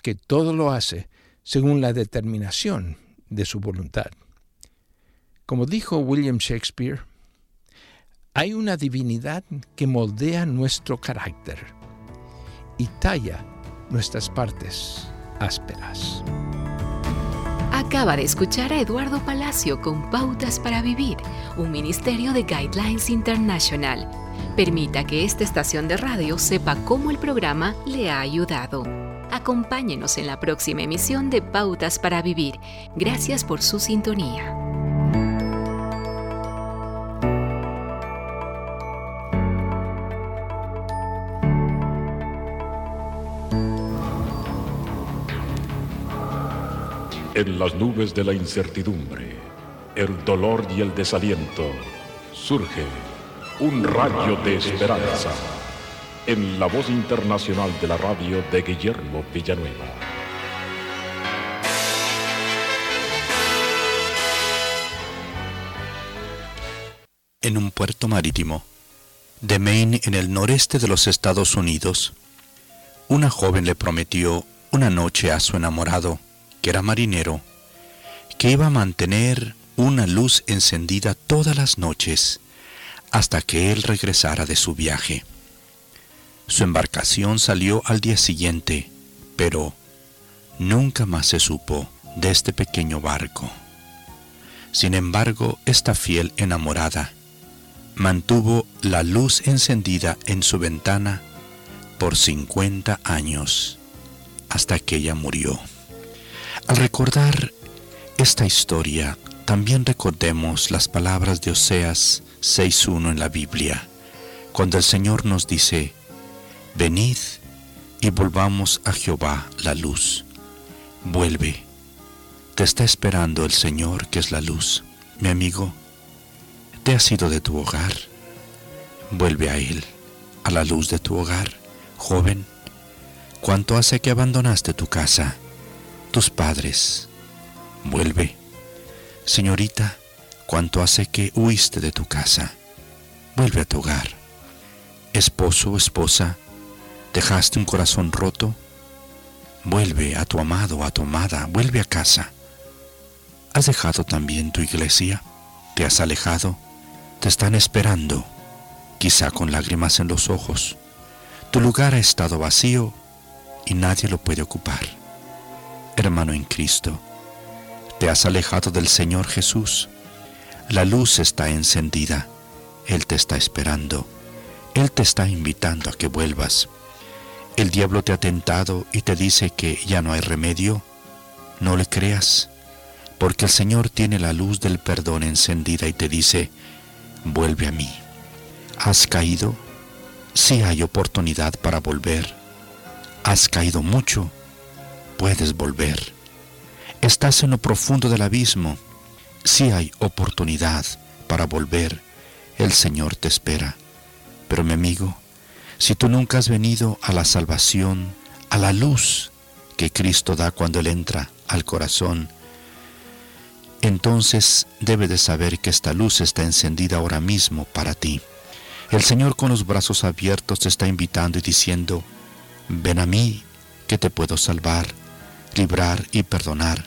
Speaker 40: que todo lo hace según la determinación de su voluntad. Como dijo William Shakespeare, hay una divinidad que moldea nuestro carácter y talla nuestras partes ásperas.
Speaker 39: Acaba de escuchar a Eduardo Palacio con Pautas para Vivir, un ministerio de Guidelines International Permita que esta estación de radio sepa cómo el programa le ha ayudado. Acompáñenos en la próxima emisión de Pautas para Vivir. Gracias por su sintonía.
Speaker 41: En las nubes de la incertidumbre, el dolor y el desaliento, surge un rayo de esperanza en la voz internacional de la radio de Guillermo Villanueva.
Speaker 42: En un puerto marítimo de Maine, en el noreste de los Estados Unidos, una joven le prometió una noche a su enamorado, que era marinero, que iba a mantener una luz encendida todas las noches hasta que él regresara de su viaje. Su embarcación salió al día siguiente, pero nunca más se supo de este pequeño barco. Sin embargo, esta fiel enamorada mantuvo la luz encendida en su ventana por 50 años, hasta que ella murió. Al recordar esta historia, también recordemos las palabras de Oseas 6.1 en la Biblia, cuando el Señor nos dice, venid y volvamos a Jehová la luz. Vuelve, te está esperando el Señor que es la luz. Mi amigo, te has ido de tu hogar. Vuelve a Él, a la luz de tu hogar. Joven, ¿cuánto hace que abandonaste tu casa, tus padres? Vuelve. Señorita, ¿cuánto hace que huiste de tu casa? Vuelve a tu hogar. Esposo, esposa, ¿dejaste un corazón roto? Vuelve a tu amado, a tu amada, vuelve a casa. ¿Has dejado también tu iglesia? ¿Te has alejado? Te están esperando, quizá con lágrimas en los ojos. Tu lugar ha estado vacío y nadie lo puede ocupar. Hermano en Cristo, te has alejado del Señor Jesús. La luz está encendida. Él te está esperando. Él te está invitando a que vuelvas. El diablo te ha tentado y te dice que ya no hay remedio. No le creas, porque el Señor tiene la luz del perdón encendida y te dice, vuelve a mí. ¿Has caído? Sí hay oportunidad para volver. ¿Has caído mucho? Puedes volver. Estás en lo profundo del abismo. Sí hay oportunidad para volver. El Señor te espera. Pero mi amigo, si tú nunca has venido a la salvación, a la luz que Cristo da cuando Él entra al corazón, entonces debe de saber que esta luz está encendida ahora mismo para ti. El Señor con los brazos abiertos te está invitando y diciendo, ven a mí, que te puedo salvar, librar y perdonar.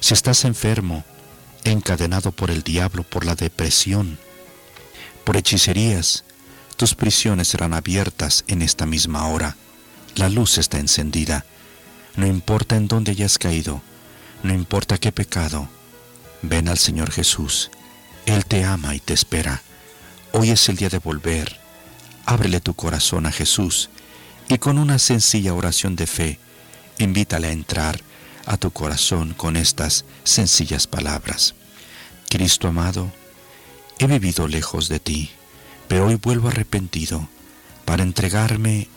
Speaker 42: Si estás enfermo, encadenado por el diablo, por la depresión, por hechicerías, tus prisiones serán abiertas en esta misma hora. La luz está encendida. No importa en dónde hayas caído, no importa qué pecado, Ven al Señor Jesús. Él te ama y te espera. Hoy es el día de volver. Ábrele tu corazón a Jesús y con una sencilla oración de fe, invítale a entrar a tu corazón con estas sencillas palabras. Cristo amado, he vivido lejos de ti, pero hoy vuelvo arrepentido para entregarme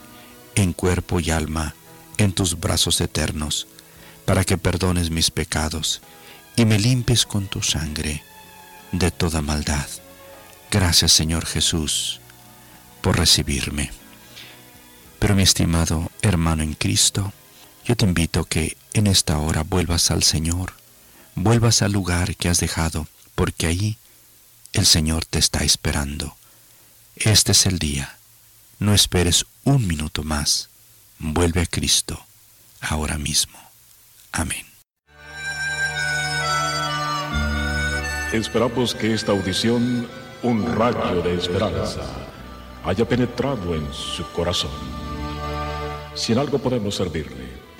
Speaker 42: en cuerpo y alma en tus brazos eternos, para que perdones mis pecados y me limpies con tu sangre de toda maldad. Gracias Señor Jesús por recibirme. Pero mi estimado hermano en Cristo, yo te invito que en esta hora vuelvas al Señor, vuelvas al lugar que has dejado, porque ahí el Señor te está esperando. Este es el día. No esperes un minuto más. Vuelve a Cristo ahora mismo. Amén.
Speaker 41: Esperamos que esta audición, un rayo de esperanza, haya penetrado en su corazón. Si en algo podemos servirle,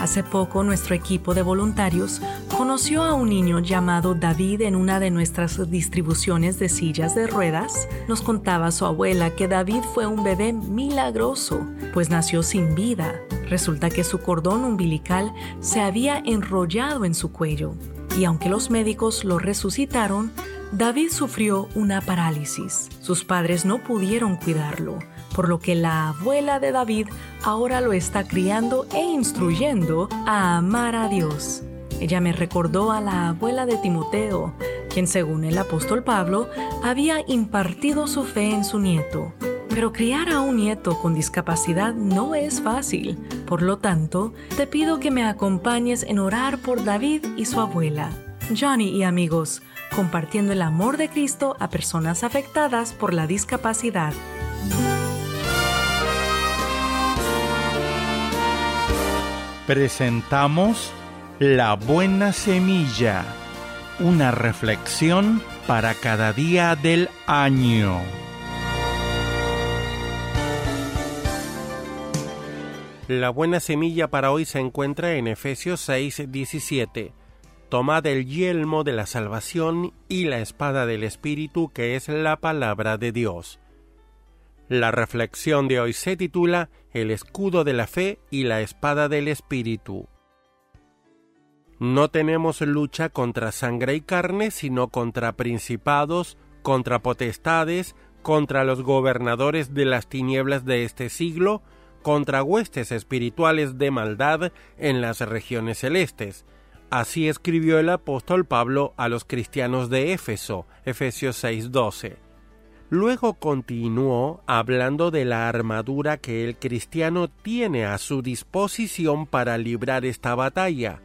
Speaker 43: Hace poco nuestro equipo de voluntarios conoció a un niño llamado David en una de nuestras distribuciones de sillas de ruedas. Nos contaba su abuela que David fue un bebé milagroso, pues nació sin vida Resulta que su cordón umbilical se había enrollado en su cuello y aunque los médicos lo resucitaron, David sufrió una parálisis. Sus padres no pudieron cuidarlo, por lo que la abuela de David ahora lo está criando e instruyendo a amar a Dios. Ella me recordó a la abuela de Timoteo, quien según el apóstol Pablo había impartido su fe en su nieto. Pero criar a un nieto con discapacidad no es fácil. Por lo tanto, te pido que me acompañes en orar por David y su abuela. Johnny y amigos, compartiendo el amor de Cristo a personas afectadas por la discapacidad.
Speaker 44: Presentamos La Buena Semilla, una reflexión para cada día del año. La buena semilla para hoy se encuentra en Efesios 6, 17 Tomad el yelmo de la salvación y la espada del Espíritu que es la palabra de Dios. La reflexión de hoy se titula El escudo de la fe y la espada del Espíritu. No tenemos lucha contra sangre y carne, sino contra principados, contra potestades, contra los gobernadores de las tinieblas de este siglo, contra huestes espirituales de maldad en las regiones celestes. Así escribió el apóstol Pablo a los cristianos de Éfeso, Efesios 6:12. Luego continuó hablando de la armadura que el cristiano tiene a su disposición para librar esta batalla.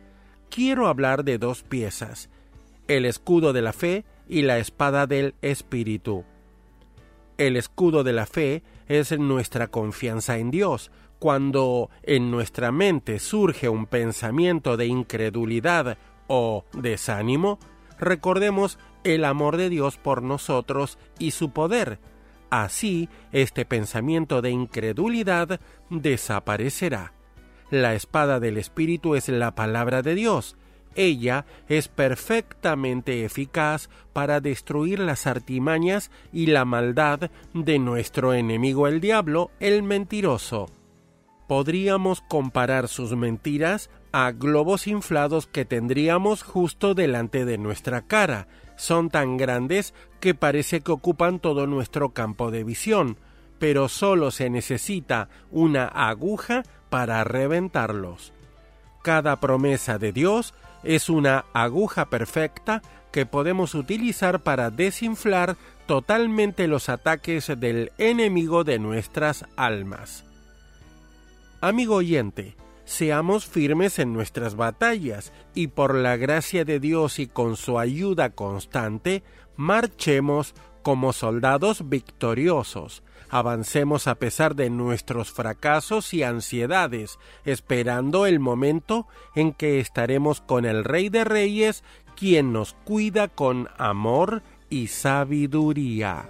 Speaker 44: Quiero hablar de dos piezas, el escudo de la fe y la espada del Espíritu. El escudo de la fe es nuestra confianza en Dios, cuando en nuestra mente surge un pensamiento de incredulidad o desánimo, recordemos el amor de Dios por nosotros y su poder. Así, este pensamiento de incredulidad desaparecerá. La espada del Espíritu es la palabra de Dios. Ella es perfectamente eficaz para destruir las artimañas y la maldad de nuestro enemigo el diablo, el mentiroso podríamos comparar sus mentiras a globos inflados que tendríamos justo delante de nuestra cara. Son tan grandes que parece que ocupan todo nuestro campo de visión, pero solo se necesita una aguja para reventarlos. Cada promesa de Dios es una aguja perfecta que podemos utilizar para desinflar totalmente los ataques del enemigo de nuestras almas. Amigo oyente, seamos firmes en nuestras batallas y por la gracia de Dios y con su ayuda constante, marchemos como soldados victoriosos. Avancemos a pesar de nuestros fracasos y ansiedades, esperando el momento en que estaremos con el Rey de Reyes, quien nos cuida con amor y sabiduría.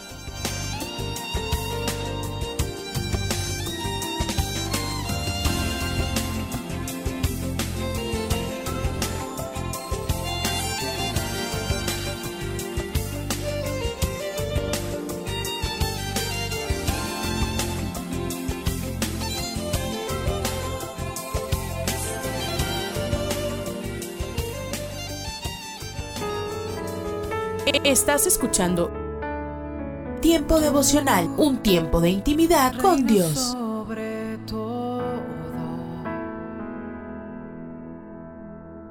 Speaker 8: Estás escuchando Tiempo devocional, un tiempo de intimidad con Dios.
Speaker 45: Sobre todo,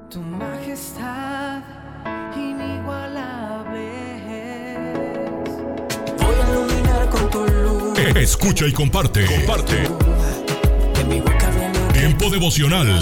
Speaker 45: tu majestad inigualable Voy a iluminar con tu luz.
Speaker 9: Escucha y comparte. Comparte. Tiempo devocional.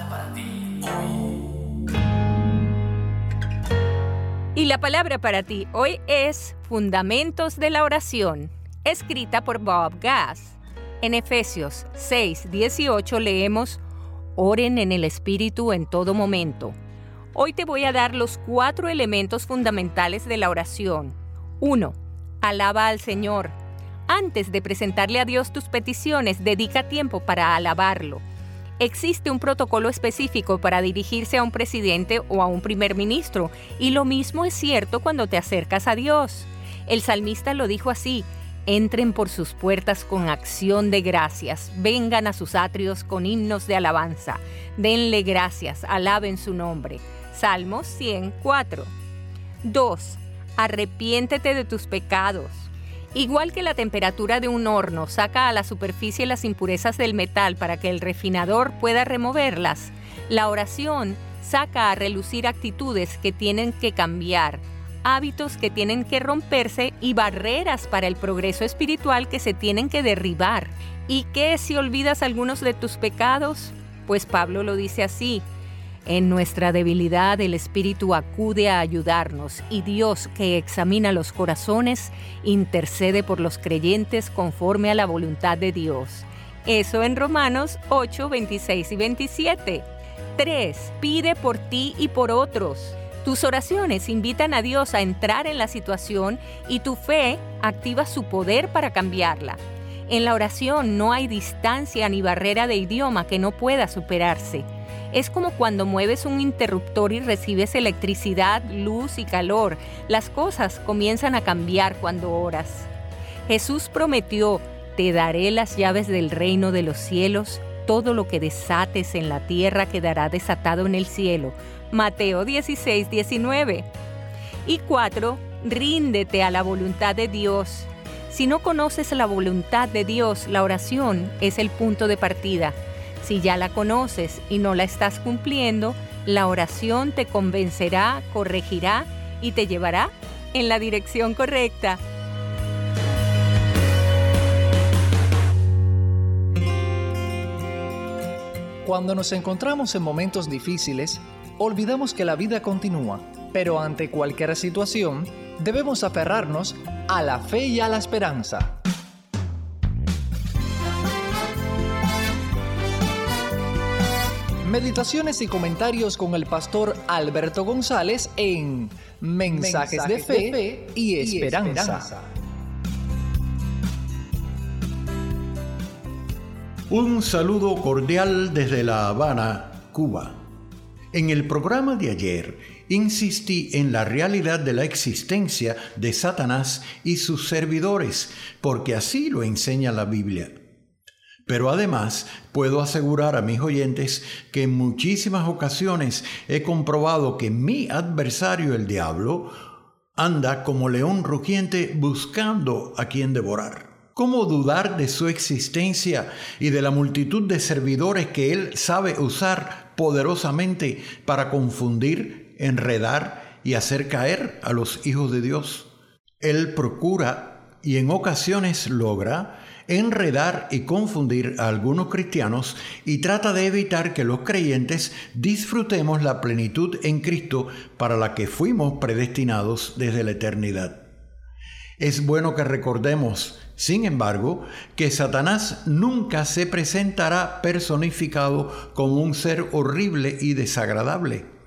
Speaker 46: Y la palabra para ti hoy es Fundamentos de la Oración, escrita por Bob Gass. En Efesios 6, 18 leemos, Oren en el Espíritu en todo momento. Hoy te voy a dar los cuatro elementos fundamentales de la oración. 1. Alaba al Señor. Antes de presentarle a Dios tus peticiones, dedica tiempo para alabarlo. Existe un protocolo específico para dirigirse a un presidente o a un primer ministro, y lo mismo es cierto cuando te acercas a Dios. El salmista lo dijo así, entren por sus puertas con acción de gracias, vengan a sus atrios con himnos de alabanza, denle gracias, alaben su nombre. Salmos 104. 2. Arrepiéntete de tus pecados. Igual que la temperatura de un horno saca a la superficie las impurezas del metal para que el refinador pueda removerlas, la oración saca a relucir actitudes que tienen que cambiar, hábitos que tienen que romperse y barreras para el progreso espiritual que se tienen que derribar. ¿Y qué si olvidas algunos de tus pecados? Pues Pablo lo dice así, en nuestra debilidad el Espíritu acude a ayudarnos y Dios que examina los corazones intercede por los creyentes conforme a la voluntad de Dios. Eso en Romanos 8, 26 y 27. 3. Pide por ti y por otros. Tus oraciones invitan a Dios a entrar en la situación y tu fe activa su poder para cambiarla. En la oración no hay distancia ni barrera de idioma que no pueda superarse. Es como cuando mueves un interruptor y recibes electricidad, luz y calor. Las cosas comienzan a cambiar cuando oras. Jesús prometió, te daré las llaves del reino de los cielos, todo lo que desates en la tierra quedará desatado en el cielo. Mateo 16, 19. Y 4. Ríndete a la voluntad de Dios. Si no conoces la voluntad de Dios, la oración es el punto de partida. Si ya la conoces y no la estás cumpliendo, la oración te convencerá, corregirá y te llevará en la dirección correcta.
Speaker 47: Cuando nos encontramos en momentos difíciles, olvidamos que la vida continúa, pero ante cualquier situación debemos aferrarnos a la fe y a la esperanza. Meditaciones y comentarios con el pastor Alberto González en Mensajes, de, fe y, esperanza.
Speaker 48: Un saludo cordial desde La Habana, Cuba. En el programa de ayer insistí en la realidad de la existencia de Satanás y sus servidores, porque así lo enseña la Biblia. Pero además puedo asegurar a mis oyentes que en muchísimas ocasiones he comprobado que mi adversario, el diablo, anda como león rugiente buscando a quien devorar. ¿Cómo dudar de su existencia y de la multitud de servidores que él sabe usar poderosamente para confundir, enredar y hacer caer a los hijos de Dios? Él procura y en ocasiones logra enredar y confundir a algunos cristianos y trata de evitar que los creyentes disfrutemos la plenitud en Cristo para la que fuimos predestinados desde la eternidad. Es bueno que recordemos, sin embargo, que Satanás nunca se presentará personificado como un ser horrible y desagradable.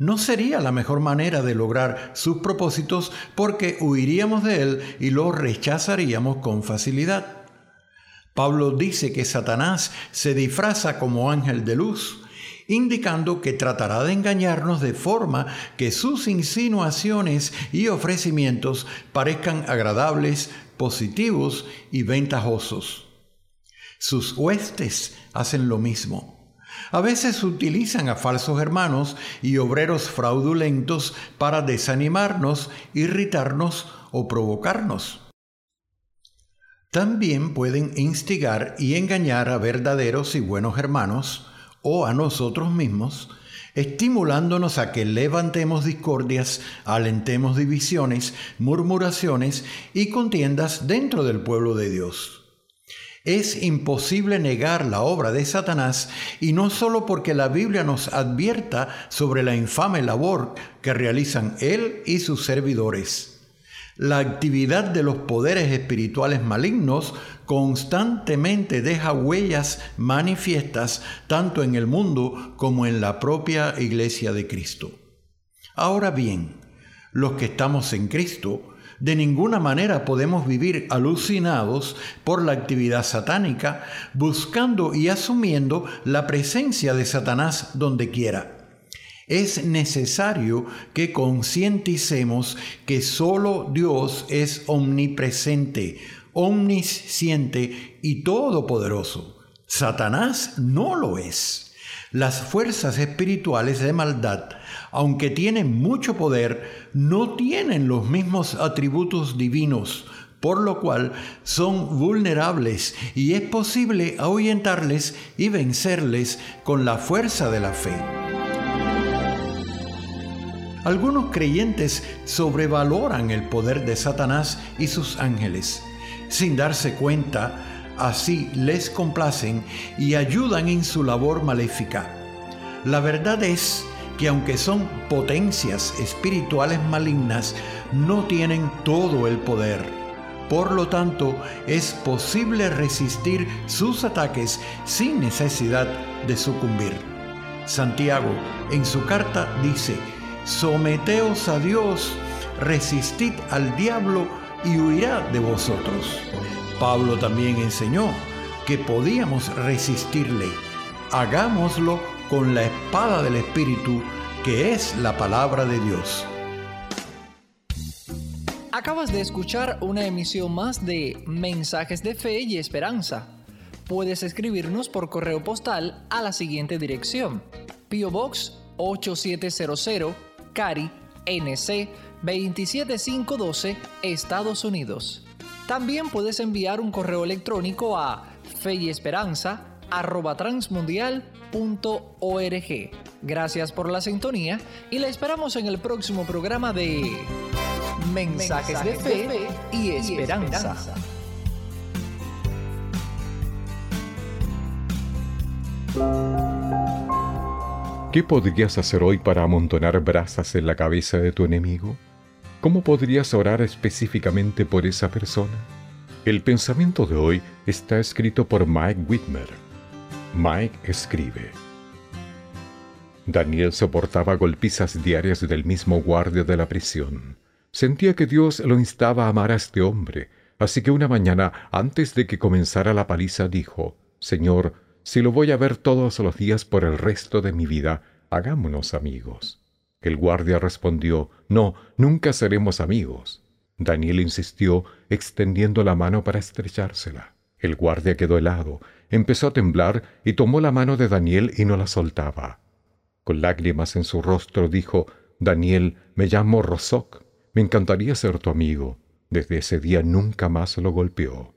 Speaker 48: No sería la mejor manera de lograr sus propósitos porque huiríamos de él y lo rechazaríamos con facilidad. Pablo dice que Satanás se disfraza como ángel de luz, indicando que tratará de engañarnos de forma que sus insinuaciones y ofrecimientos parezcan agradables, positivos y ventajosos. Sus huestes hacen lo mismo A veces utilizan a falsos hermanos y obreros fraudulentos para desanimarnos, irritarnos o provocarnos. También pueden instigar y engañar a verdaderos y buenos hermanos o a nosotros mismos, estimulándonos a que levantemos discordias, alentemos divisiones, murmuraciones y contiendas dentro del pueblo de Dios. Es imposible negar la obra de Satanás y no solo porque la Biblia nos advierta sobre la infame labor que realizan él y sus servidores. La actividad de los poderes espirituales malignos constantemente deja huellas manifiestas tanto en el mundo como en la propia iglesia de Cristo. Ahora bien, los que estamos en Cristo, de ninguna manera podemos vivir alucinados por la actividad satánica, buscando y asumiendo la presencia de Satanás donde quiera. Es necesario que concienticemos que solo Dios es omnipresente, omnisciente y todopoderoso. Satanás no lo es. Las fuerzas espirituales de maldad aunque tienen mucho poder, no tienen los mismos atributos divinos, por lo cual son vulnerables y es posible ahuyentarles y vencerles con la fuerza de la fe. Algunos creyentes sobrevaloran el poder de Satanás y sus ángeles. Sin darse cuenta, así les complacen y ayudan en su labor maléfica. La verdad es que aunque son potencias espirituales malignas, no tienen todo el poder. Por lo tanto, es posible resistir sus ataques sin necesidad de sucumbir. Santiago en su carta dice, someteos a Dios, resistid al diablo y huirá de vosotros. Pablo también enseñó que podíamos resistirle. Hagámoslo con la espada del Espíritu, que es la palabra de Dios.
Speaker 47: Acabas de escuchar una emisión más de Mensajes de Fe y Esperanza. Puedes escribirnos por correo postal a la siguiente dirección: Pio Box 8700, Cari, NC 27512, Estados Unidos. También puedes enviar un correo electrónico a fe y esperanza transmundial.org. Gracias por la sintonía y la esperamos en el próximo programa de Mensajes, de, fe y Esperanza.
Speaker 41: ¿Qué podrías hacer hoy para amontonar brasas en la cabeza de tu enemigo? ¿Cómo podrías orar específicamente por esa persona? El pensamiento de hoy está escrito por Mike Whitmer Mike escribe. Daniel soportaba golpizas diarias del mismo guardia de la prisión. Sentía que Dios lo instaba a amar a este hombre, así que una mañana, antes de que comenzara la paliza, dijo, Señor, si lo voy a ver todos los días por el resto de mi vida, hagámonos amigos. El guardia respondió, No, nunca seremos amigos. Daniel insistió, extendiendo la mano para estrechársela. El guardia quedó helado, empezó a temblar y tomó la mano de Daniel y no la soltaba. Con lágrimas en su rostro dijo, Daniel, me llamo Rosoc, me encantaría ser tu amigo. Desde ese día nunca más lo golpeó.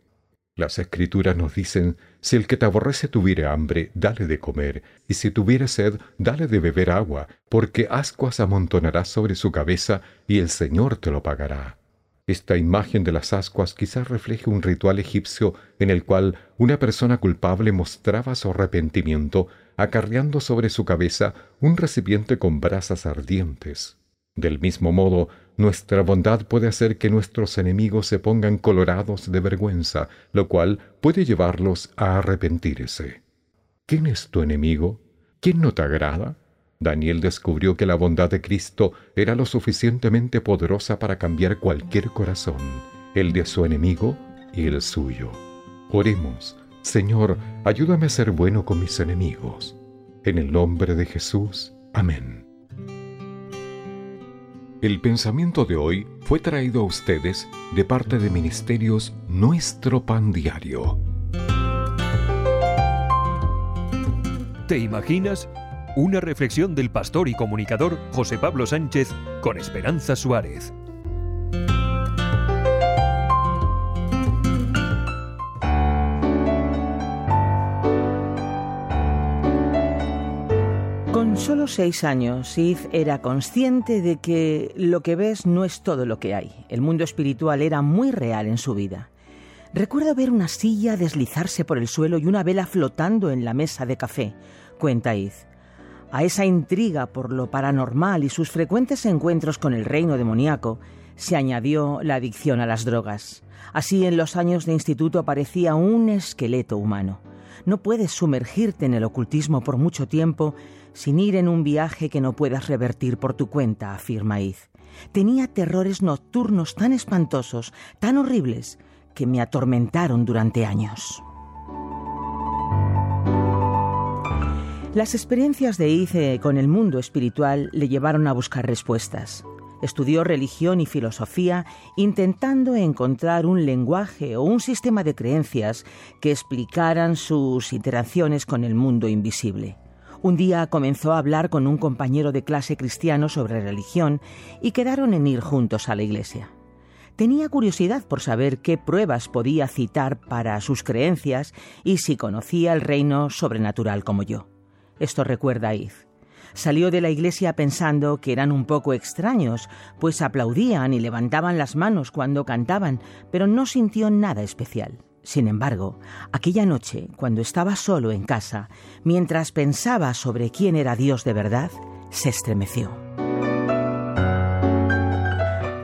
Speaker 41: Las escrituras nos dicen, si el que te aborrece tuviere hambre, dale de comer, y si tuviere sed, dale de beber agua, porque ascuas amontonarás sobre su cabeza, y el Señor te lo pagará. Esta imagen de las ascuas quizás refleje un ritual egipcio en el cual una persona culpable mostraba su arrepentimiento acarreando sobre su cabeza un recipiente con brasas ardientes. Del mismo modo, nuestra bondad puede hacer que nuestros enemigos se pongan colorados de vergüenza, lo cual puede llevarlos a arrepentirse. ¿Quién es tu enemigo? ¿Quién no te agrada? Daniel descubrió que la bondad de Cristo era lo suficientemente poderosa para cambiar cualquier corazón, el de su enemigo y el suyo. Oremos, Señor, ayúdame a ser bueno con mis enemigos. En el nombre de Jesús. Amén. El pensamiento de hoy fue traído a ustedes de parte de Ministerios Nuestro Pan Diario
Speaker 49: ¿Te imaginas? Una reflexión del pastor y comunicador José Pablo Sánchez con Esperanza Suárez.
Speaker 50: Solo seis años, Sid era consciente de que lo que ves no es todo lo que hay. El mundo espiritual era muy real en su vida. Recuerdo ver una silla deslizarse por el suelo y una vela flotando en la mesa de café, cuenta Id. A esa intriga por lo paranormal y sus frecuentes encuentros con el reino demoníaco se añadió la adicción a las drogas. Así en los años de instituto aparecía un esqueleto humano. No puedes sumergirte en el ocultismo por mucho tiempo sin ir en un viaje que no puedas revertir por tu cuenta, afirma Id. Tenía terrores nocturnos tan espantosos, tan horribles, que me atormentaron durante años. Las experiencias de Id con el mundo espiritual le llevaron a buscar respuestas. Estudió religión y filosofía intentando encontrar un lenguaje o un sistema de creencias que explicaran sus interacciones con el mundo invisible. Un día comenzó a hablar con un compañero de clase cristiano sobre religión y quedaron en ir juntos a la iglesia. Tenía curiosidad por saber qué pruebas podía citar para sus creencias y si conocía el reino sobrenatural como yo. Esto recuerda a Id. Salió de la iglesia pensando que eran un poco extraños, pues aplaudían y levantaban las manos cuando cantaban, pero no sintió nada especial. Sin embargo, aquella noche, cuando estaba solo en casa, mientras pensaba sobre quién era Dios de verdad, se estremeció.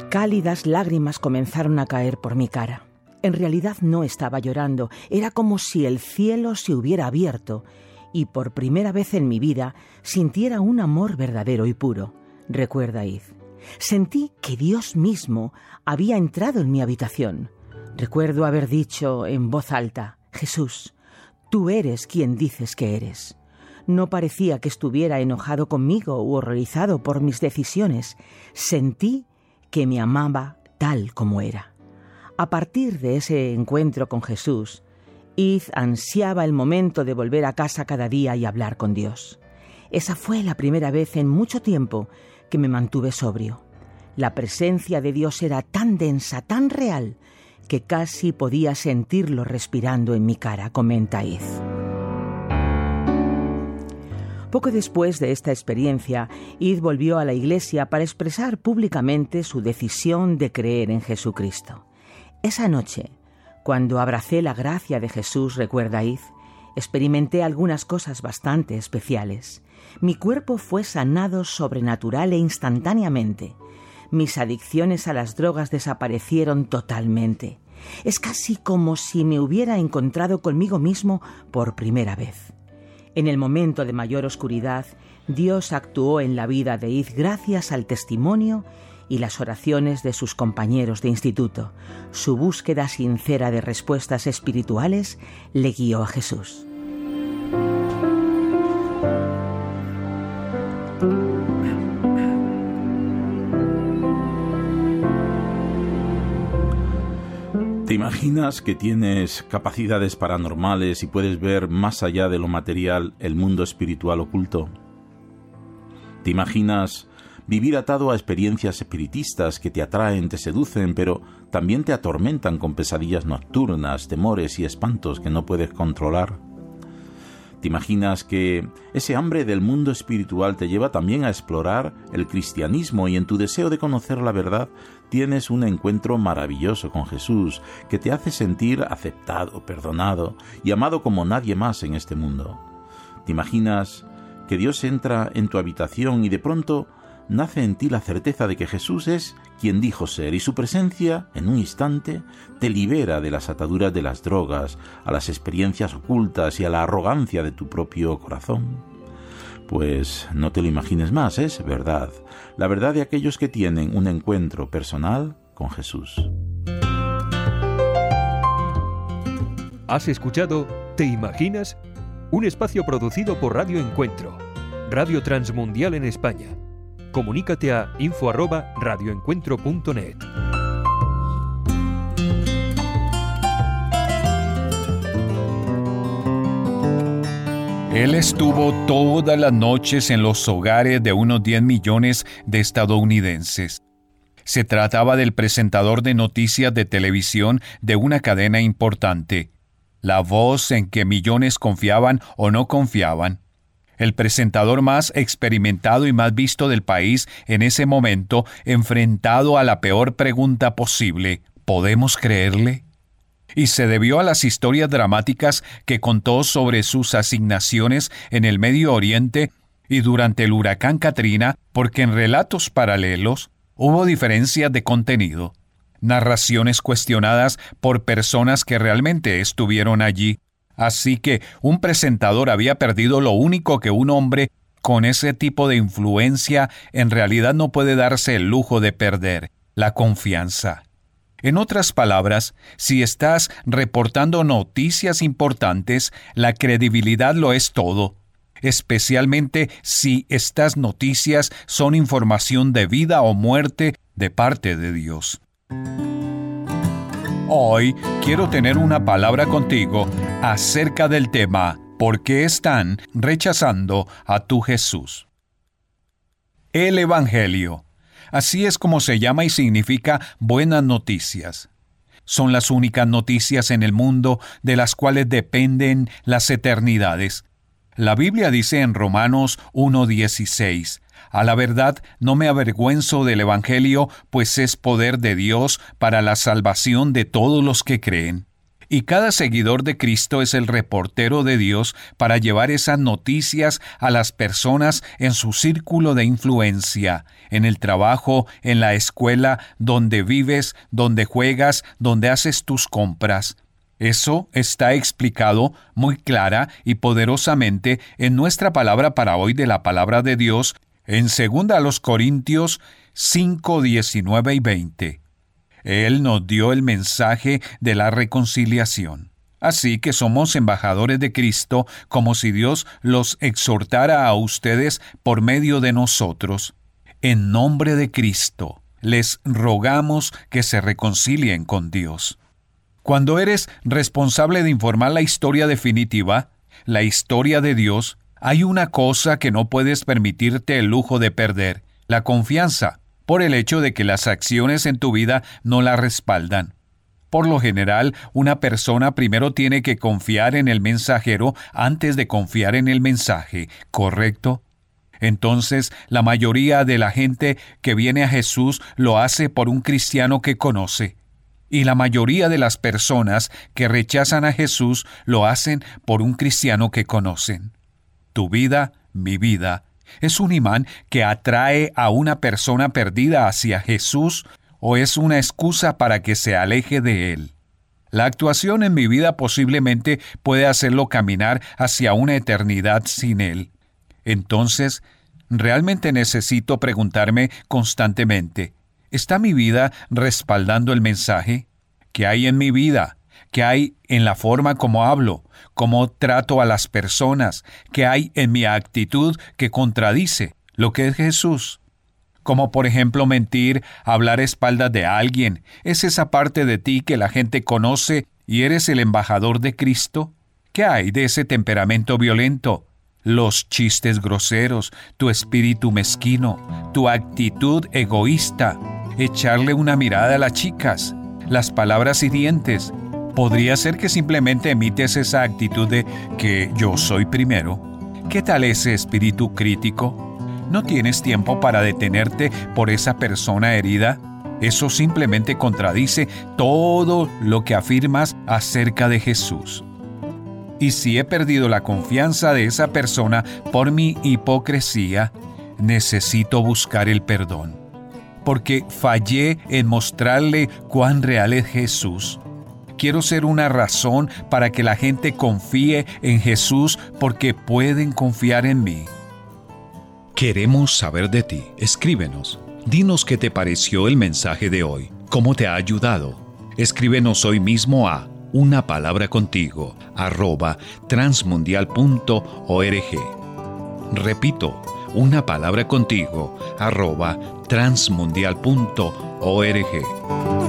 Speaker 50: Cálidas lágrimas comenzaron a caer por mi cara. En realidad no estaba llorando, era como si el cielo se hubiera abierto y por primera vez en mi vida sintiera un amor verdadero y puro, recuerda Id. Sentí que Dios mismo había entrado en mi habitación. Recuerdo haber dicho en voz alta, Jesús, tú eres quien dices que eres. No parecía que estuviera enojado conmigo u horrorizado por mis decisiones. Sentí que me amaba tal como era. A partir de ese encuentro con Jesús, Id ansiaba el momento de volver a casa cada día y hablar con Dios. Esa fue la primera vez en mucho tiempo que me mantuve sobrio. La presencia de Dios era tan densa, tan real, que casi podía sentirlo respirando en mi cara, comenta Id. Poco después de esta experiencia, Id volvió a la iglesia para expresar públicamente su decisión de creer en Jesucristo. Esa noche, cuando abracé la gracia de Jesús, recuerda Id, experimenté algunas cosas bastante especiales. Mi cuerpo fue sanado sobrenatural e instantáneamente mis adicciones a las drogas desaparecieron totalmente. Es casi como si me hubiera encontrado conmigo mismo por primera vez. En el momento de mayor oscuridad, Dios actuó en la vida de Id gracias al testimonio y las oraciones de sus compañeros de instituto. Su búsqueda sincera de respuestas espirituales le guió a Jesús.
Speaker 51: ¿Te imaginas que tienes capacidades paranormales y puedes ver más allá de lo material el mundo espiritual oculto? ¿Te imaginas vivir atado a experiencias espiritistas que te atraen, te seducen, pero también te atormentan con pesadillas nocturnas, temores y espantos que no puedes controlar? ¿Te imaginas que ese hambre del mundo espiritual te lleva también a explorar el cristianismo y en tu deseo de conocer la verdad tienes un encuentro maravilloso con Jesús que te hace sentir aceptado, perdonado y amado como nadie más en este mundo? ¿Te imaginas que Dios entra en tu habitación y de pronto nace en ti la certeza de que Jesús es quien dijo ser y su presencia, en un instante, te libera de las ataduras de las drogas, a las experiencias ocultas y a la arrogancia de tu propio corazón. Pues no te lo imagines más, es verdad, la verdad de aquellos que tienen un encuentro personal con Jesús.
Speaker 49: ¿Has escuchado Te Imaginas? Un espacio producido por Radio Encuentro, Radio Transmundial en España comunícate a info@radioencuentro.net.
Speaker 34: Él estuvo todas las noches en los hogares de unos 10 millones de estadounidenses. Se trataba del presentador de noticias de televisión de una cadena importante, la voz en que millones confiaban o no confiaban. El presentador más experimentado y más visto del país en ese momento, enfrentado a la peor pregunta posible, ¿podemos creerle? y se debió a las historias dramáticas que contó sobre sus asignaciones en el Medio Oriente y durante el huracán Katrina, porque en relatos paralelos hubo diferencias de contenido, narraciones cuestionadas por personas que realmente estuvieron allí. Así que un presentador había perdido lo único que un hombre con ese tipo de influencia en realidad no puede darse el lujo de perder, la confianza. En otras palabras, si estás reportando noticias importantes, la credibilidad lo es todo, especialmente si estas noticias son información de vida o muerte de parte de Dios. Hoy quiero tener una palabra contigo acerca del tema ¿Por qué están rechazando a tu Jesús? El Evangelio Así es como se llama y significa buenas noticias. Son las únicas noticias en el mundo de las cuales dependen las eternidades. La Biblia dice en Romanos 1.16, A la verdad no me avergüenzo del Evangelio, pues es poder de Dios para la salvación de todos los que creen y cada seguidor de Cristo es el reportero de Dios para llevar esas noticias a las personas en su círculo de influencia, en el trabajo, en la escuela, donde vives, donde juegas, donde haces tus compras. Eso está explicado muy clara y poderosamente en nuestra palabra para hoy de la palabra de Dios en 2 Corintios 5, 19 y 20. Él nos dio el mensaje de la reconciliación. Así que somos embajadores de Cristo como si Dios los exhortara a ustedes por medio de nosotros. En nombre de Cristo, les rogamos que se reconcilien con Dios. Cuando eres responsable de informar la historia definitiva, la historia de Dios, hay una cosa que no puedes permitirte el lujo de perder, la confianza por el hecho de que las acciones en tu vida no la respaldan. Por lo general, una persona primero tiene que confiar en el mensajero antes de confiar en el mensaje, ¿correcto? Entonces, la mayoría de la gente que viene a Jesús lo hace por un cristiano que conoce. Y la mayoría de las personas que rechazan a Jesús lo hacen por un cristiano que conocen. Tu vida, mi vida, ¿Es un imán que atrae a una persona perdida hacia Jesús o es una excusa para que se aleje de Él? La actuación en mi vida posiblemente puede hacerlo caminar hacia una eternidad sin Él. Entonces, realmente necesito preguntarme constantemente, ¿está mi vida respaldando el mensaje? ¿Qué hay en mi vida? ¿Qué hay en la forma como hablo? cómo trato a las personas, que hay en mi actitud que contradice lo que es Jesús. Como por ejemplo mentir, hablar a espaldas de alguien, ¿es esa parte de ti que la gente conoce y eres el embajador de Cristo? ¿Qué hay de ese temperamento violento? Los chistes groseros, tu espíritu mezquino, tu actitud egoísta, echarle una mirada a las chicas, las palabras hirientes, Podría ser que simplemente emites esa actitud de que yo soy primero. ¿Qué tal ese espíritu crítico? ¿No tienes tiempo para detenerte por esa persona herida? Eso simplemente contradice todo lo que afirmas acerca de Jesús. Y si he perdido la confianza de esa persona por mi hipocresía, necesito buscar el perdón. Porque fallé en mostrarle cuán real es Jesús Quiero ser una razón para que la gente confíe en Jesús porque pueden confiar en mí.
Speaker 52: Queremos saber de ti. Escríbenos. Dinos qué te pareció el mensaje de hoy. ¿Cómo te ha ayudado? Escríbenos hoy mismo a una palabra contigo arroba transmundial.org. Repito, una palabra contigo arroba transmundial.org.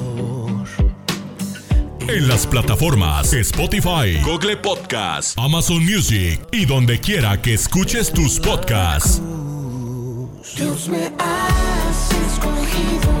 Speaker 9: En las plataformas Spotify, Google Podcast, Amazon Music y donde quiera que escuches tus podcasts.
Speaker 16: Dios me has escogido,